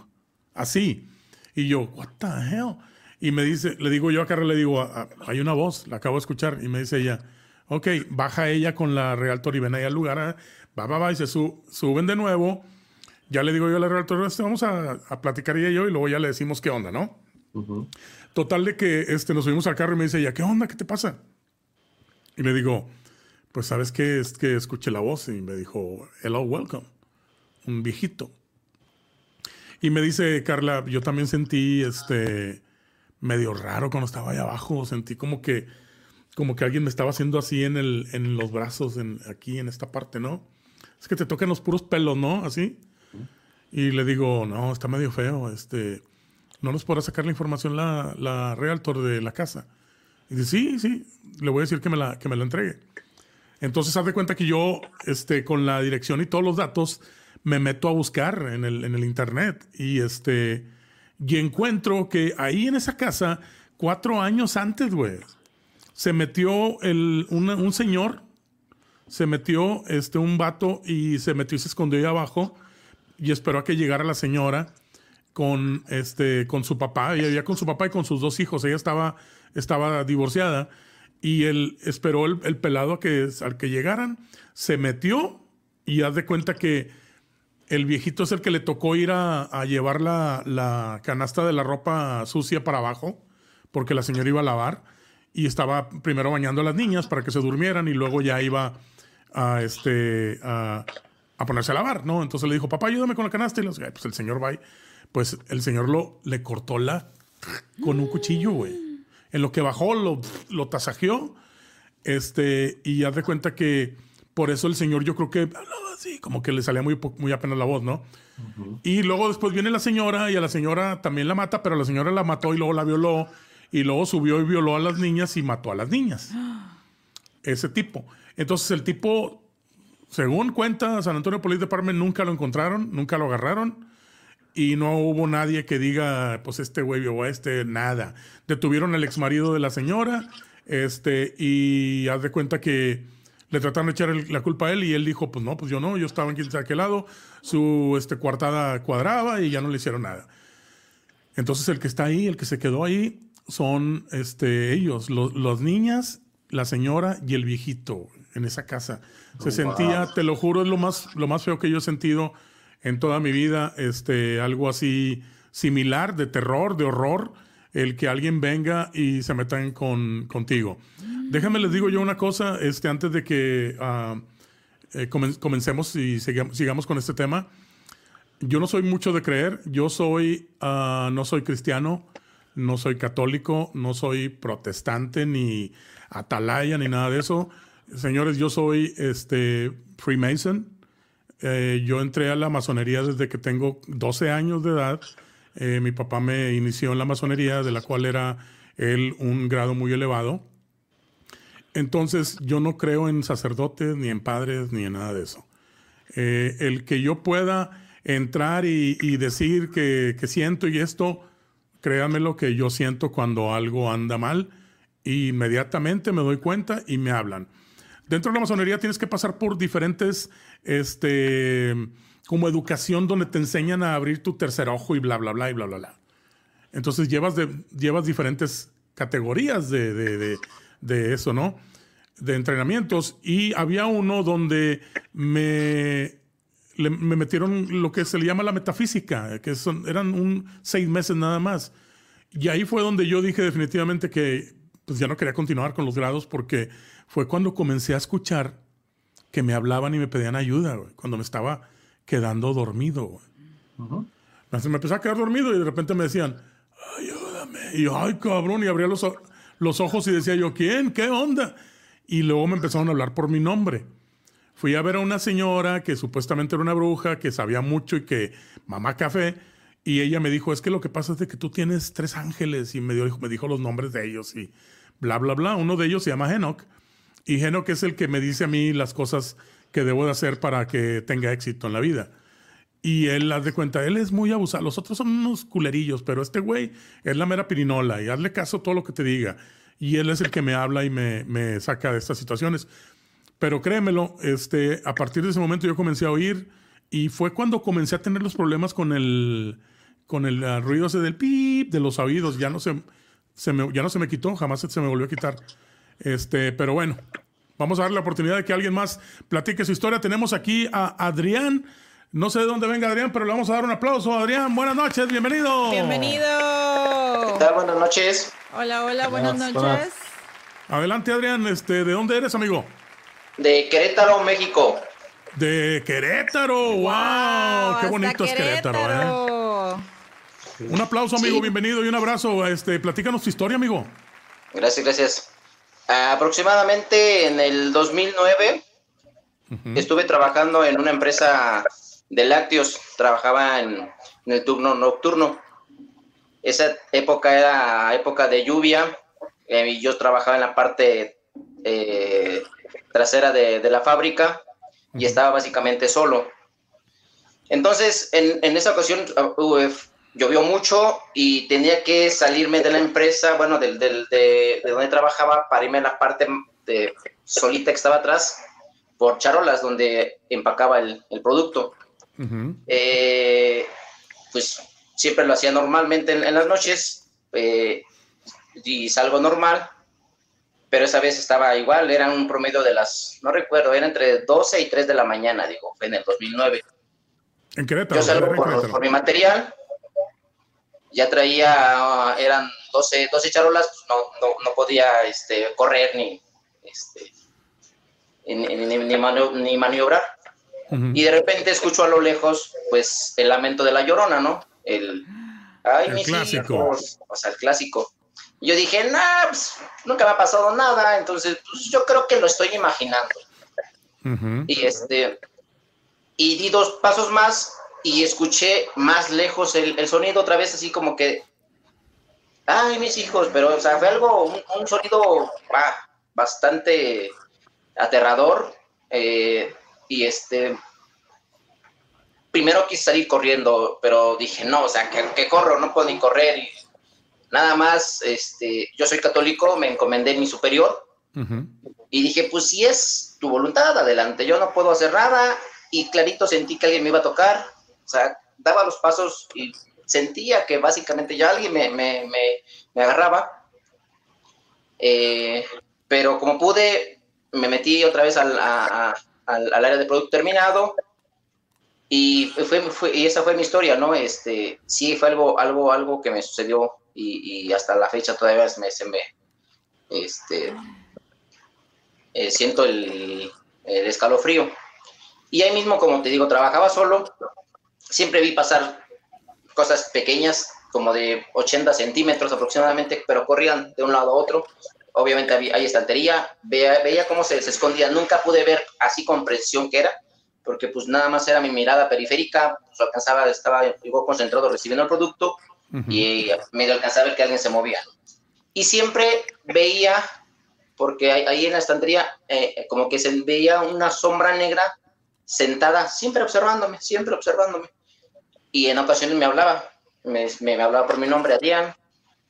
Así. Y yo, what the hell? Y me dice, le digo yo a Carla, le digo, "Ah, hay una voz, la acabo de escuchar. Y me dice ella, ok, baja ella con la Realtor y ven ahí al lugar. ah, Va, va, va, y se su- suben de nuevo. Ya le digo yo a la Realtor, este, vamos a, a platicar ella y yo, y luego ya le decimos qué onda, ¿no? Total de que este, nos subimos al carro y me dice ella, ¿qué onda? ¿Qué te pasa? Y le digo, pues sabes qué, es que escuché la voz y me dijo, hello, welcome, un viejito. Y me dice Carla, yo también sentí este medio raro cuando estaba ahí abajo, sentí como que como que alguien me estaba haciendo así en el en los brazos en aquí en esta parte, ¿no? Es que te tocan los puros pelos, ¿no? Así. Y le digo, "No, está medio feo, este no nos podrá sacar la información la, la realtor de la casa." Y dice, "Sí, sí, le voy a decir que me la que me la entregue." Entonces, haz de cuenta que yo, este, con la dirección y todos los datos, me meto a buscar en el, internet y este, y encuentro que ahí en esa casa, cuatro años antes, güey, se metió el, un señor, se metió este, un vato y se metió y se escondió ahí abajo y esperó a que llegara la señora con, este, con su papá, y había con su papá y con sus dos hijos, ella estaba, estaba divorciada y él esperó el, el pelado al que llegaran, se metió y haz de cuenta que el viejito es el que le tocó ir a, llevar la, la canasta de la ropa sucia para abajo, porque la señora iba a lavar y estaba primero bañando a las niñas para que se durmieran y luego ya iba a, este, a, a ponerse a lavar, ¿no? Entonces le dijo, papá, ayúdame con la canasta. Y "Ay, pues el señor va Pues el señor lo, le cortó la con un cuchillo, güey. En lo que bajó, lo, lo tasajeó. Este, y haz de cuenta que por eso el señor yo creo que hablaba así, como que le salía muy, muy apenas la voz, ¿no? Y luego después viene la señora y a la señora también la mata, pero la señora la mató y luego la violó y luego subió y violó a las niñas y mató a las niñas. [GASPS] Ese tipo. Entonces el tipo, según cuenta San Antonio Police Department, nunca lo encontraron, nunca lo agarraron. Y no hubo nadie que diga, pues este güey o este, nada. Detuvieron al ex marido de la señora, este, y haz de cuenta que le trataron de echar el- la culpa a él y él dijo, pues no, pues yo no, yo estaba en quien sea aquel lado, su este, coartada cuadraba y ya no le hicieron nada. Entonces el que está ahí, el que se quedó ahí, son este, ellos, lo- las niñas, la señora y el viejito en esa casa. Se Oh, sentía, wow. te lo juro, es lo más, lo más feo que yo he sentido en toda mi vida, este, algo así similar, de terror, de horror, el que alguien venga y se metan con, contigo. Déjame les digo yo una cosa, este, antes de que ah, eh, comen- comencemos y sigamos, sigamos con este tema. Yo no soy mucho de creer, yo soy, ah, no soy cristiano, no soy católico, no soy protestante, ni atalaya, ni nada de eso. Señores, yo soy este, Freemason. Eh, yo entré a la masonería desde que tengo 12 años de edad. Eh, mi papá me inició en la masonería, de la cual era él un grado muy elevado. Entonces, yo no creo en sacerdotes, ni en padres, ni en nada de eso. Eh, el que yo pueda entrar y, decir que, que siento y esto, créanme lo que yo siento cuando algo anda mal, inmediatamente me doy cuenta y me hablan. Dentro de la masonería tienes que pasar por diferentes, este, como educación donde te enseñan a abrir tu tercer ojo y bla, bla, bla, y bla, bla, bla. Entonces llevas, de, llevas diferentes categorías de, de- de- eso, ¿no? De entrenamientos. Y había uno donde me, le- me metieron lo que se le llama la metafísica, que son, eran un seis meses nada más. Y ahí fue donde yo dije definitivamente que pues ya no quería continuar con los grados porque fue cuando comencé a escuchar que me hablaban y me pedían ayuda, güey, cuando me estaba quedando dormido. güey. Me empecé a quedar dormido y de repente me decían, ayúdame. Y yo, ay, cabrón, y abría los, los ojos y decía yo, ¿quién? ¿Qué onda? Y luego me empezaron a hablar por mi nombre. Fui a ver a una señora que supuestamente era una bruja, que sabía mucho y que mamá café. Y ella me dijo, es que lo que pasa es de que tú tienes tres ángeles. Y me, dio, me dijo los nombres de ellos y bla, bla, bla. Uno de ellos se llama Enoch. Y Enoch es el que me dice a mí las cosas que debo de hacer para que tenga éxito en la vida. Y él, haz de cuenta, él es muy abusado. Los otros son unos culerillos, pero este güey es la mera pirinola y hazle caso a todo lo que te diga. Y él es el que me habla y me, saca de estas situaciones. Pero créemelo, este, a partir de ese momento yo comencé a oír y fue cuando comencé a tener los problemas con el, con el ah, ruido ese del pip de los oídos. Ya no se, ya no se me quitó, jamás se me volvió a quitar. Este, pero bueno, vamos a darle la oportunidad de que alguien más platique su historia. Tenemos aquí a Adrián. No sé de dónde venga Adrián, pero le vamos a dar un aplauso. Adrián, buenas noches, bienvenido. Bienvenido. ¿Qué tal? Buenas noches. Hola, hola, buenas Buenas, noches. buenas. Adelante, Adrián. Este, ¿De dónde eres, amigo? De Querétaro, México. De Querétaro. ¡Wow! ¡Qué bonito es Querétaro! ¿eh? Un aplauso, amigo, Sí. bienvenido y un abrazo. Este, platícanos tu historia, amigo. Gracias, gracias. Aproximadamente en el 2009 estuve trabajando en una empresa de lácteos. Trabajaba en, en el turno nocturno. Esa época era época de lluvia eh, y yo trabajaba en la parte eh, trasera de, de la fábrica y estaba básicamente solo. Entonces, en, en esa ocasión uh, uh, llovió mucho y tenía que salirme de la empresa, bueno, del, del- de, de donde trabajaba, para irme a la parte de, solita que estaba atrás, por charolas donde empacaba el, el producto. Eh, pues siempre lo hacía normalmente en, en las noches eh, y salgo normal, pero esa vez estaba igual, era un promedio de las, no recuerdo, era entre 12 y 3 de la mañana, digo, en el 2009. En Querétaro. Yo salgo por, por mi material, ya traía, ah, eran 12, 12 charolas, pues no, no, no podía este, correr ni, este, ni, ni, ni ni maniobrar. Y de repente escucho a lo lejos, pues, el lamento de la llorona, ¿no? El, ay, El mis clásico. hijos, o sea, el clásico. Y yo dije, nah, pues, nunca me ha pasado nada, entonces, pues, yo creo que lo estoy imaginando. Y este, y di dos pasos más y escuché más lejos el, el sonido otra vez, así como que, ay, mis hijos, pero, o sea, fue algo, un, un sonido bah, bastante aterrador. eh, y este, primero quise salir corriendo, pero dije, no, o sea, que, que corro, no puedo ni correr. Y nada más, este, yo soy católico, me encomendé en mi superior y dije, pues si es tu voluntad, adelante, yo no puedo hacer nada. Y clarito sentí que alguien me iba a tocar, o sea, daba los pasos y sentía que básicamente ya alguien me, me, me, me agarraba. Eh, pero como pude, me metí otra vez al, a- al, al área de producto terminado y, fue, fue- y esa fue mi historia, ¿no? Este, sí, fue algo, algo, algo que me sucedió y, y hasta la fecha todavía me, se me, este, eh, siento el, el escalofrío. Y ahí mismo, como te digo, trabajaba solo, siempre vi pasar cosas pequeñas, como de 80 centímetros aproximadamente, pero corrían de un lado a otro. Obviamente hay estantería, veía, veía cómo se, se escondía. Nunca pude ver así con precisión que era, porque pues nada más era mi mirada periférica, pues alcanzaba, estaba igual concentrado recibiendo el producto y medio alcanzaba a ver que alguien se movía. Y siempre veía, porque ahí, ahí en la estantería, eh, como que se veía una sombra negra sentada, siempre observándome, siempre observándome. Y en ocasiones me hablaba, me, me, me hablaba por mi nombre, Adrián,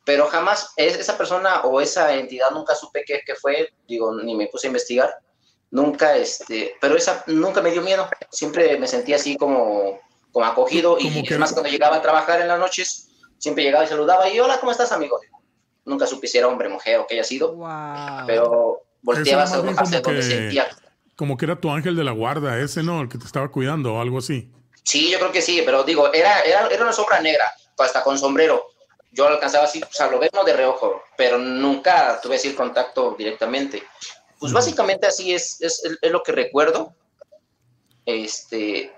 pero jamás es, esa persona o esa entidad nunca supe qué, qué fue, digo, ni me puse a investigar, nunca, este, pero esa nunca me dio miedo, siempre me sentía así como, como acogido y que- es más cuando llegaba a trabajar en las noches, siempre llegaba y saludaba y hola, ¿cómo estás, amigo? Nunca supe si era hombre, mujer o qué haya sido, pero volteaba hacia, donde que- sentía. Como que era tu ángel de la guarda, ese, ¿no? El que te estaba cuidando o algo así. Sí, yo creo que sí, pero digo, era, era, era una sombra negra, hasta con sombrero. Yo alcanzaba así, o sea, lo veo de reojo, pero nunca tuve así el contacto directamente. Pues básicamente así es, es, es lo que recuerdo. Este,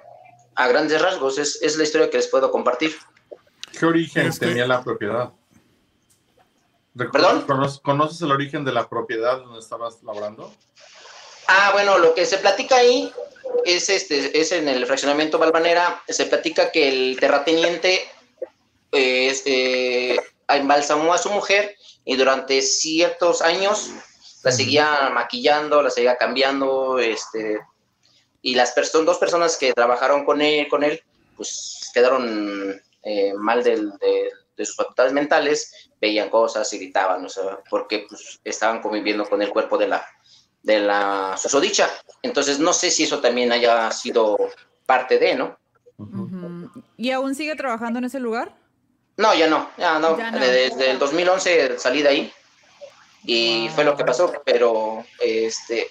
a grandes rasgos, es, es la historia que les puedo compartir. ¿Qué origen Este- tenía la propiedad? ¿Perdón? ¿Conoces, conoces el origen de la propiedad donde estabas laborando? Ah, bueno, lo que se platica ahí es este, es en el fraccionamiento Balvanera, se platica que el terrateniente eh, este, embalsamó a su mujer y durante ciertos años la seguía maquillando, la seguía cambiando, este, y las personas, dos personas que trabajaron con él, con él pues quedaron eh, mal del- de, de sus facultades mentales, veían cosas gritaban, o sea, porque pues, estaban conviviendo con el cuerpo de la, de la susodicha. Entonces, no sé si eso también haya sido parte de, ¿no? ¿Y aún sigue trabajando en ese lugar? No, ya no, ya no. Ya no. Desde el 2011 salí de ahí y fue lo que pasó, pero este,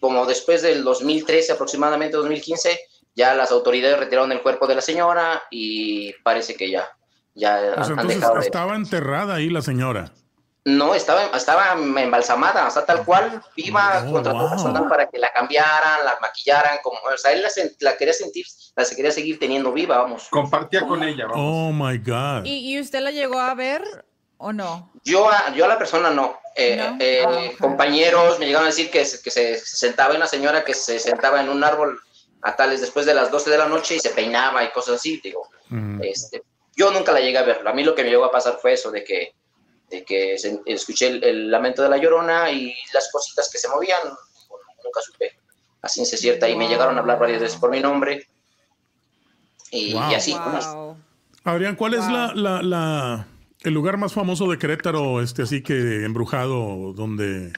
como después del 2013 aproximadamente, 2015, ya las autoridades retiraron el cuerpo de la señora y parece que ya, ya han entonces dejado de... estaba enterrada ahí la señora. No, estaba, estaba embalsamada, o sea, tal cual, viva, Oh, contrató wow. personal para que la cambiaran, la maquillaran, como, o sea, él la, la quería sentir, la se quería seguir teniendo viva, vamos. Compartía con ella, vamos. Oh my God. ¿Y, y usted la llegó a ver o no? Yo a, yo a la persona no. Eh, ¿No? eh, Ah. Compañeros me llegaron a decir que, se- que se, se sentaba una señora que se sentaba en un árbol a tales después de las 12 de la noche y se peinaba y cosas así, digo. Este, yo nunca la llegué a ver. A mí lo que me llegó a pasar fue eso de que, de que se- escuché el, el lamento de la llorona y las cositas que se movían. Bueno, nunca supe a ciencia cierta y me llegaron a hablar varias veces por mi nombre. Y, Wow. y así. Adrián, ¿cuál es la, la- la- el lugar más famoso de Querétaro, este así que embrujado, donde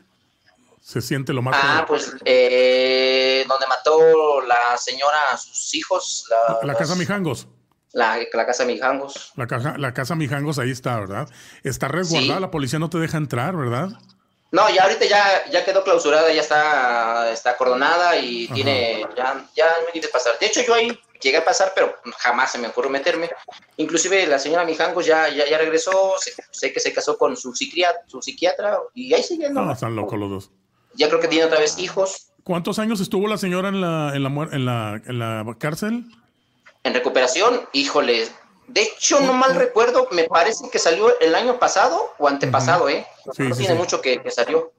se siente lo más Ah, pues eh, donde mató la señora a sus hijos, la, la las- casa Mijangos. La, la casa Mijangos. La, caja, la casa Mijangos ahí está, ¿verdad? Está resguardada, Sí. la policía no te deja entrar, ¿verdad? No, ya ahorita ya, ya quedó clausurada, ya está, está acordonada y Ajá. tiene, ya, ya difícil pasar. De hecho, yo ahí llegué a pasar, pero jamás se me ocurrió meterme. Inclusive la señora Mijangos ya, ya, ya regresó, sé, sé que se casó con su psiquiatra, su psiquiatra y ahí sigue, ¿no? No, están locos los dos. Ya creo que tiene otra vez hijos ¿Cuántos años estuvo la señora en la, en la, en la, en la cárcel? En recuperación. Híjole, de hecho, no mal recuerdo, me parece que salió el año pasado o antepasado, ¿eh? Sí, no sí, tiene sí. mucho que, que salió.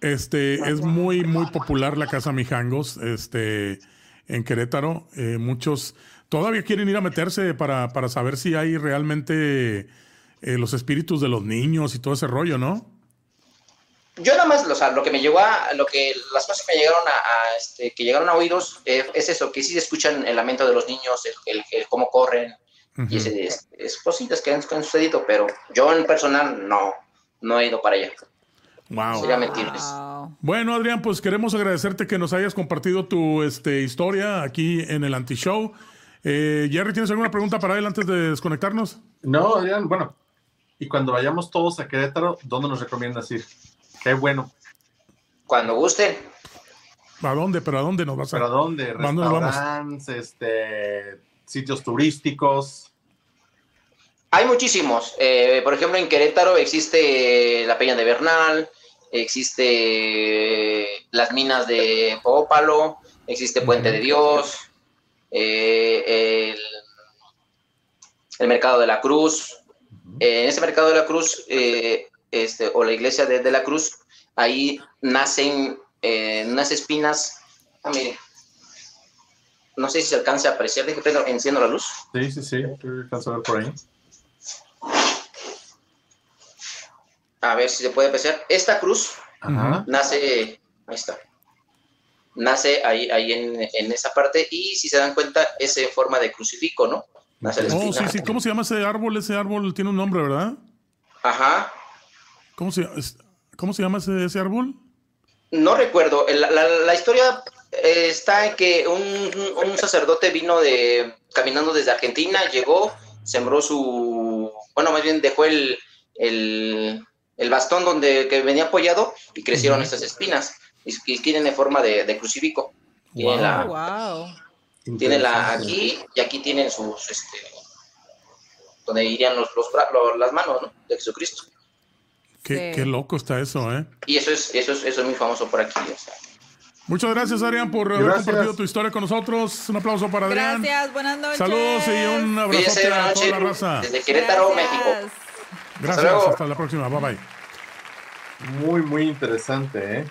Este, es muy, muy popular la Casa Mijangos, este, en Querétaro. Eh, muchos todavía quieren ir a meterse para, para saber si hay realmente eh, los espíritus de los niños y todo ese rollo, ¿no? Yo nada más, o sea, lo que me llegó a, lo que, las cosas que me llegaron a, a, este, que llegaron a oídos, eh, es eso, que sí se escuchan el lamento de los niños, el, el- el cómo corren, y ese, es, es cositas que han, que han sucedido, pero yo en personal no, no he ido para allá. Wow. Sería mentirles. Bueno, Adrián, pues queremos agradecerte que nos hayas compartido tu este, historia aquí en el Anti-Show. Eh, Jerry, ¿tienes alguna pregunta para él antes de desconectarnos? No, Adrián, bueno. Y cuando vayamos todos a Querétaro, ¿dónde nos recomiendas ir? Qué bueno. Cuando gusten. ¿A dónde? ¿Pero a dónde nos vas a ¿Pero a dónde? Restaurantes, este, sitios turísticos. Hay muchísimos. Eh, por ejemplo, en Querétaro existe la Peña de Bernal, existe las minas de Pópalo, existe Puente de Dios, eh, el, el Mercado de la Cruz. Eh, en ese Mercado de la Cruz, eh, este, o la Iglesia de, de la Cruz, ahí nacen eh, unas espinas. Ah, mire. No sé si se alcanza a apreciar. Deje prendo, enciendo la luz. Sí, sí, sí. Alcanzo a ver por ahí. A ver si se puede apreciar. Esta cruz Ajá. nace, ahí está, nace ahí, ahí en, en esa parte y si se dan cuenta es en forma de crucifijo, ¿no? Nace la Oh, sí, sí. ¿Cómo se llama ese árbol? Ese árbol tiene un nombre, ¿verdad? Ajá, ¿Cómo se, ¿cómo se llama ese, ese árbol? no recuerdo, la, la historia eh, está en que un, un sacerdote vino de, caminando desde Argentina, llegó, sembró su, bueno, más bien dejó el, el, el bastón donde que venía apoyado y crecieron Ujú. estas espinas y, y tienen en forma de, de crucifijo. Tienen la, wow. Tienen la aquí y aquí tienen sus, este, donde irían los, los bra- lo- las manos, ¿no? De Jesucristo. Qué, Sí. qué loco está eso, ¿eh? Y eso es, eso es, eso es muy famoso por aquí. o sea. Muchas gracias, Adrián, por haber Gracias. compartido tu historia con nosotros. Un aplauso para Adrián. Gracias, buenas noches. Saludos y un abrazote Cuídense, a toda la raza. Desde Querétaro, México. Gracias. Gracias, luego. hasta la próxima. Bye bye. Muy, muy interesante, ¿eh?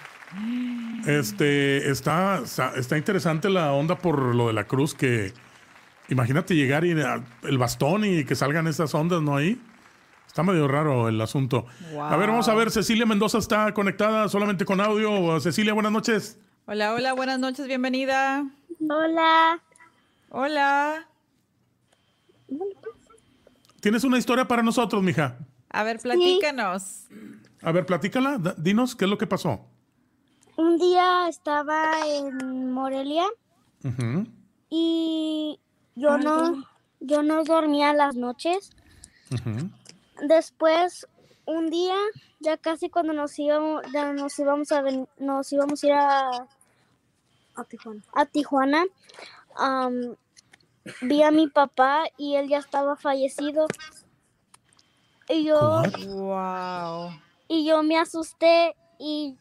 Este, está, está, está interesante la onda por lo de la cruz que imagínate llegar y ah, el bastón y que salgan esas ondas, ¿no? Ahí. Está medio raro el asunto. A ver, vamos a ver, Cecilia Mendoza está conectada solamente con audio. Cecilia, buenas noches. Hola, hola, buenas noches, bienvenida. Hola. Hola. ¿Tienes una historia para nosotros, mija? A ver, platícanos. A ver, platícala, dinos qué es lo que pasó. Un día estaba en Morelia y yo no, yo no dormía las noches. Ujú. Después, un día, ya casi cuando nos íbamos, ya nos íbamos a ven- nos íbamos a ir a, a Tijuana, a Tijuana vi a mi papá y él ya estaba fallecido. Y yo, Wow. y yo me asusté y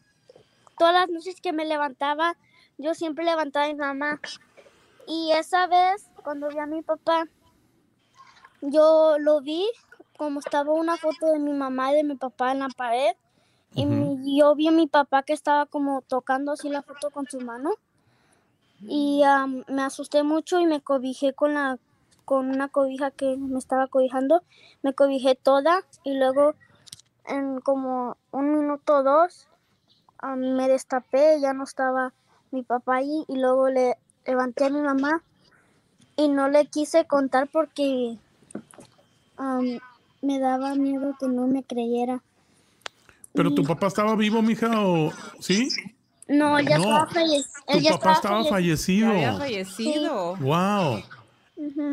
todas las noches que me levantaba, yo siempre levantaba a mi mamá. Y esa vez, cuando vi a mi papá, yo lo vi como estaba una foto de mi mamá y de mi papá en la pared. Y mi- yo vi a mi papá que estaba como tocando así la foto con su mano. Y am, me asusté mucho y me cobijé con la con una cobija que me estaba cobijando. Me cobijé toda y luego en como un minuto o dos me destapé, ya no estaba mi papá ahí y luego le levanté a mi mamá y no le quise contar porque me daba miedo que no me creyera. ¿Pero tu papá estaba vivo, mija, o sí? No, ya No, estaba fallecido. Tu papá estaba fallecido. Ya había fallecido. Wow.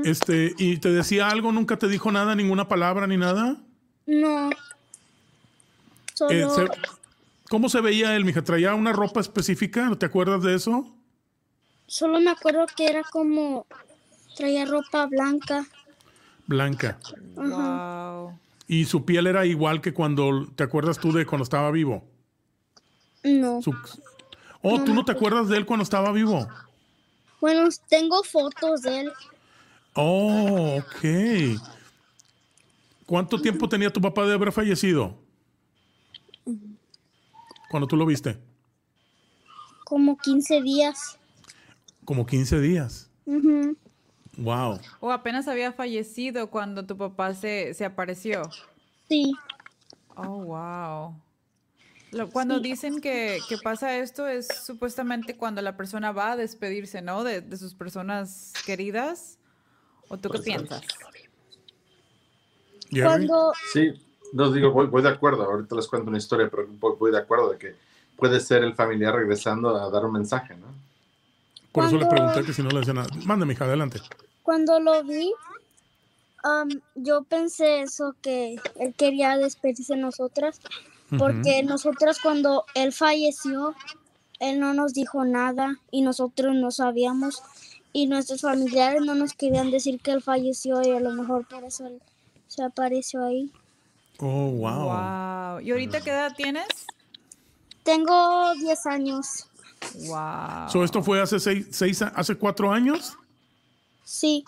Este, ¿y te decía algo? ¿Nunca te dijo nada, ninguna palabra ni nada? No. Solo Eh, se- ¿Cómo se veía él, mija? ¿Traía una ropa específica? ¿Te acuerdas de eso? Solo me acuerdo que era como traía ropa blanca. Blanca. Wow. ¿Y su piel era igual que cuando, te acuerdas tú de cuando estaba vivo? No. Su- Oh, ¿tú no te acuerdas de él cuando estaba vivo? Bueno, tengo fotos de él. Oh, ok. ¿Cuánto tiempo tenía tu papá de haber fallecido? Cuando tú lo viste. Como 15 días. Como 15 días. Ujú. Wow. O apenas había fallecido cuando tu papá se, se apareció. Sí. Oh, wow. Lo- Cuando Sí. dicen que, que pasa esto es supuestamente cuando la persona va a despedirse, ¿no? De, de sus personas queridas. ¿O tú qué piensas? Cuando, Sí, no digo, voy, voy de acuerdo. Ahorita les cuento una historia, pero voy, voy de acuerdo de que puede ser el familiar regresando a dar un mensaje, ¿no? Por eso le pregunté que si no le decía nada. Mándame, hija, adelante. Cuando lo vi, yo pensé eso, que él quería despedirse de nosotras, porque nosotras cuando él falleció, él no nos dijo nada y nosotros no sabíamos y nuestros familiares no nos querían decir que él falleció y a lo mejor por eso él se apareció ahí. Oh, wow. Wow. ¿Y ahorita qué edad tienes? Tengo 10 años. Wow. So, ¿Esto fue hace seis, seis hace cuatro años? Sí,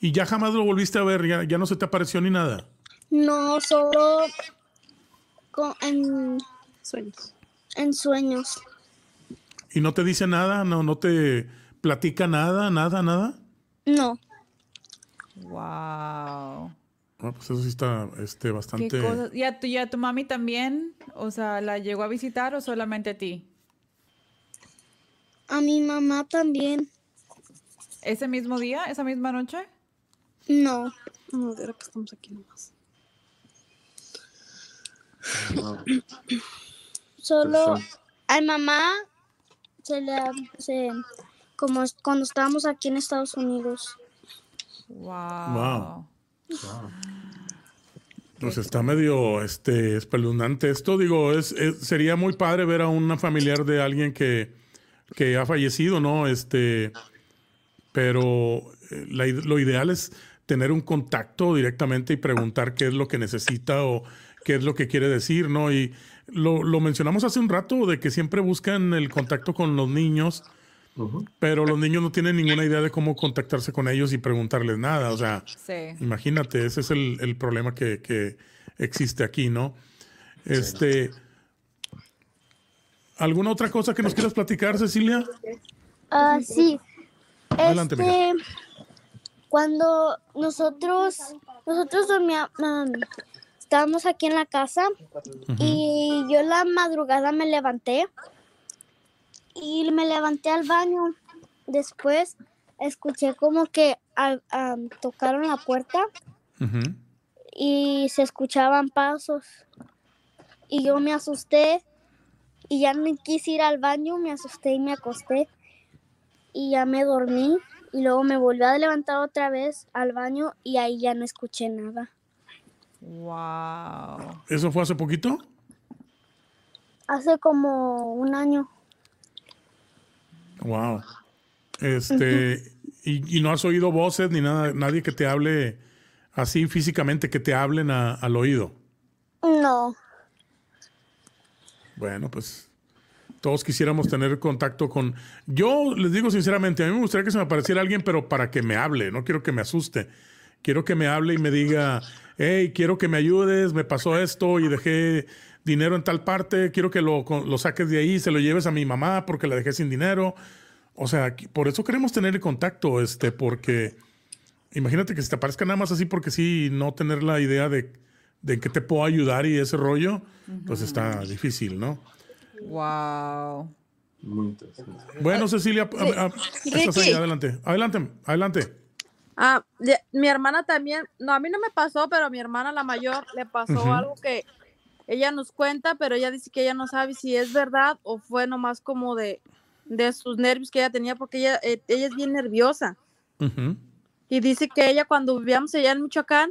Y ya jamás lo volviste a ver, ya, ya no se te apareció ni nada. no solo con- en sueños. En sueños. Y no te dice nada, no, no te platica nada, nada, nada. No. Wow. Ah, pues eso sí está este, ¿Qué bastante. ¿Y a, tu, y a tu mami también? O sea, ¿la llegó a visitar o solamente a ti? A mi mamá también. ¿Ese mismo día? ¿Esa misma noche? No. No, de que estamos aquí nomás. Solo a mi mamá se le se, como es- cuando estábamos aquí en Estados Unidos. Wow. Wow. Pues está medio este, espeluznante esto. Digo, es, es- sería muy padre ver a una familiar de alguien que, que ha fallecido, ¿no? Este, pero eh, la lo ideal es tener un contacto directamente y preguntar qué es lo que necesita o qué es lo que quiere decir, ¿no? Y lo, lo mencionamos hace un rato de que siempre buscan el contacto con los niños, pero los niños no tienen ninguna idea de cómo contactarse con ellos y preguntarles nada. O sea, Sí. Imagínate, ese es el, el problema que, que existe aquí, ¿no? Este. ¿Alguna otra cosa que nos quieras platicar, Cecilia? Ah, sí. Adelante, este, cuando nosotros nosotros dormíamos estábamos aquí en la casa y yo la madrugada me levanté y me levanté al baño. Después escuché como que tocaron la puerta y se escuchaban pasos. Y yo me asusté y ya no quise ir al baño, me asusté y me acosté y ya me dormí y luego me volví a levantar otra vez al baño y ahí ya no escuché nada. Wow. ¿Eso fue hace poquito? Hace como un año. Wow. Este. y, y no has oído voces ni nada, nadie que te hable así físicamente, que te hablen a- al oído. No. Bueno, pues todos quisiéramos tener contacto con... Yo les digo sinceramente, a mí me gustaría que se me apareciera alguien, pero para que me hable, no quiero que me asuste. Quiero que me hable y me diga, hey, quiero que me ayudes, me pasó esto y dejé dinero en tal parte, quiero que lo, lo saques de ahí y se lo lleves a mi mamá porque la dejé sin dinero. O sea, por eso queremos tener el contacto, este, porque imagínate que si te aparezca nada más así porque sí, no tener la idea de, de en qué te puedo ayudar y ese rollo, pues está difícil, ¿no? Wow. Muy interesante. Bueno, Cecilia, a- a- ahí, adelante, adelante, adelante. Ah, mi hermana también, no, a mí no me pasó, pero a mi hermana la mayor le pasó Ujú. algo que ella nos cuenta, pero ella dice que ella no sabe si es verdad o fue nomás como de, de sus nervios que ella tenía, porque ella, eh, ella es bien nerviosa. Ujú, Y dice que ella cuando vivíamos allá en Michoacán,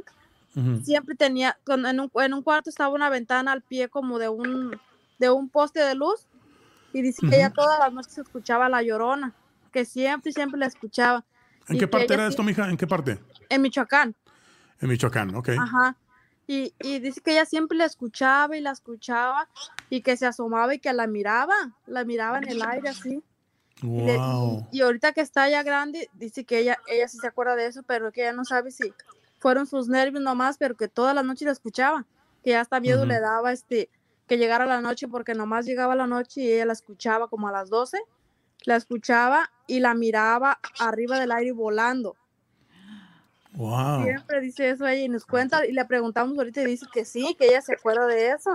ujú. siempre tenía, en un, en un cuarto estaba una ventana al pie como de un, de un poste de luz. Y dice que ella todas las noches escuchaba la llorona, que siempre, siempre la escuchaba. ¿En Y qué parte era esto, mija? ¿En qué parte? En Michoacán. En Michoacán, ok. Ajá. Y, y dice que ella siempre la escuchaba y la escuchaba y que se asomaba y que la miraba, la miraba en el aire así. Y, le- Wow. y ahorita que está ya grande, dice que ella, ella sí se acuerda de eso, pero que ella no sabe si fueron sus nervios nomás, pero que todas las noches la escuchaba, que ya hasta miedo Ujú. le daba este que llegara la noche porque nomás llegaba la noche y ella la escuchaba como a las 12, la escuchaba y la miraba arriba del aire volando. Wow. Siempre dice eso ella y nos cuenta y le preguntamos ahorita y dice que sí, que ella se acuerda de eso.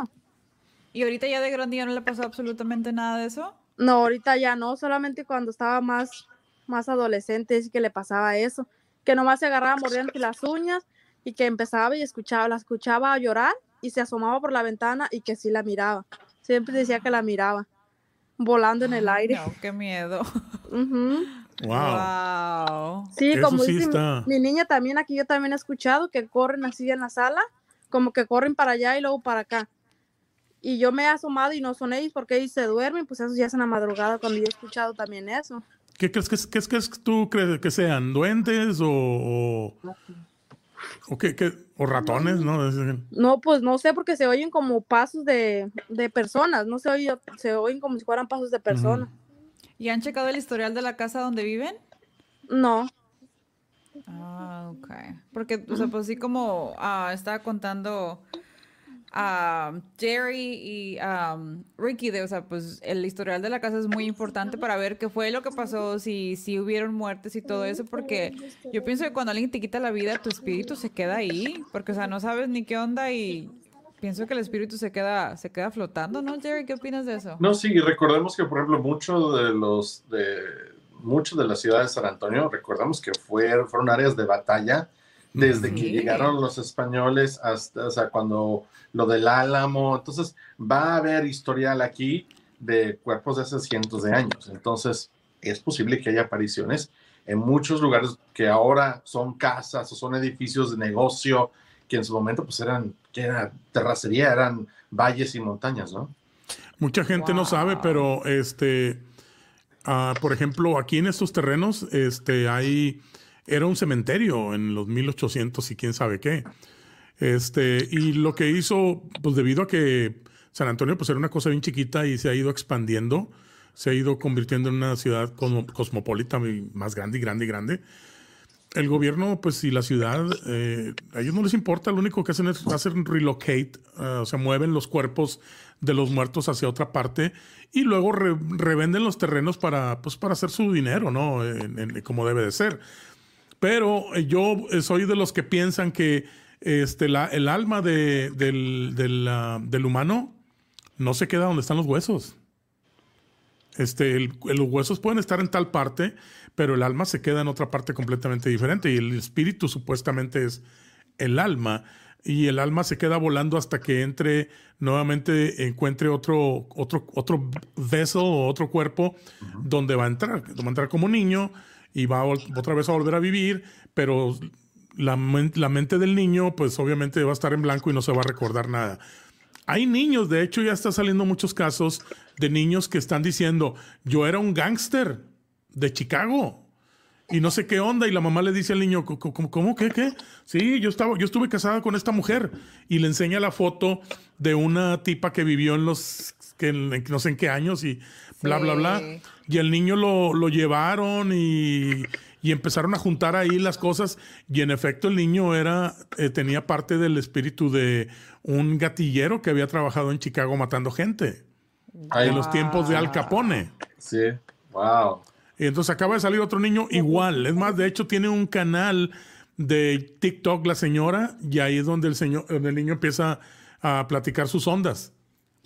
¿Y ahorita ya de grande ya no le pasó absolutamente nada de eso? No, ahorita ya no, solamente cuando estaba más, más adolescente es que le pasaba eso, que nomás se agarraba mordiendo las uñas y que empezaba y escuchaba, la escuchaba llorar y se asomaba por la ventana y que sí la miraba. Siempre decía que la miraba, volando en el aire. No, qué miedo. [LAUGHS] Ujú. Wow. Sí, Eso como sí dice mi- está. mi niña también, aquí yo también he escuchado que corren así en la sala, como que corren para allá y luego para acá. Y yo me he asomado y no son ellos porque ellos se duermen, pues eso ya es en la madrugada cuando yo he escuchado también eso. ¿Qué crees que, qué crees que tú crees que sean? ¿Duendes o, o, o qué- qué? O ratones? ¿no? No, pues no sé porque se oyen como pasos de, de personas, no se oye, se oyen como si fueran pasos de personas. ¿Y han checado el historial de la casa donde viven? No. Ah, ok. Porque, o sea, pues sí como ah, estaba contando a Jerry y um, Ricky, de, o sea, pues el historial de la casa es muy importante para ver qué fue lo que pasó, si, si hubieron muertes y todo eso, porque yo pienso que cuando alguien te quita la vida, tu espíritu se queda ahí, porque, o sea, no sabes ni qué onda y pienso que el espíritu se queda, se queda flotando, ¿no, Jerry? ¿Qué opinas de eso? No, sí, y recordemos que, por ejemplo, muchos de los de muchos de la ciudad de San Antonio, recordamos que fue- fueron áreas de batalla desde que llegaron los españoles hasta, o sea, cuando lo del Álamo. Entonces, va a haber historial aquí de cuerpos de hace cientos de años. Entonces, es posible que haya apariciones en muchos lugares que ahora son casas o son edificios de negocio que en su momento pues eran, que era terracería, eran valles y montañas, ¿no? Mucha gente no sabe, pero este, ah, por ejemplo, aquí en estos terrenos, este, hay, era un cementerio en los 1800 y quién sabe qué. Este, y lo que hizo, pues debido a que San Antonio pues era una cosa bien chiquita y se ha ido expandiendo, se ha ido convirtiendo en una ciudad cosmo- cosmopolita más grande y grande y grande. El gobierno, pues, y la ciudad, eh, a ellos no les importa, lo único que hacen es hacen relocate, ah, o sea, mueven los cuerpos de los muertos hacia otra parte y luego re- revenden los terrenos para, pues, para hacer su dinero, ¿no? Como debe de ser. Pero eh, yo eh, soy de los que piensan que este, la- el alma de- del, del, ah, del humano no se queda donde están los huesos. Este, el- los huesos pueden estar en tal parte, pero el alma se queda en otra parte completamente diferente. Y el espíritu supuestamente es el alma. Y el alma se queda volando hasta que entre nuevamente, encuentre otro, otro, otro vessel o otro cuerpo donde va a entrar. Va a entrar como niño y va otra vez a volver a vivir, pero la, la mente del niño, pues obviamente va a estar en blanco y no se va a recordar nada. Hay niños, de hecho ya está saliendo muchos casos de niños que están diciendo, yo era un gángster de Chicago y no sé qué onda y la mamá le dice al niño, "¿Cómo- ¿cómo, qué, qué? Sí, yo estaba, yo estuve casada con esta mujer y le enseña la foto de una tipa que vivió en los, que no sé en qué años y bla, bla, bla. Y el niño lo, lo llevaron y, y empezaron a juntar ahí las cosas. Y en efecto, el niño era, eh, tenía parte del espíritu de un gatillero que había trabajado en Chicago matando gente. Ay. En los tiempos de Al Capone. Sí, wow. Y entonces acaba de salir otro niño igual. Es más, de hecho, tiene un canal de TikTok la señora, y ahí es donde el señor, donde el niño empieza a platicar sus ondas.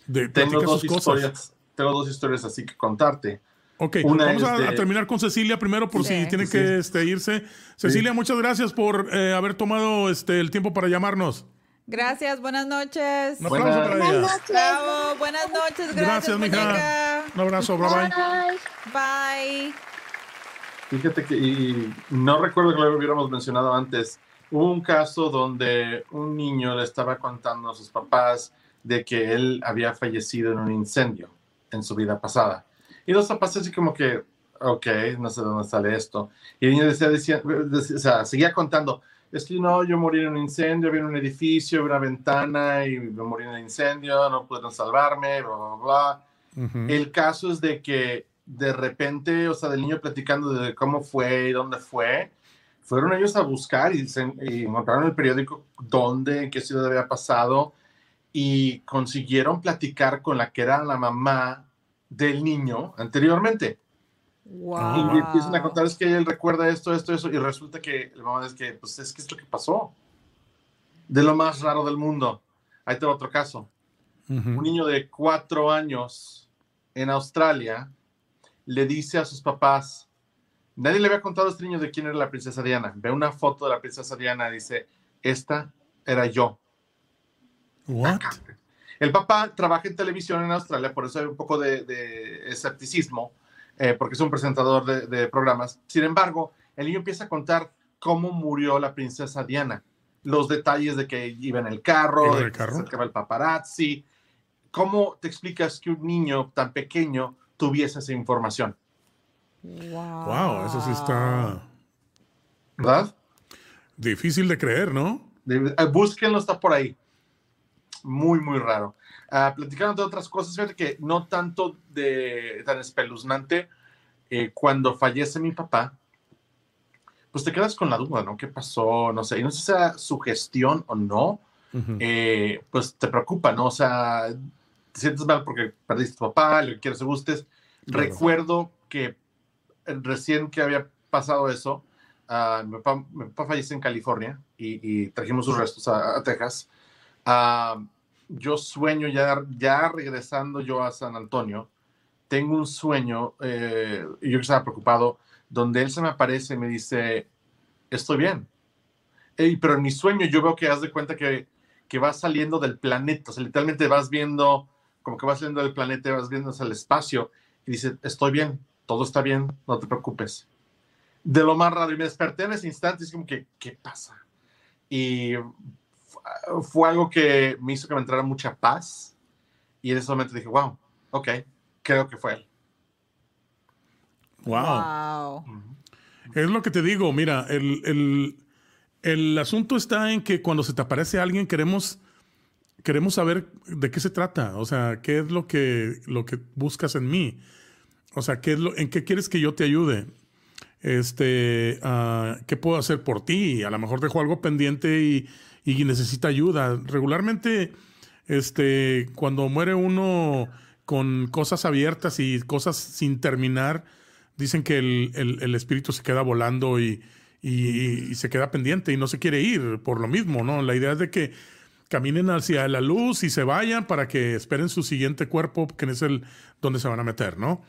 De, Tengo platica dos, sus cosas. historias, tengo dos historias así que contarte. Ok, Una vamos a, de- a terminar con Cecilia primero por Sí. si tiene Sí. que este, irse. Cecilia, muchas gracias por eh, haber tomado este, el tiempo para llamarnos. Gracias, buenas noches. Un aplauso para. Buenas noches. Bravo, buenas noches, gracias, Gracias, mija. Un abrazo, bye bye. Bye. Fíjate que, y no recuerdo que lo hubiéramos mencionado antes, hubo un caso donde un niño le estaba contando a sus papás de que él había fallecido en un incendio en su vida pasada. Y los papás así como que, ok, no sé de dónde sale esto. Y el niño decía, decía, decía- o sea, seguía contando, es que no, yo morí en un incendio, vi en un edificio, vi una ventana y me morí en el incendio, no pudieron salvarme, bla, bla, bla. El caso es de que de repente, o sea, del niño platicando de cómo fue y dónde fue, fueron ellos a buscar y, se, y encontraron el periódico dónde, en qué ciudad había pasado y consiguieron platicar con la que era la mamá del niño anteriormente. Y le empiezan a contar, es que él recuerda esto, esto, eso, y resulta que la mamá es que, pues es que esto que pasó. De lo más raro del mundo. Ahí te va otro caso. un niño de cuatro años en Australia le dice a sus papás, nadie le había contado a este niño de quién era la princesa Diana. Ve una foto de la princesa Diana y dice, esta era yo. What? El papá trabaja en televisión en Australia, por eso hay un poco de, de escepticismo, eh, porque es un presentador de, de programas. Sin embargo, el niño empieza a contar cómo murió la princesa Diana, los detalles de que iba en el carro, ¿Iba en de el que carro? se acercaba el paparazzi. ¿Cómo te explicas que un niño tan pequeño tuviese esa información? Wow, eso sí está ¿Verdad? difícil de creer, ¿no? Eh, búsquenlo, está por ahí. Muy, muy raro. Ah, platicando de otras cosas, fíjate que no tanto de tan espeluznante. eh, cuando fallece mi papá, pues te quedas con la duda, ¿no? ¿Qué pasó? No sé, y no sé si sea sugestión o no, eh, pues te preocupa, ¿no? O sea, te sientes mal porque perdiste a tu papá, le quieres o gustes. Claro. Recuerdo que recién que había pasado eso, ah, mi, papá, mi papá fallece en California y, y trajimos sus restos a, a Texas. Ah, yo sueño ya, ya regresando yo a San Antonio, tengo un sueño, eh, y yo estaba preocupado, donde él se me aparece y me dice, estoy bien. Ey, pero en mi sueño yo veo que haz de cuenta que, que vas saliendo del planeta, o sea, literalmente vas viendo, como que vas saliendo del planeta, vas viendo hacia el espacio, y dice, estoy bien, todo está bien, no te preocupes. De lo más raro, y me desperté en ese instante, y es como que, ¿qué pasa? Y fue algo que me hizo que me entrara mucha paz, y en ese momento dije, wow, ok, creo que fue él. Wow. Es lo que te digo, mira, el, el- el asunto está en que cuando se te aparece alguien queremos, queremos saber de qué se trata, o sea, qué es lo que, lo que buscas en mí, o sea, qué es lo, en qué quieres que yo te ayude, este, ah, qué puedo hacer por ti, a lo mejor dejo algo pendiente y, y necesita ayuda. Regularmente, este, cuando muere uno con cosas abiertas y cosas sin terminar, dicen que el, el- espíritu se queda volando y, y- y se queda pendiente y no se quiere ir por lo mismo, ¿no? La idea es de que caminen hacia la luz y se vayan para que esperen su siguiente cuerpo, que es el donde se van a meter, ¿no?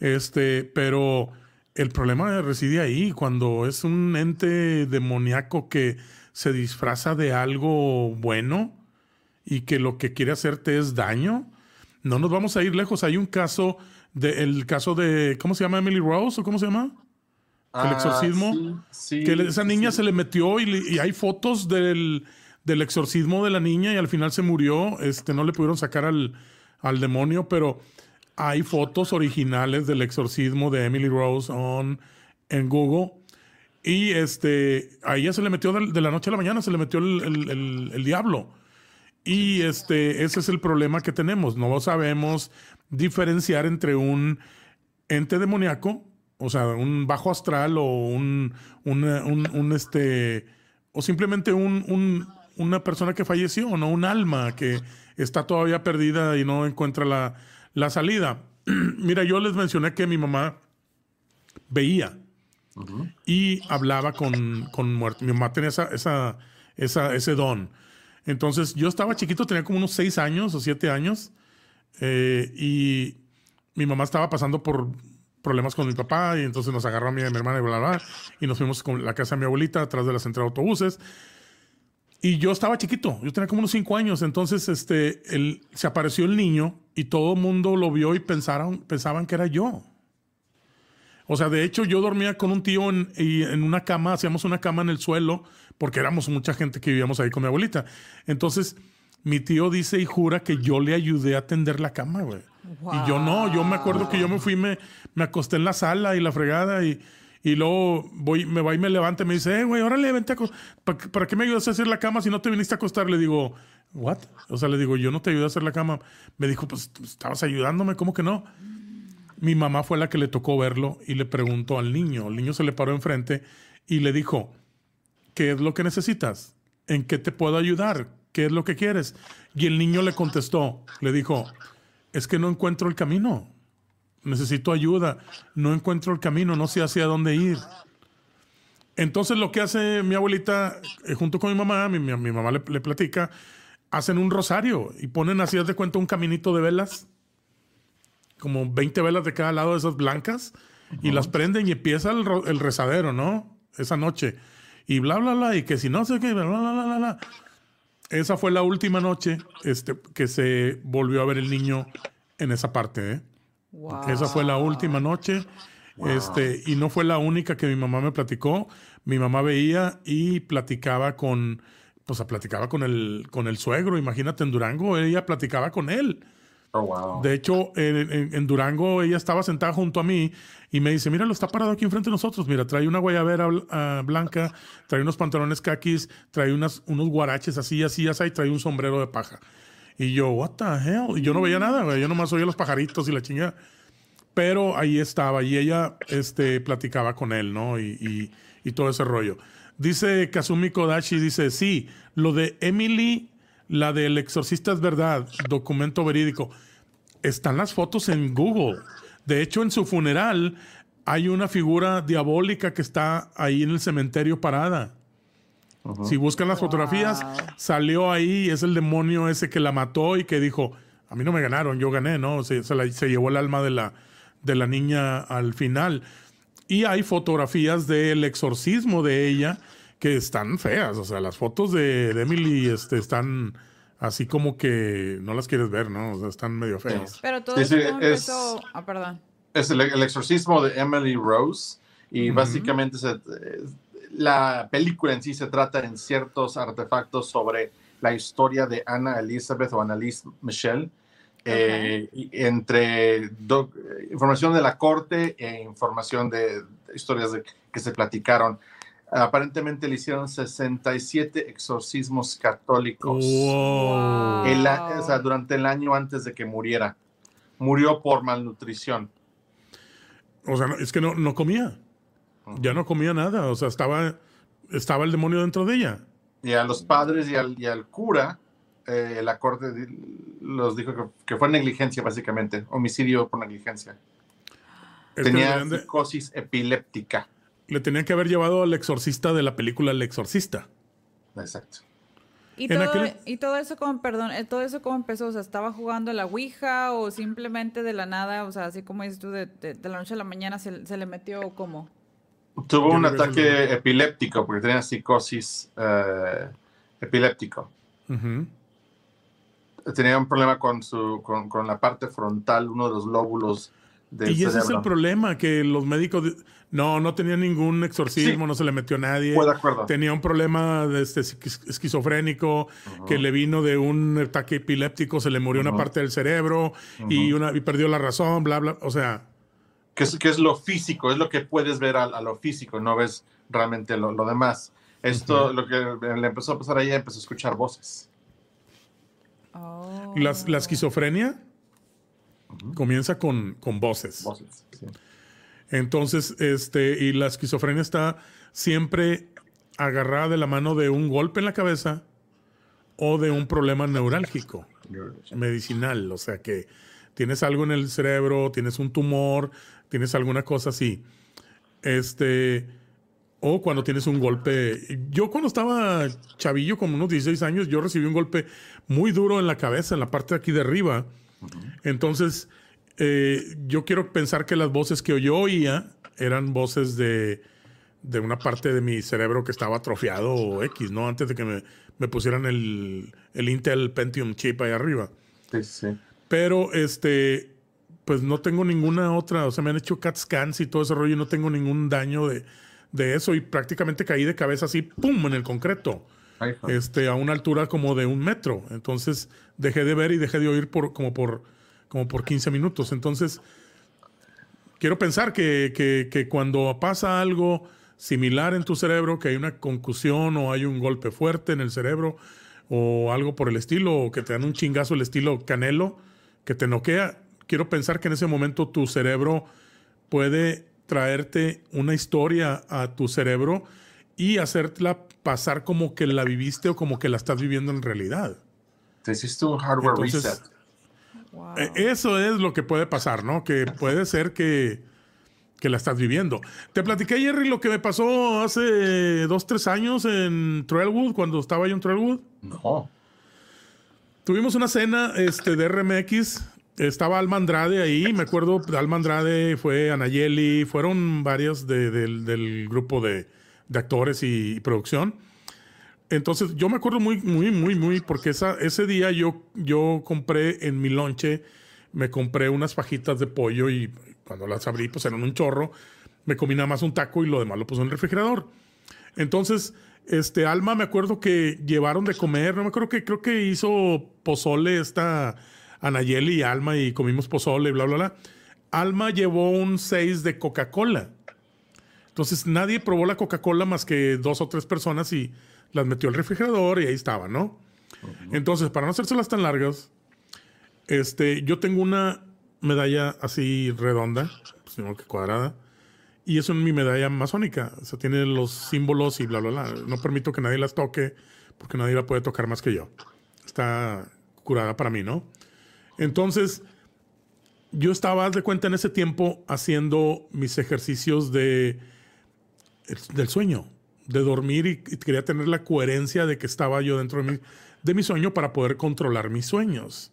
Este, pero el problema reside ahí, cuando es un ente demoníaco que se disfraza de algo bueno y que lo que quiere hacerte es daño. No nos vamos a ir lejos. Hay un caso, de, el caso de, ¿cómo se llama? Emily Rose o cómo se llama? El Ah, exorcismo. sí, sí, que esa niña se le metió y, le- y hay fotos del, del exorcismo de la niña y al final se murió. Este, no le pudieron sacar al, al demonio, pero hay fotos originales del exorcismo de Emily Rose on, en Google. Y este, a ella se le metió de, de la noche a la mañana, se le metió el, el- el- el diablo. Y este, ese es el problema que tenemos. No sabemos diferenciar entre un ente demoníaco, o sea, un bajo astral o un, una- un, un, este, o simplemente un, un- una persona que falleció, no un alma que está todavía perdida y no encuentra la, la salida. [CLEARS THROAT] Mira, yo les mencioné que mi mamá veía y hablaba con, con muertos. Mi mamá tenía esa, esa, ese don. Entonces, yo estaba chiquito, tenía como unos seis años o siete años, eh, y mi mamá estaba pasando por problemas con mi papá, y entonces nos agarró a mi hermana y bla, bla, bla, y nos fuimos con la casa de mi abuelita atrás de la central de autobuses. Y yo estaba chiquito, yo tenía como unos cinco años, entonces este, el, se apareció el niño y todo el mundo lo vio y pensaron, pensaban que era yo. O sea, de hecho yo dormía con un tío en, y en una cama, hacíamos una cama en el suelo, porque éramos mucha gente que vivíamos ahí con mi abuelita. Entonces, mi tío dice y jura que yo le ayudé a tender la cama, güey. Y yo no, yo me acuerdo que yo me fui, me, me acosté en la sala y la fregada y, y luego voy, me va y me levanta y me dice, eh, güey, órale, vente a ¿Para, ¿Para qué me ayudas a hacer la cama si no te viniste a acostar? Le digo, ¿what? O sea, le digo, yo no te ayudé a hacer la cama. Me dijo, pues estabas ayudándome, ¿cómo que no? Mi mamá fue la que le tocó verlo y le preguntó al niño. El niño se le paró enfrente y le dijo, ¿qué es lo que necesitas? ¿En qué te puedo ayudar? ¿Qué es lo que quieres? Y el niño le contestó, le dijo, es que no encuentro el camino. Necesito ayuda. No encuentro el camino, no sé hacia dónde ir. Entonces lo que hace mi abuelita, eh, junto con mi mamá, mi, mi- mamá le, platica, hacen un rosario y ponen así, de cuenta, un caminito de velas, como 20 velas de cada lado de esas blancas, y las prenden y empieza el, el rezadero, ¿no? Esa noche. Y bla, bla, bla, y que si no sé qué, bla, bla, bla, bla, bla. Esa fue la última noche este, que se volvió a ver el niño en esa parte, ¿eh? Esa fue la última noche. Este, y no fue la única que mi mamá me platicó. Mi mamá veía y platicaba con, pues platicaba con el, con el suegro. Imagínate, en Durango, ella platicaba con él. Oh. De hecho, en, Durango ella estaba sentada junto a mí y me dice, mira, lo está parado aquí enfrente de nosotros. Mira, trae una guayabera ah, blanca, trae unos pantalones caquis, trae unas, unos guaraches así, así, así, y trae un sombrero de paja. Y yo, what the hell? Y yo no veía nada, güey. Yo nomás oía los pajaritos y la chingada. Pero ahí estaba y ella este, platicaba con él, ¿no? Y, y- y todo ese rollo. Dice Kazumi Kodashi, dice, sí, lo de Emily, la del exorcista es verdad, documento verídico. Están las fotos en Google. De hecho, en su funeral hay una figura diabólica que está ahí en el cementerio parada. Si buscan las fotografías, salió ahí, es el demonio ese que la mató y que dijo, a mí no me ganaron, yo gané, ¿no? Se, se la- se llevó el alma de la, de la niña al final. Y hay fotografías del exorcismo de ella que están feas, o sea, las fotos de, de Emily este, están así como que no las quieres ver, ¿no? O sea, están medio feas. Pero todo Sí, eso es-. Ah, perdón. Es el, el exorcismo de Emily Rose y Ujú. básicamente se- eh, la película en sí se trata en ciertos artefactos sobre la historia de Anna Elizabeth o Annalise Michelle. eh, y entre do- eh, información de la corte e información de, de historias de- que se platicaron. Aparentemente le hicieron 67 exorcismos católicos Wow. el a- o sea, durante el año antes de que muriera. Murió por malnutrición. O sea, es que no, no comía. Ya no comía nada. O sea, estaba, estaba el demonio dentro de ella. Y a los padres y al, y al cura, eh, la corte los dijo que, que fue negligencia, básicamente. Homicidio por negligencia. Tenía de- psicosis epiléptica. Le tenían que haber llevado al exorcista de la película El Exorcista. Exacto. ¿Y todo, aquel- y todo eso como, perdón, eh, todo eso cómo empezó? O sea, ¿estaba jugando a la Ouija o simplemente de la nada, o sea, así como dices tú, de, de- de la noche a la mañana se, se le metió como... Tuvo un ataque epiléptico porque tenía psicosis eh, epiléptico. Tenía un problema con, su, con, con la parte frontal, uno de los lóbulos del Y ese es el problema, que los médicos... di- No, no tenía ningún exorcismo, Sí. no se le metió a nadie. Estoy de acuerdo. Tenía un problema de este esquiz- esquizofrénico que le vino de un ataque epiléptico, se le murió una parte del cerebro y, una, y perdió la razón, bla, bla. O sea, que es, que es lo físico, es lo que puedes ver a, a lo físico, no ves realmente lo, lo demás. Esto, lo que le empezó a pasar a ella, empezó a escuchar voces. las- la esquizofrenia comienza con, con voces. Voces, sí. Entonces, este, y la esquizofrenia está siempre agarrada de la mano de un golpe en la cabeza o de un problema neurálgico, medicinal. O sea que tienes algo en el cerebro, tienes un tumor, tienes alguna cosa así. Este, o cuando tienes un golpe. Yo cuando estaba chavillo, como unos 16 años, yo recibí un golpe muy duro en la cabeza, en la parte de aquí de arriba. Entonces, eh, yo quiero pensar que las voces que yo oía eran voces de, de una parte de mi cerebro que estaba atrofiado o X, ¿no? Antes de que me, me pusieran el, el Intel Pentium chip ahí arriba. Sí, sí. Pero, este, pues no tengo ninguna otra, o sea, me han hecho CAT scans y todo ese rollo y no tengo ningún daño de, de eso y prácticamente caí de cabeza así, ¡pum!, en el concreto. Este, a una altura como de un metro. Entonces dejé de ver y dejé de oír por, como, por, como por 15 minutos. Entonces, quiero pensar que, que- que cuando pasa algo similar en tu cerebro, que hay una concusión o hay un golpe fuerte en el cerebro o algo por el estilo, o que te dan un chingazo el estilo canelo, que te noquea, quiero pensar que en ese momento tu cerebro puede traerte una historia a tu cerebro y hacerla pasar como que la viviste o como que la estás viviendo en realidad. Te hiciste un hardware Entonces, reset. Eh, Eso es lo que puede pasar, ¿no? Que puede ser que, que la estás viviendo. Te platiqué, Jerry, lo que me pasó hace dos, tres años en Trailwood, cuando estaba yo en Trailwood. No. Tuvimos una cena este, de RMX. Estaba Alma Andrade ahí. Me acuerdo, Alma Andrade fue Anayeli. Fueron varias de- del, del grupo de, de actores y, producción. Entonces, yo me acuerdo muy, muy, muy, muy, porque esa, ese día yo, yo compré en mi lonche, me compré unas fajitas de pollo y cuando las abrí, pues eran un chorro. Me comí nada más un taco y lo demás lo puse en el refrigerador. Entonces, este Alma, me acuerdo que llevaron de comer, no me acuerdo que creo que hizo pozole esta Anayeli y Alma y comimos pozole, bla, bla, bla. Alma llevó un 6 de Coca-Cola. Entonces nadie probó la Coca-Cola más que dos o tres personas y las metió al refrigerador y ahí estaba, ¿no? Entonces, para no hacérselas tan largas, este, yo tengo una medalla así redonda, sino que cuadrada, y es mi medalla masónica. O sea, tiene los símbolos y bla, bla, bla. No permito que nadie las toque porque nadie la puede tocar más que yo. Está curada para mí, ¿no? Entonces, yo estaba, haz de cuenta, en ese tiempo haciendo mis ejercicios de, del sueño, de dormir y, y quería tener la coherencia de que estaba yo dentro de mi, de mi sueño para poder controlar mis sueños.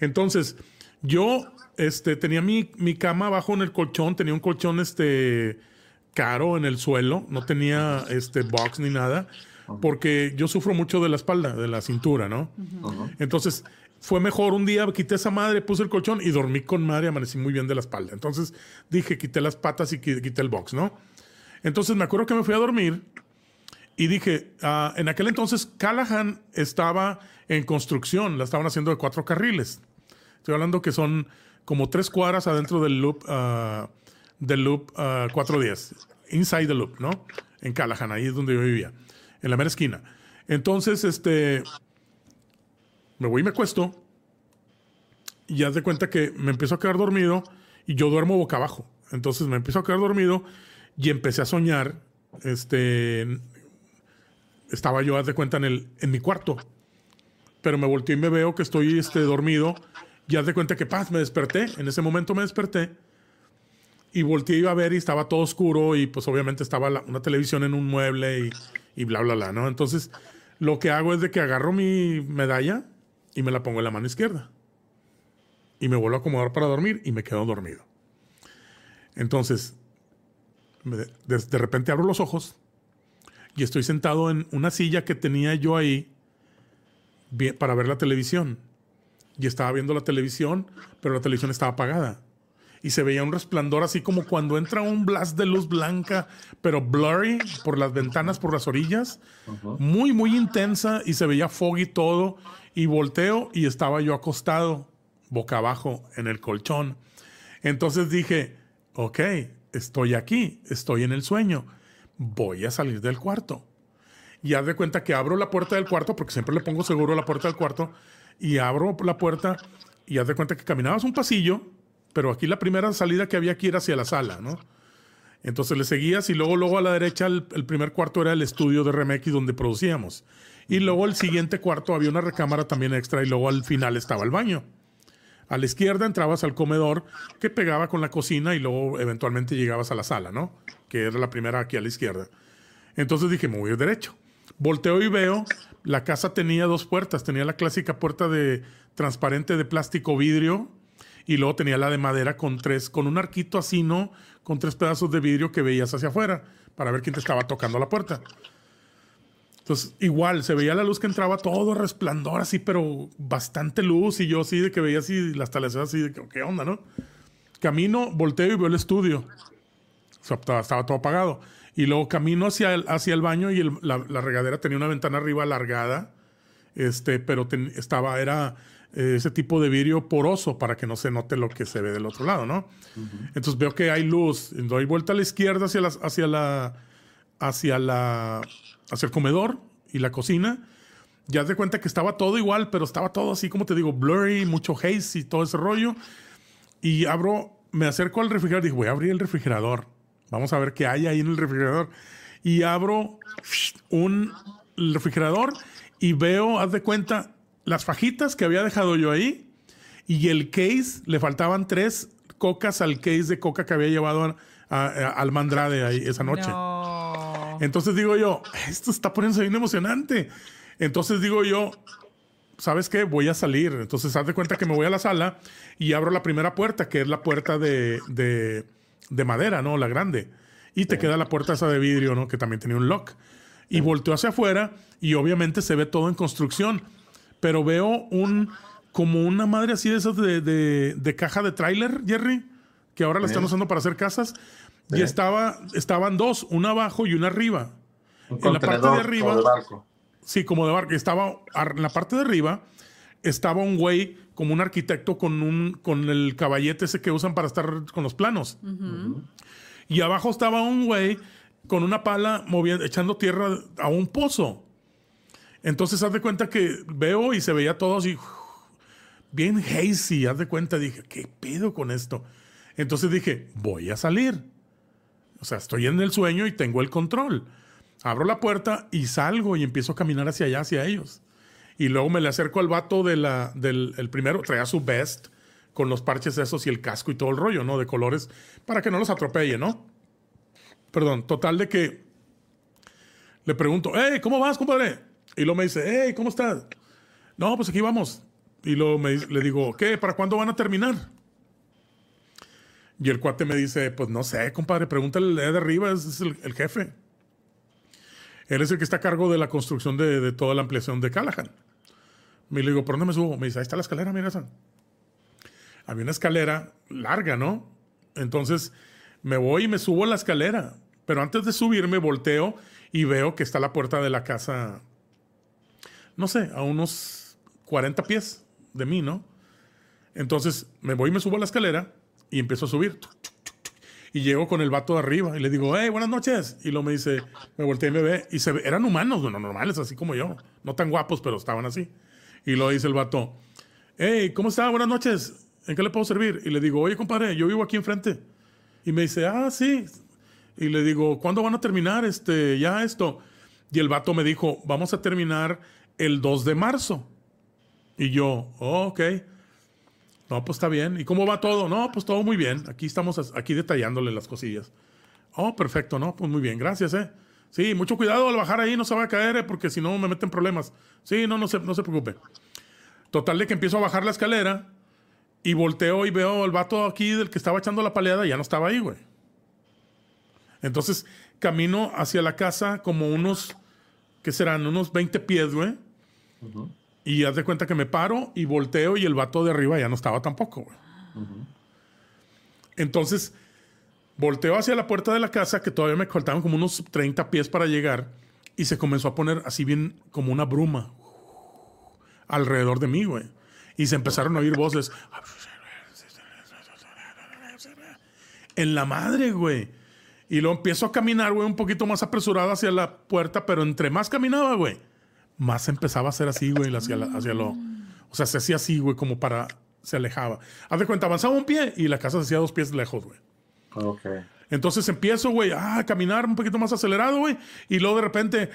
Entonces, yo este, tenía mi, mi cama abajo en el colchón, tenía un colchón este, caro en el suelo, no tenía este, box ni nada, porque yo sufro mucho de la espalda, de la cintura, ¿no? Entonces, fue mejor un día, quité esa madre, puse el colchón y dormí con madre, amanecí muy bien de la espalda. Entonces, dije, quité las patas y qui- quité el box, ¿no? Entonces, me acuerdo que me fui a dormir y dije, ah, en aquel entonces Callahan estaba en construcción, la estaban haciendo de cuatro carriles. Estoy hablando que son como tres cuadras adentro del loop, ah, del loop ah, 410, inside the loop, ¿no? En Callahan, ahí es donde yo vivía, en la mera esquina. Entonces, este, me voy y me acuesto y haz de cuenta que me empiezo a quedar dormido y yo duermo boca abajo. Entonces me empiezo a quedar dormido y empecé a soñar, este, estaba yo, haz de cuenta, en, el, en mi cuarto. Pero me volteé y me veo que estoy este, dormido. Y haz de cuenta que, paz, me desperté. En ese momento me desperté. Y volteé iba a ver y estaba todo oscuro. Y pues obviamente estaba la- una televisión en un mueble y, y bla, bla, bla, ¿no? Entonces, lo que hago es de que agarro mi medalla y me la pongo en la mano izquierda. Y me vuelvo a acomodar para dormir y me quedo dormido. Entonces, de, repente abro los ojos y estoy sentado en una silla que tenía yo ahí para ver la televisión. Y estaba viendo la televisión, pero la televisión estaba apagada. Y se veía un resplandor así como cuando entra un blast de luz blanca, pero blurry por las ventanas, por las orillas. Muy, muy intensa y se veía foggy todo. Y volteo y estaba yo acostado, boca abajo, en el colchón. Entonces dije, ok, estoy aquí, estoy en el sueño, voy a salir del cuarto. Y haz de cuenta que abro la puerta del cuarto, porque siempre le pongo seguro la puerta del cuarto, y abro la puerta y haz de cuenta que caminabas un pasillo, pero aquí la primera salida que había aquí era hacia la sala, ¿no? Entonces le seguías y luego, luego a la derecha el, primer cuarto era el estudio de RMX donde producíamos. Y luego el siguiente cuarto había una recámara también extra y luego al final estaba el baño. A la izquierda entrabas al comedor que pegaba con la cocina y luego eventualmente llegabas a la sala, ¿no? Que era la primera aquí a la izquierda. Entonces dije, me voy a ir derecho. Volteo y veo, la casa tenía dos puertas. Tenía la clásica puerta de transparente de plástico vidrio y luego tenía la de madera con tres, con un arquito así, ¿no? Con tres pedazos de vidrio que veías hacia afuera para ver quién te estaba tocando la puerta. Entonces, igual, se veía la luz que entraba, todo resplandor así, pero bastante luz. Y yo así de que veía así las talaceras así de que, ¿qué onda, no? Camino, volteo y veo el estudio. O sea, estaba, estaba todo apagado. Y luego camino hacia el, hacia el baño y el- la, la regadera tenía una ventana arriba alargada. Este, pero ten- estaba, era eh, ese tipo de vidrio poroso para que no se note lo que se ve del otro lado, ¿no? Entonces veo que hay luz. Doy vuelta a la izquierda hacia la, hacia la, hacia la, hacia el comedor y la cocina. Ya te cuenta que estaba todo igual, pero estaba todo así, como te digo, blurry, mucho haze y todo ese rollo. Y abro, me acerco al refrigerador digo, voy a abrir el refrigerador. Vamos a ver qué hay ahí en el refrigerador. Y abro un refrigerador y veo, haz de cuenta, las fajitas que había dejado yo ahí y el case, le faltaban tres cocas al case de coca que había llevado a, a- a Almandrade ahí esa noche. Entonces digo yo, esto está poniéndose bien emocionante. Entonces digo yo, ¿sabes qué? Voy a salir. Entonces, haz de cuenta que me voy a la sala y abro la primera puerta, que es la puerta de, de, de madera, ¿no? La grande. Y te queda la puerta esa de vidrio, ¿no? Que también tenía un lock. Y volteo hacia afuera y obviamente se ve todo en construcción. Pero veo un, como una madre así de esas de, de, de caja de tráiler, Jerry, que ahora la están Sí. usando para hacer casas. Y estaba, estaban dos, una abajo y una arriba. Un en la parte de arriba. como de barco. Sí, como de barco. Estaba en la parte de arriba, estaba un güey como un arquitecto con un con el caballete ese que usan para estar con los planos. Y abajo estaba un güey con una pala moviendo, echando tierra a un pozo. Entonces, haz de cuenta que veo y se veía todo así, bien hazy. Haz de cuenta, dije, ¿qué pedo con esto? Entonces dije, voy a salir. O sea, estoy en el sueño y tengo el control. Abro la puerta y salgo y empiezo a caminar hacia allá, hacia ellos. Y luego me le acerco al vato de la, del el primero, traía su vest con los parches esos y el casco y todo el rollo, ¿no? De colores, para que no los atropelle, ¿no? Perdón, total de que le pregunto, hey, ¿cómo vas, compadre? Y luego me dice, hey, ¿cómo estás? No, pues aquí vamos. Y luego me, le digo, ¿qué? ¿Para cuándo van a terminar? Y el cuate me dice, pues no sé, compadre, pregúntale de arriba, es el, el jefe. Él es el que está a cargo de la construcción de, de toda la ampliación de Callahan. Me le digo, ¿por dónde me subo? Me dice, ahí está la escalera, mira esa. Había una escalera larga, ¿no? Entonces me voy y me subo a la escalera. Pero antes de subirme, volteo y veo que está la puerta de la casa, no sé, a unos 40 pies de mí, ¿no? Entonces me voy y me subo a la escalera y empiezo a subir. Y llego con el vato de arriba y le digo, hey, buenas noches. Y luego me dice, me volteé y me ve. Y eran humanos, bueno, normales, así como yo. No tan guapos, pero estaban así. Y luego dice el vato, hey, ¿cómo está? Buenas noches. ¿En qué le puedo servir? Y le digo, oye, compadre, yo vivo aquí enfrente. Y me dice, ah, sí. Y le digo, ¿cuándo van a terminar este, ya esto? Y el vato me dijo, vamos a terminar el 2 de marzo. Y yo, oh, ok. No, pues está bien. ¿Y cómo va todo? No, pues todo muy bien. Aquí estamos aquí detallándole las cosillas. Oh, perfecto, ¿no? Pues muy bien, gracias, ¿eh? Sí, mucho cuidado al bajar ahí, no se va a caer, ¿eh? porque si no me meten problemas. Sí, no, no se, no se preocupe. Total de que empiezo a bajar la escalera y volteo y veo al vato aquí del que estaba echando la paleada, ya no estaba ahí, güey. Entonces camino hacia la casa como unos, ¿qué serán? Unos 20 pies, güey. Y haz de cuenta que me paro y volteo y el vato de arriba ya no estaba tampoco, güey. Entonces, volteo hacia la puerta de la casa, que todavía me faltaban como unos 30 pies para llegar, y se comenzó a poner así bien como una bruma alrededor de mí, güey. Y se empezaron a oír voces. En la madre, güey. Y luego empiezo a caminar, güey, un poquito más apresurado hacia la puerta, pero entre más caminaba, güey, más empezaba a hacer así, güey, hacia, la- hacia lo... O sea, se hacía así, güey, como para... Se alejaba. Haz de cuenta, avanzaba un pie y la casa se hacía dos pies lejos, güey. Ok. Entonces empiezo, güey, a caminar un poquito más acelerado, güey. Y luego de repente...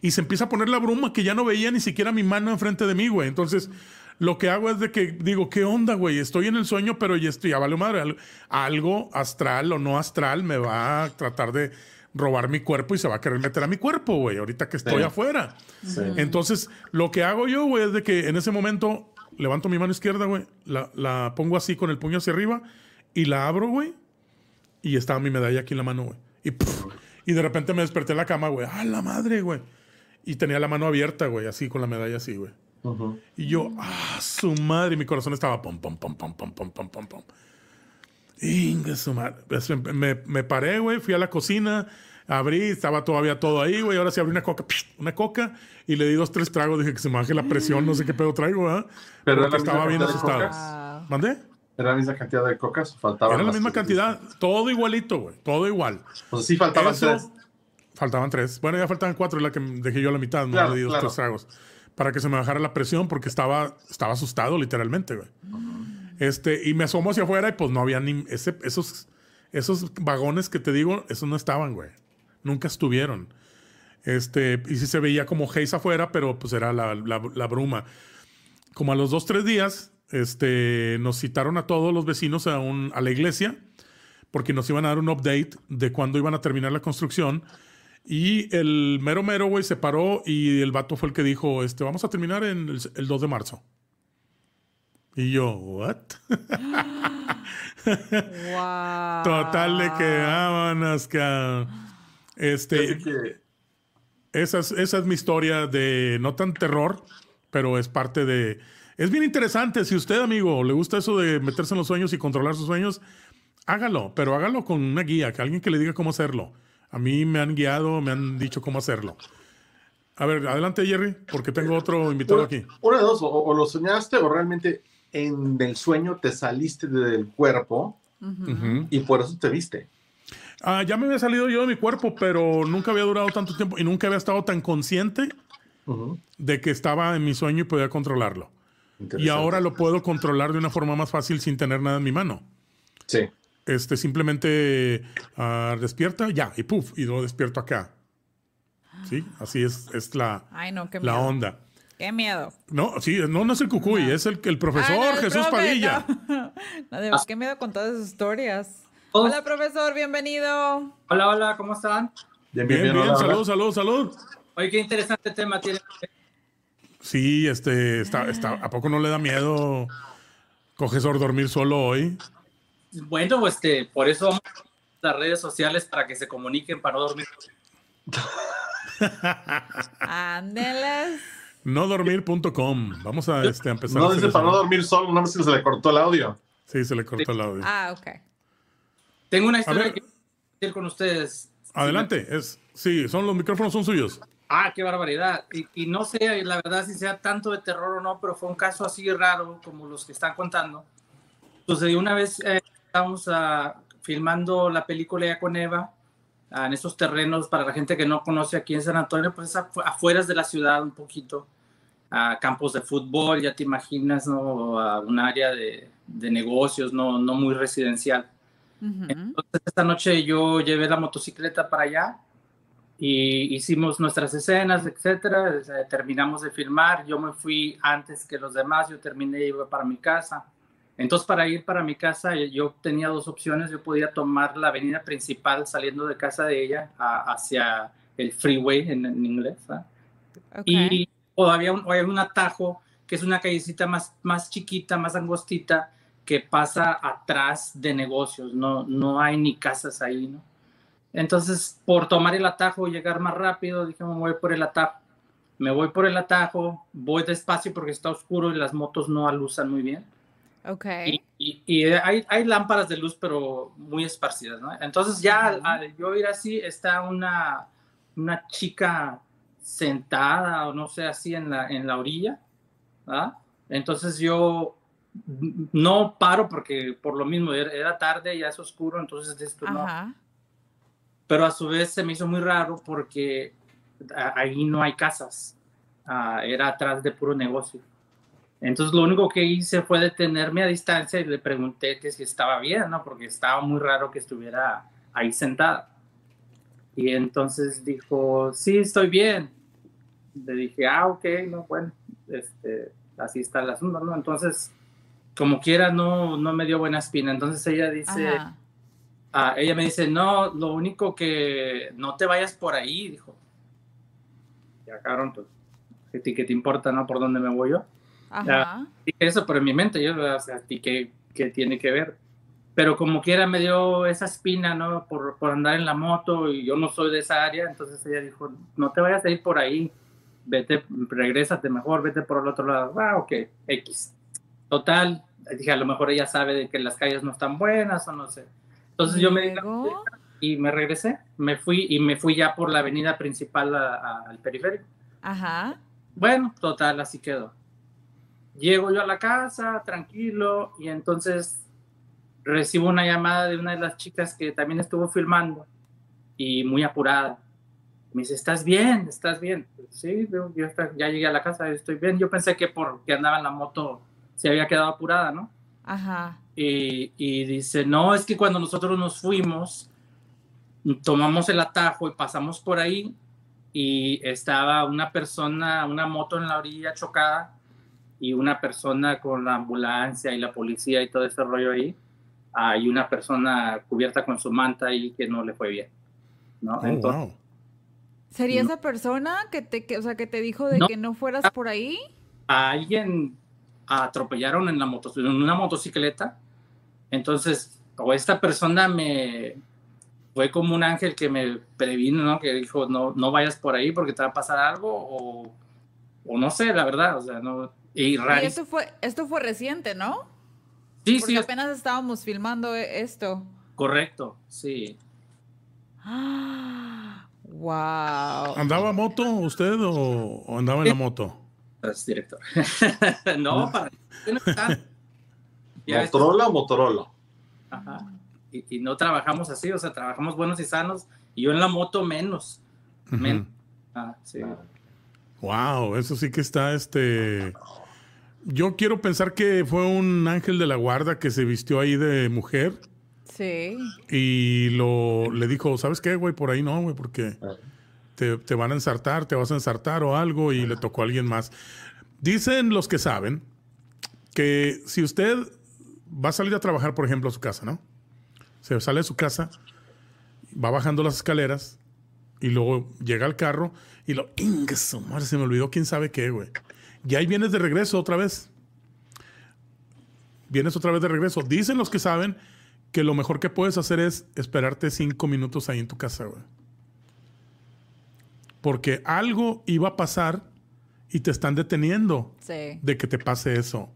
Y se empieza a poner la bruma que ya no veía ni siquiera mi mano enfrente de mí, güey. Entonces, lo que hago es de que digo, ¿qué onda, güey? Estoy en el sueño, pero ya estoy, ya vale madre. Al- Algo astral o no astral me va a tratar de robar mi cuerpo y se va a querer meter a mi cuerpo, güey, ahorita que estoy Sí. afuera. Sí. Entonces, lo que hago yo, güey, es de que en ese momento levanto mi mano izquierda, güey, la, la pongo así con el puño hacia arriba y la abro, güey, y estaba mi medalla aquí en la mano, güey. Y, y de repente me desperté en la cama, güey. ¡Ah, la madre, güey! Y tenía la mano abierta, güey, así con la medalla así, güey. Y yo, ¡ah, su madre! Y mi corazón estaba pom, pom, pom, pom, pom, pom, pom, pom, pom. Inga su madre. Pues, Me, me paré, güey, fui a la cocina, abrí, estaba todavía todo ahí, güey. Ahora sí abrí una coca, una coca, y le di dos, tres tragos. Dije que se me baje la presión, no sé qué pedo traigo, ¿ah? Pero Porque era la misma estaba bien asustado. cocas. ¿Mandé? ¿Era la misma cantidad de cocas o faltaban? Era la misma cantidad, todo igualito, güey, todo igual. Sea, sí faltaban Eso- tres. Faltaban tres. Bueno, ya faltaban cuatro, la que dejé yo a la mitad, no Claro, le di dos, claro. tres tragos. Para que se me bajara la presión, porque estaba, estaba asustado, literalmente, güey. Este, y me asomo hacia afuera y pues no había ni. esos, esos vagones que te digo, esos no estaban, güey. Nunca estuvieron. Este, y sí se veía como haze afuera, pero pues era la, la- la bruma. Como a los dos, tres días, este, nos citaron a todos los vecinos a, un, a la iglesia, porque nos iban a dar un update de cuándo iban a terminar la construcción. Y el mero mero, güey, se paró y el vato fue el que dijo, este, vamos a terminar en el, el 2 de marzo. Y yo, ¿what? Wow. [GASPS] Total de que vámonos, que este esa es, esa es mi historia de no tan terror, pero es parte de es bien interesante. Si usted, amigo, le gusta eso de meterse en los sueños y controlar sus sueños, hágalo, pero hágalo con una guía, que alguien que le diga cómo hacerlo. A mí me han guiado, me han dicho cómo hacerlo. A ver, adelante, Jerry, porque tengo otro invitado Una- aquí. Una de dos, o, o lo soñaste o realmente en el sueño te saliste del cuerpo y por eso te viste. Ah, ya me había salido yo de mi cuerpo, pero nunca había durado tanto tiempo y nunca había estado tan consciente de que estaba en mi sueño y podía controlarlo. Y ahora lo puedo controlar de una forma más fácil sin tener nada en mi mano. Sí. Este, simplemente ah, despierta, ya, y puf, y lo despierto acá. Sí, así es, es la, Ay, no, qué la onda. Qué miedo. No, sí, no, no es el cucuy, es el, el profesor Ah, no, el Jesús profe, Padilla. no. [LAUGHS] No, de- qué miedo con todas esas historias. Hola, profesor, bienvenido. Hola, hola, ¿cómo están? Bien, bien, salud, salud, salud. Oye, qué interesante tema tiene. Sí, este, está, está, ¿a poco no le da miedo cogesor dormir solo hoy? Bueno, este, por eso vamos a las redes sociales para que se comuniquen para no dormir. Ándeles. Nodormir.com. Vamos a, este, empezar No dice para no dormir solo, nada más que se le cortó el audio. Sí, se le cortó el audio. Ah, ok. Tengo una A historia que compartir con ustedes. Adelante, es, sí, son los micrófonos son suyos. Ah, qué barbaridad. Y, y no sé, la verdad, si sea tanto de terror o no, pero fue un caso así raro como los que están contando. Sucedió una vez, eh, estábamos ah, filmando la película ya con Eva ah, en esos terrenos, para la gente que no conoce aquí en San Antonio, pues afu- afueras de la ciudad un poquito, a campos de fútbol, ya te imaginas, ¿no? A un área de, de negocios, no, no muy residencial. Entonces esta noche yo llevé la motocicleta para allá y hicimos nuestras escenas, etcétera. Terminamos de filmar. Yo me fui antes que los demás. Yo terminé y iba para mi casa. Entonces para ir para mi casa eh, yo tenía dos opciones. Yo podía tomar la avenida principal saliendo de casa de ella a- hacia el freeway en, en inglés. ¿ah? Y o había un, o hay un atajo que es una callecita más, más chiquita, más angostita, que pasa atrás de negocios, no, no hay ni casas ahí, ¿no? Entonces, por tomar el atajo y llegar más rápido, dije, me voy por el atajo. Me voy por el atajo, voy despacio porque está oscuro y las motos no alusan muy bien. Ok. Y, y- y hay, hay lámparas de luz, pero muy esparcidas, ¿no? Entonces ya al, al yo ir así, está una, una chica sentada o no sé, así en la, en la orilla. Entonces yo no paro porque por lo mismo era, tarde, ya es oscuro, entonces esto no. Pero a su vez se me hizo muy raro porque ahí no hay casas, ah, era atrás de puro negocio. Entonces lo único que hice fue detenerme a distancia y le pregunté que si estaba bien, ¿no? Porque estaba muy raro que estuviera ahí sentada. Y entonces dijo, sí, estoy bien. Le dije, ah, ok, no, bueno, este, así está el asunto, ¿no? Entonces, como quiera, no, no me dio buena espina. Entonces ella dice, ah, ella me dice, no, lo único que no te vayas por ahí, dijo. Ya, cabrón, pues, ¿qué te, qué te importa, no? ¿Por dónde me voy yo? Ajá. Ya, dije eso, pero en mi mente, yo, o sea, ¿a ti qué, qué tiene que ver? Pero como quiera me dio esa espina, ¿no? Por, por andar en la moto y yo no soy de esa área, entonces ella dijo, no te vayas a ir por ahí, vete, regrésate mejor, vete por el otro lado. Ah, ok, X. Total, dije, a lo mejor ella sabe de que las calles no están buenas o no sé. Entonces yo me y me regresé, me fui y me fui ya por la avenida principal a- a- al periférico. Ajá. Bueno, total, así quedó. Llego yo a la casa, tranquilo, y entonces recibo una llamada de una de las chicas que también estuvo filmando y muy apurada. Me dice, ¿estás bien? ¿Estás bien? Sí, yo, ya llegué a la casa, estoy bien. Yo pensé que porque andaba en la moto se había quedado apurada, ¿no? Ajá. Y, y dice, no, es que cuando nosotros nos fuimos, tomamos el atajo y pasamos por ahí y estaba una persona, una moto en la orilla chocada y una persona con la ambulancia y la policía y todo ese rollo ahí. Ah, y una persona cubierta con su manta ahí que no le fue bien. ¿no? Oh, Entonces, wow. ¿Sería No. esa persona que te, que, o sea, que te dijo de No. que no fueras por ahí? a alguien atropellaron en, la moto, en una motocicleta. Entonces, o esta persona me fue como un ángel que me previno, ¿no? Que dijo, no, no vayas por ahí porque te va a pasar algo, o, o no sé, la verdad, o sea, no. Y Y rarísimo. esto fue, esto fue reciente, ¿no? Sí, Porque sí, apenas estábamos filmando e- esto. correcto, sí. Wow. ¿Andaba moto usted o, o andaba en la moto? Es director. [LAUGHS] no, para. [LAUGHS] Ya ves- ¿Motorola o Motorola? Ajá. Y, y no trabajamos así, o sea, trabajamos buenos y sanos, y yo en la moto menos. Men- Ah, sí. Wow, eso sí que está este. Yo quiero pensar que fue un ángel de la guarda que se vistió ahí de mujer Sí. y lo le dijo, ¿sabes qué, güey? Por ahí no, güey, porque te, te van a ensartar, te vas a ensartar o algo y le tocó a alguien más. Dicen los que saben que si usted va a salir a trabajar, por ejemplo, a su casa, ¿no? Se sale de su casa, va bajando las escaleras y luego llega al carro y lo... ¡Inga su madre! Se me olvidó quién sabe qué, güey. Y ahí vienes de regreso otra vez. Vienes otra vez de regreso. Dicen los que saben que lo mejor que puedes hacer es esperarte cinco minutos ahí en tu casa, güey. Porque algo iba a pasar y te están deteniendo Sí. de que te pase eso.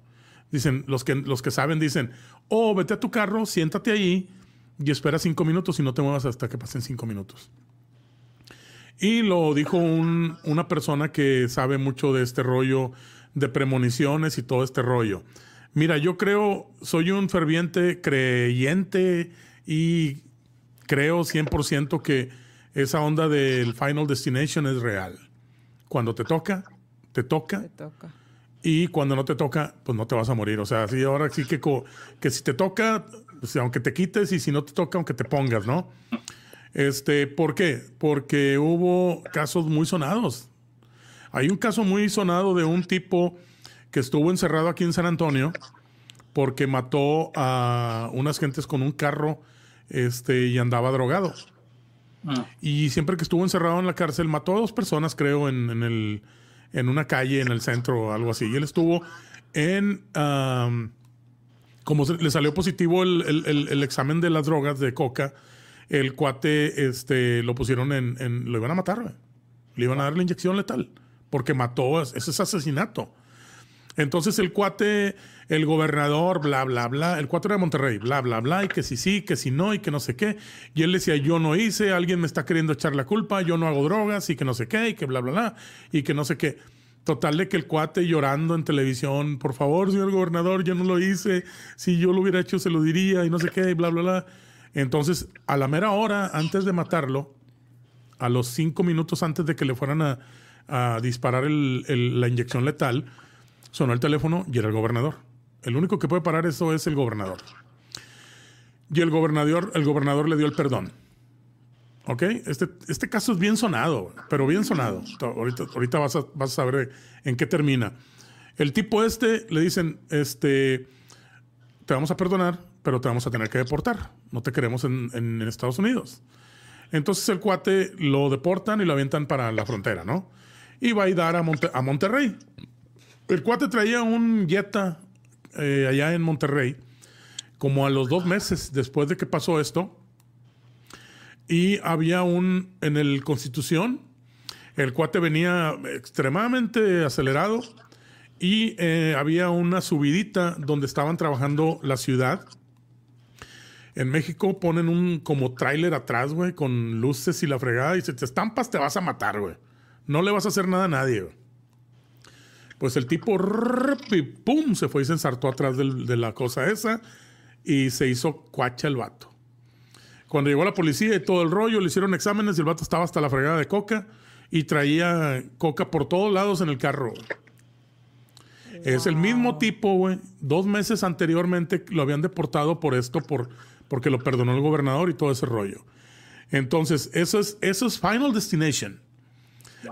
Dicen, los que, los que saben dicen, oh, vete a tu carro, siéntate ahí y espera cinco minutos y no te muevas hasta que pasen cinco minutos. Y lo dijo un- una persona que sabe mucho de este rollo de premoniciones y todo este rollo. Mira, yo creo, soy un ferviente creyente y creo 100% que esa onda del Final Destination es real. Cuando te toca, te toca. Te toca. Y cuando no te toca, pues no te vas a morir. O sea, sí, ahora sí que, que si te toca, pues, aunque te quites y si no te toca, aunque te pongas, ¿no? Este, ¿por qué? Porque hubo casos muy sonados. Hay un caso muy sonado de un tipo que estuvo encerrado aquí en San Antonio porque mató a unas gentes con un carro este, y andaba drogado. Y siempre que estuvo encerrado en la cárcel, mató a dos personas, creo, en, en el, en una calle, en el centro o algo así. Y él estuvo en... como se- le salió positivo el, el- el- el examen de las drogas de coca, el cuate este, lo pusieron en, en- Lo iban a matar, güey. Le iban a dar la inyección letal. Porque mató... Ese es asesinato. Entonces el cuate, el gobernador, bla, bla, bla, el cuate era de Monterrey, bla, bla, bla, y que si sí, que si no, y que no sé qué. Y él decía, yo no hice, alguien me está queriendo echar la culpa, yo no hago drogas, y que no sé qué, y que bla, bla, bla, y que no sé qué. Total de que el cuate llorando en televisión, por favor, señor gobernador, yo no lo hice, si yo lo hubiera hecho se lo diría, y no sé qué, y bla, bla, bla. Entonces, a la mera hora, antes de matarlo, a los cinco minutos antes de que le fueran a, disparar la inyección letal, sonó el teléfono y era el gobernador. El único que puede parar eso es el gobernador. Y el gobernador, el gobernador le dio el perdón. ¿Ok? Este, este caso es bien sonado, pero bien sonado. Ahorita, ahorita vas, a, vas a saber en qué termina. El tipo este le dicen, este, te vamos a perdonar, pero te vamos a tener que deportar. No te queremos en, Estados Unidos. Entonces el cuate lo deportan y lo avientan para la frontera, ¿no? Y va a ir a, Monte- a Monterrey. El cuate traía un Jetta eh, allá en Monterrey, como a los dos meses después de que pasó esto. Y había un, en el Constitución, el cuate venía extremadamente acelerado y eh, había una subidita donde estaban trabajando la ciudad. En México ponen un como tráiler atrás, güey, con luces y la fregada. Y si te estampas, te vas a matar, güey. No le vas a hacer nada a nadie. Pues el tipo, pum, se fue y se ensartó atrás de la cosa esa y se hizo cuacha el vato. Cuando llegó la policía y todo el rollo, le hicieron exámenes y el vato estaba hasta la fregada de coca y traía coca por todos lados en el carro. Es el mismo tipo, güey. Dos meses anteriormente lo habían deportado por esto, por, porque lo perdonó el gobernador y todo ese rollo. Entonces, eso es, eso es Final Destination.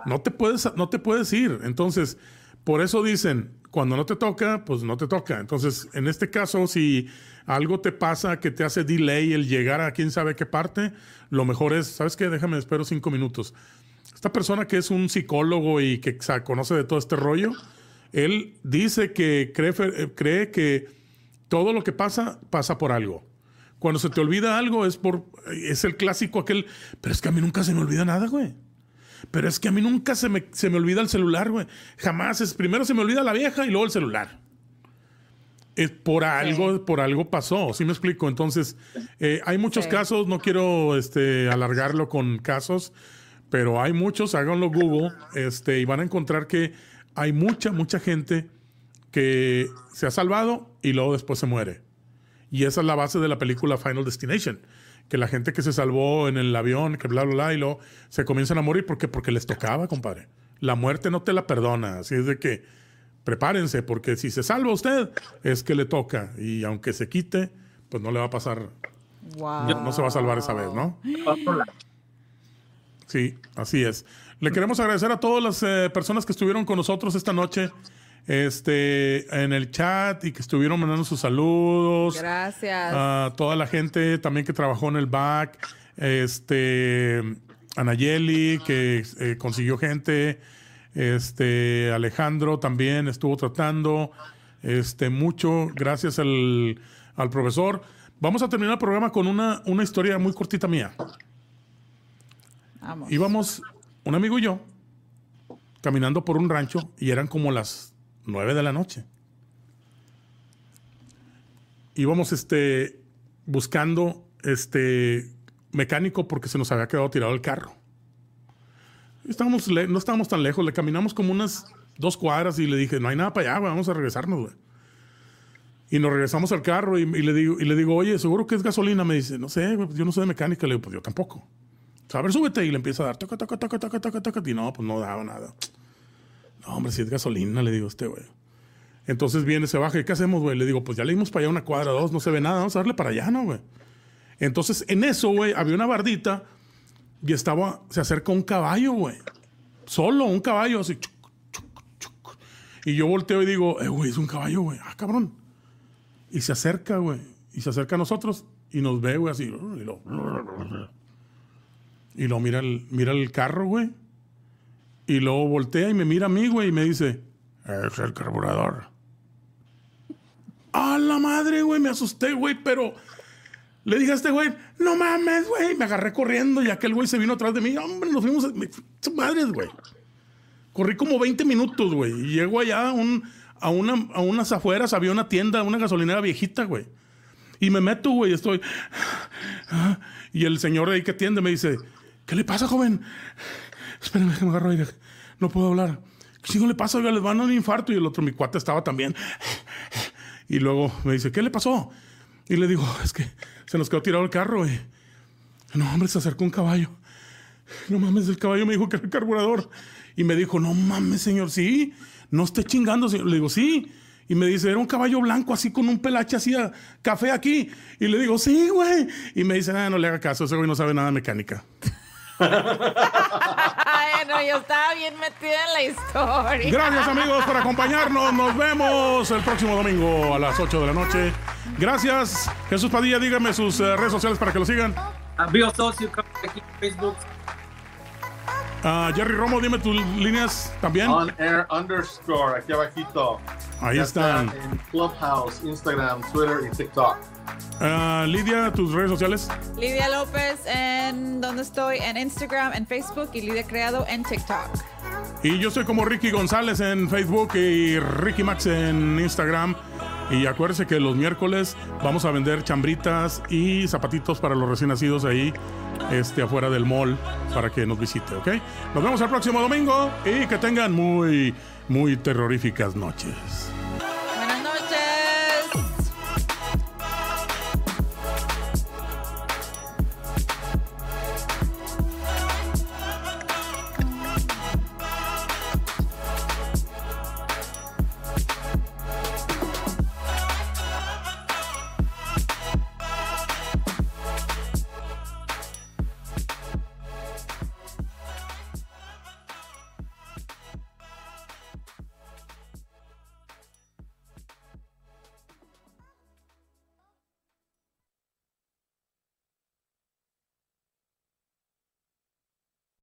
No te puedes, no te puedes ir. Entonces, por eso dicen, cuando no te toca, pues no te toca. Entonces, en este caso, si algo te pasa que te hace delay el llegar a quién sabe qué parte, lo mejor es, ¿sabes qué? Déjame, espero cinco minutos. esta persona que es un psicólogo y que conoce de todo este rollo, él dice que cree, eh, cree que todo lo que pasa, pasa por algo. Cuando se te olvida algo es por es el clásico aquel, pero es que a mí nunca se me olvida nada, güey. Pero es que a mí nunca se me, se me olvida el celular, güey. Jamás es primero se me olvida la vieja y luego el celular. Es por algo, por algo pasó, ¿sí me explico? Entonces, eh, hay muchos Sí. casos, no quiero este, alargarlo con casos, pero hay muchos, háganlo Google, este, y van a encontrar que hay mucha, mucha gente que se ha salvado y luego después se muere. Y esa es la base de la película Final Destination. Que la gente que se salvó en el avión, que bla, bla, bla, y luego se comienzan a morir porque, porque les tocaba, compadre. La muerte no te la perdona. Así es de que prepárense, porque si se salva usted, es que le toca. Y aunque se quite, pues no le va a pasar. Wow. No, no se va a salvar esa vez, ¿no? Sí, así es. Le queremos agradecer a todas las eh, personas que estuvieron con nosotros esta noche este, en el chat y que estuvieron mandando sus saludos. Gracias. A toda la gente también que trabajó en el back. Este, Anayeli, que eh, consiguió gente. Este, Alejandro también estuvo tratando. Este, mucho. Gracias al, al profesor. Vamos a terminar el programa con una, una historia muy cortita mía. Vamos. Íbamos, un amigo y yo, caminando por un rancho y eran como las nueve de la noche. Íbamos este, buscando este, mecánico porque se nos había quedado tirado el carro. Estábamos no estábamos tan lejos, le caminamos como unas dos cuadras y le dije, no hay nada para allá, vamos a regresarnos, güey. Y nos regresamos al carro y, y le digo, y le digo, oye, ¿seguro que es gasolina? Me dice, no sé, pues yo no soy de mecánica. Le digo, pues yo tampoco. O sea, a ver, súbete y le empieza a dar toca, toca, toca, toca, toca, toca. Y no, pues no daba nada. No, hombre, si es gasolina, le digo a este güey. Entonces viene, se baja. ¿Y qué hacemos, güey? Le digo, pues ya le dimos para allá una cuadra, dos, no se ve nada. Vamos a darle para allá, ¿no, güey? Entonces, en eso, güey, había una bardita y estaba, se acerca un caballo, güey. Solo un caballo, así. Y yo volteo y digo, eh, güey, es un caballo, güey. Ah, cabrón. Y se acerca, güey. Y se acerca a nosotros y nos ve, güey, así. Y lo, y lo mira el, mira el carro, güey. Y luego voltea y me mira a mí, güey, y me dice, es el carburador. ¡A la madre, güey! Me asusté, güey, pero le dije a este güey, no mames, güey. Me agarré corriendo y aquel güey se vino atrás de mí. Hombre, nos fuimos, a- madres, güey. Corrí como 20 minutos, güey. Y llego allá a, un, una, a unas afueras, había una tienda, una gasolinera viejita, güey. Y me meto, güey, estoy... Y el señor ahí que atiende me dice, ¿qué le pasa, joven? Espérenme que me agarro aire. No puedo hablar. ¿Qué chingo le pasa? Oiga, les van a un infarto. Y el otro, mi cuate, estaba también. Y luego me dice, ¿qué le pasó? Y le digo, es que se nos quedó tirado el carro, güey. No, hombre, se acercó un caballo. No mames, el caballo me dijo que era el carburador. Y me dijo, no mames, señor, sí. No esté chingando, señor. Le digo, sí. Y me dice, era un caballo blanco así con un pelache así, a- café aquí. Y le digo, sí, güey. Y me dice, ah, no le haga caso, ese güey no sabe nada de mecánica. Ay, no, yo estaba bien metida en la historia. Gracias amigos por acompañarnos. Nos vemos el próximo domingo a las 8 de la noche. Gracias. Jesús Padilla, dígame sus eh, redes sociales para que lo sigan. Bio Socio, aquí en Facebook. Ah, Jerry Romo, dime tus líneas también. On air underscore, aquí abajito. Ahí Ya están. está En Clubhouse, Instagram, Twitter y TikTok. Ah, Lidia, tus redes sociales. Lidia López en donde estoy en Instagram, en Facebook y Lidia Creado en TikTok. Y yo soy como Ricky González en Facebook y Ricky Max en Instagram. Y acuérdense que los miércoles vamos a vender chambritas y zapatitos para los recién nacidos ahí, este, afuera del mall, para que nos visite, ¿ok? Nos vemos el próximo domingo y que tengan muy, muy terroríficas noches.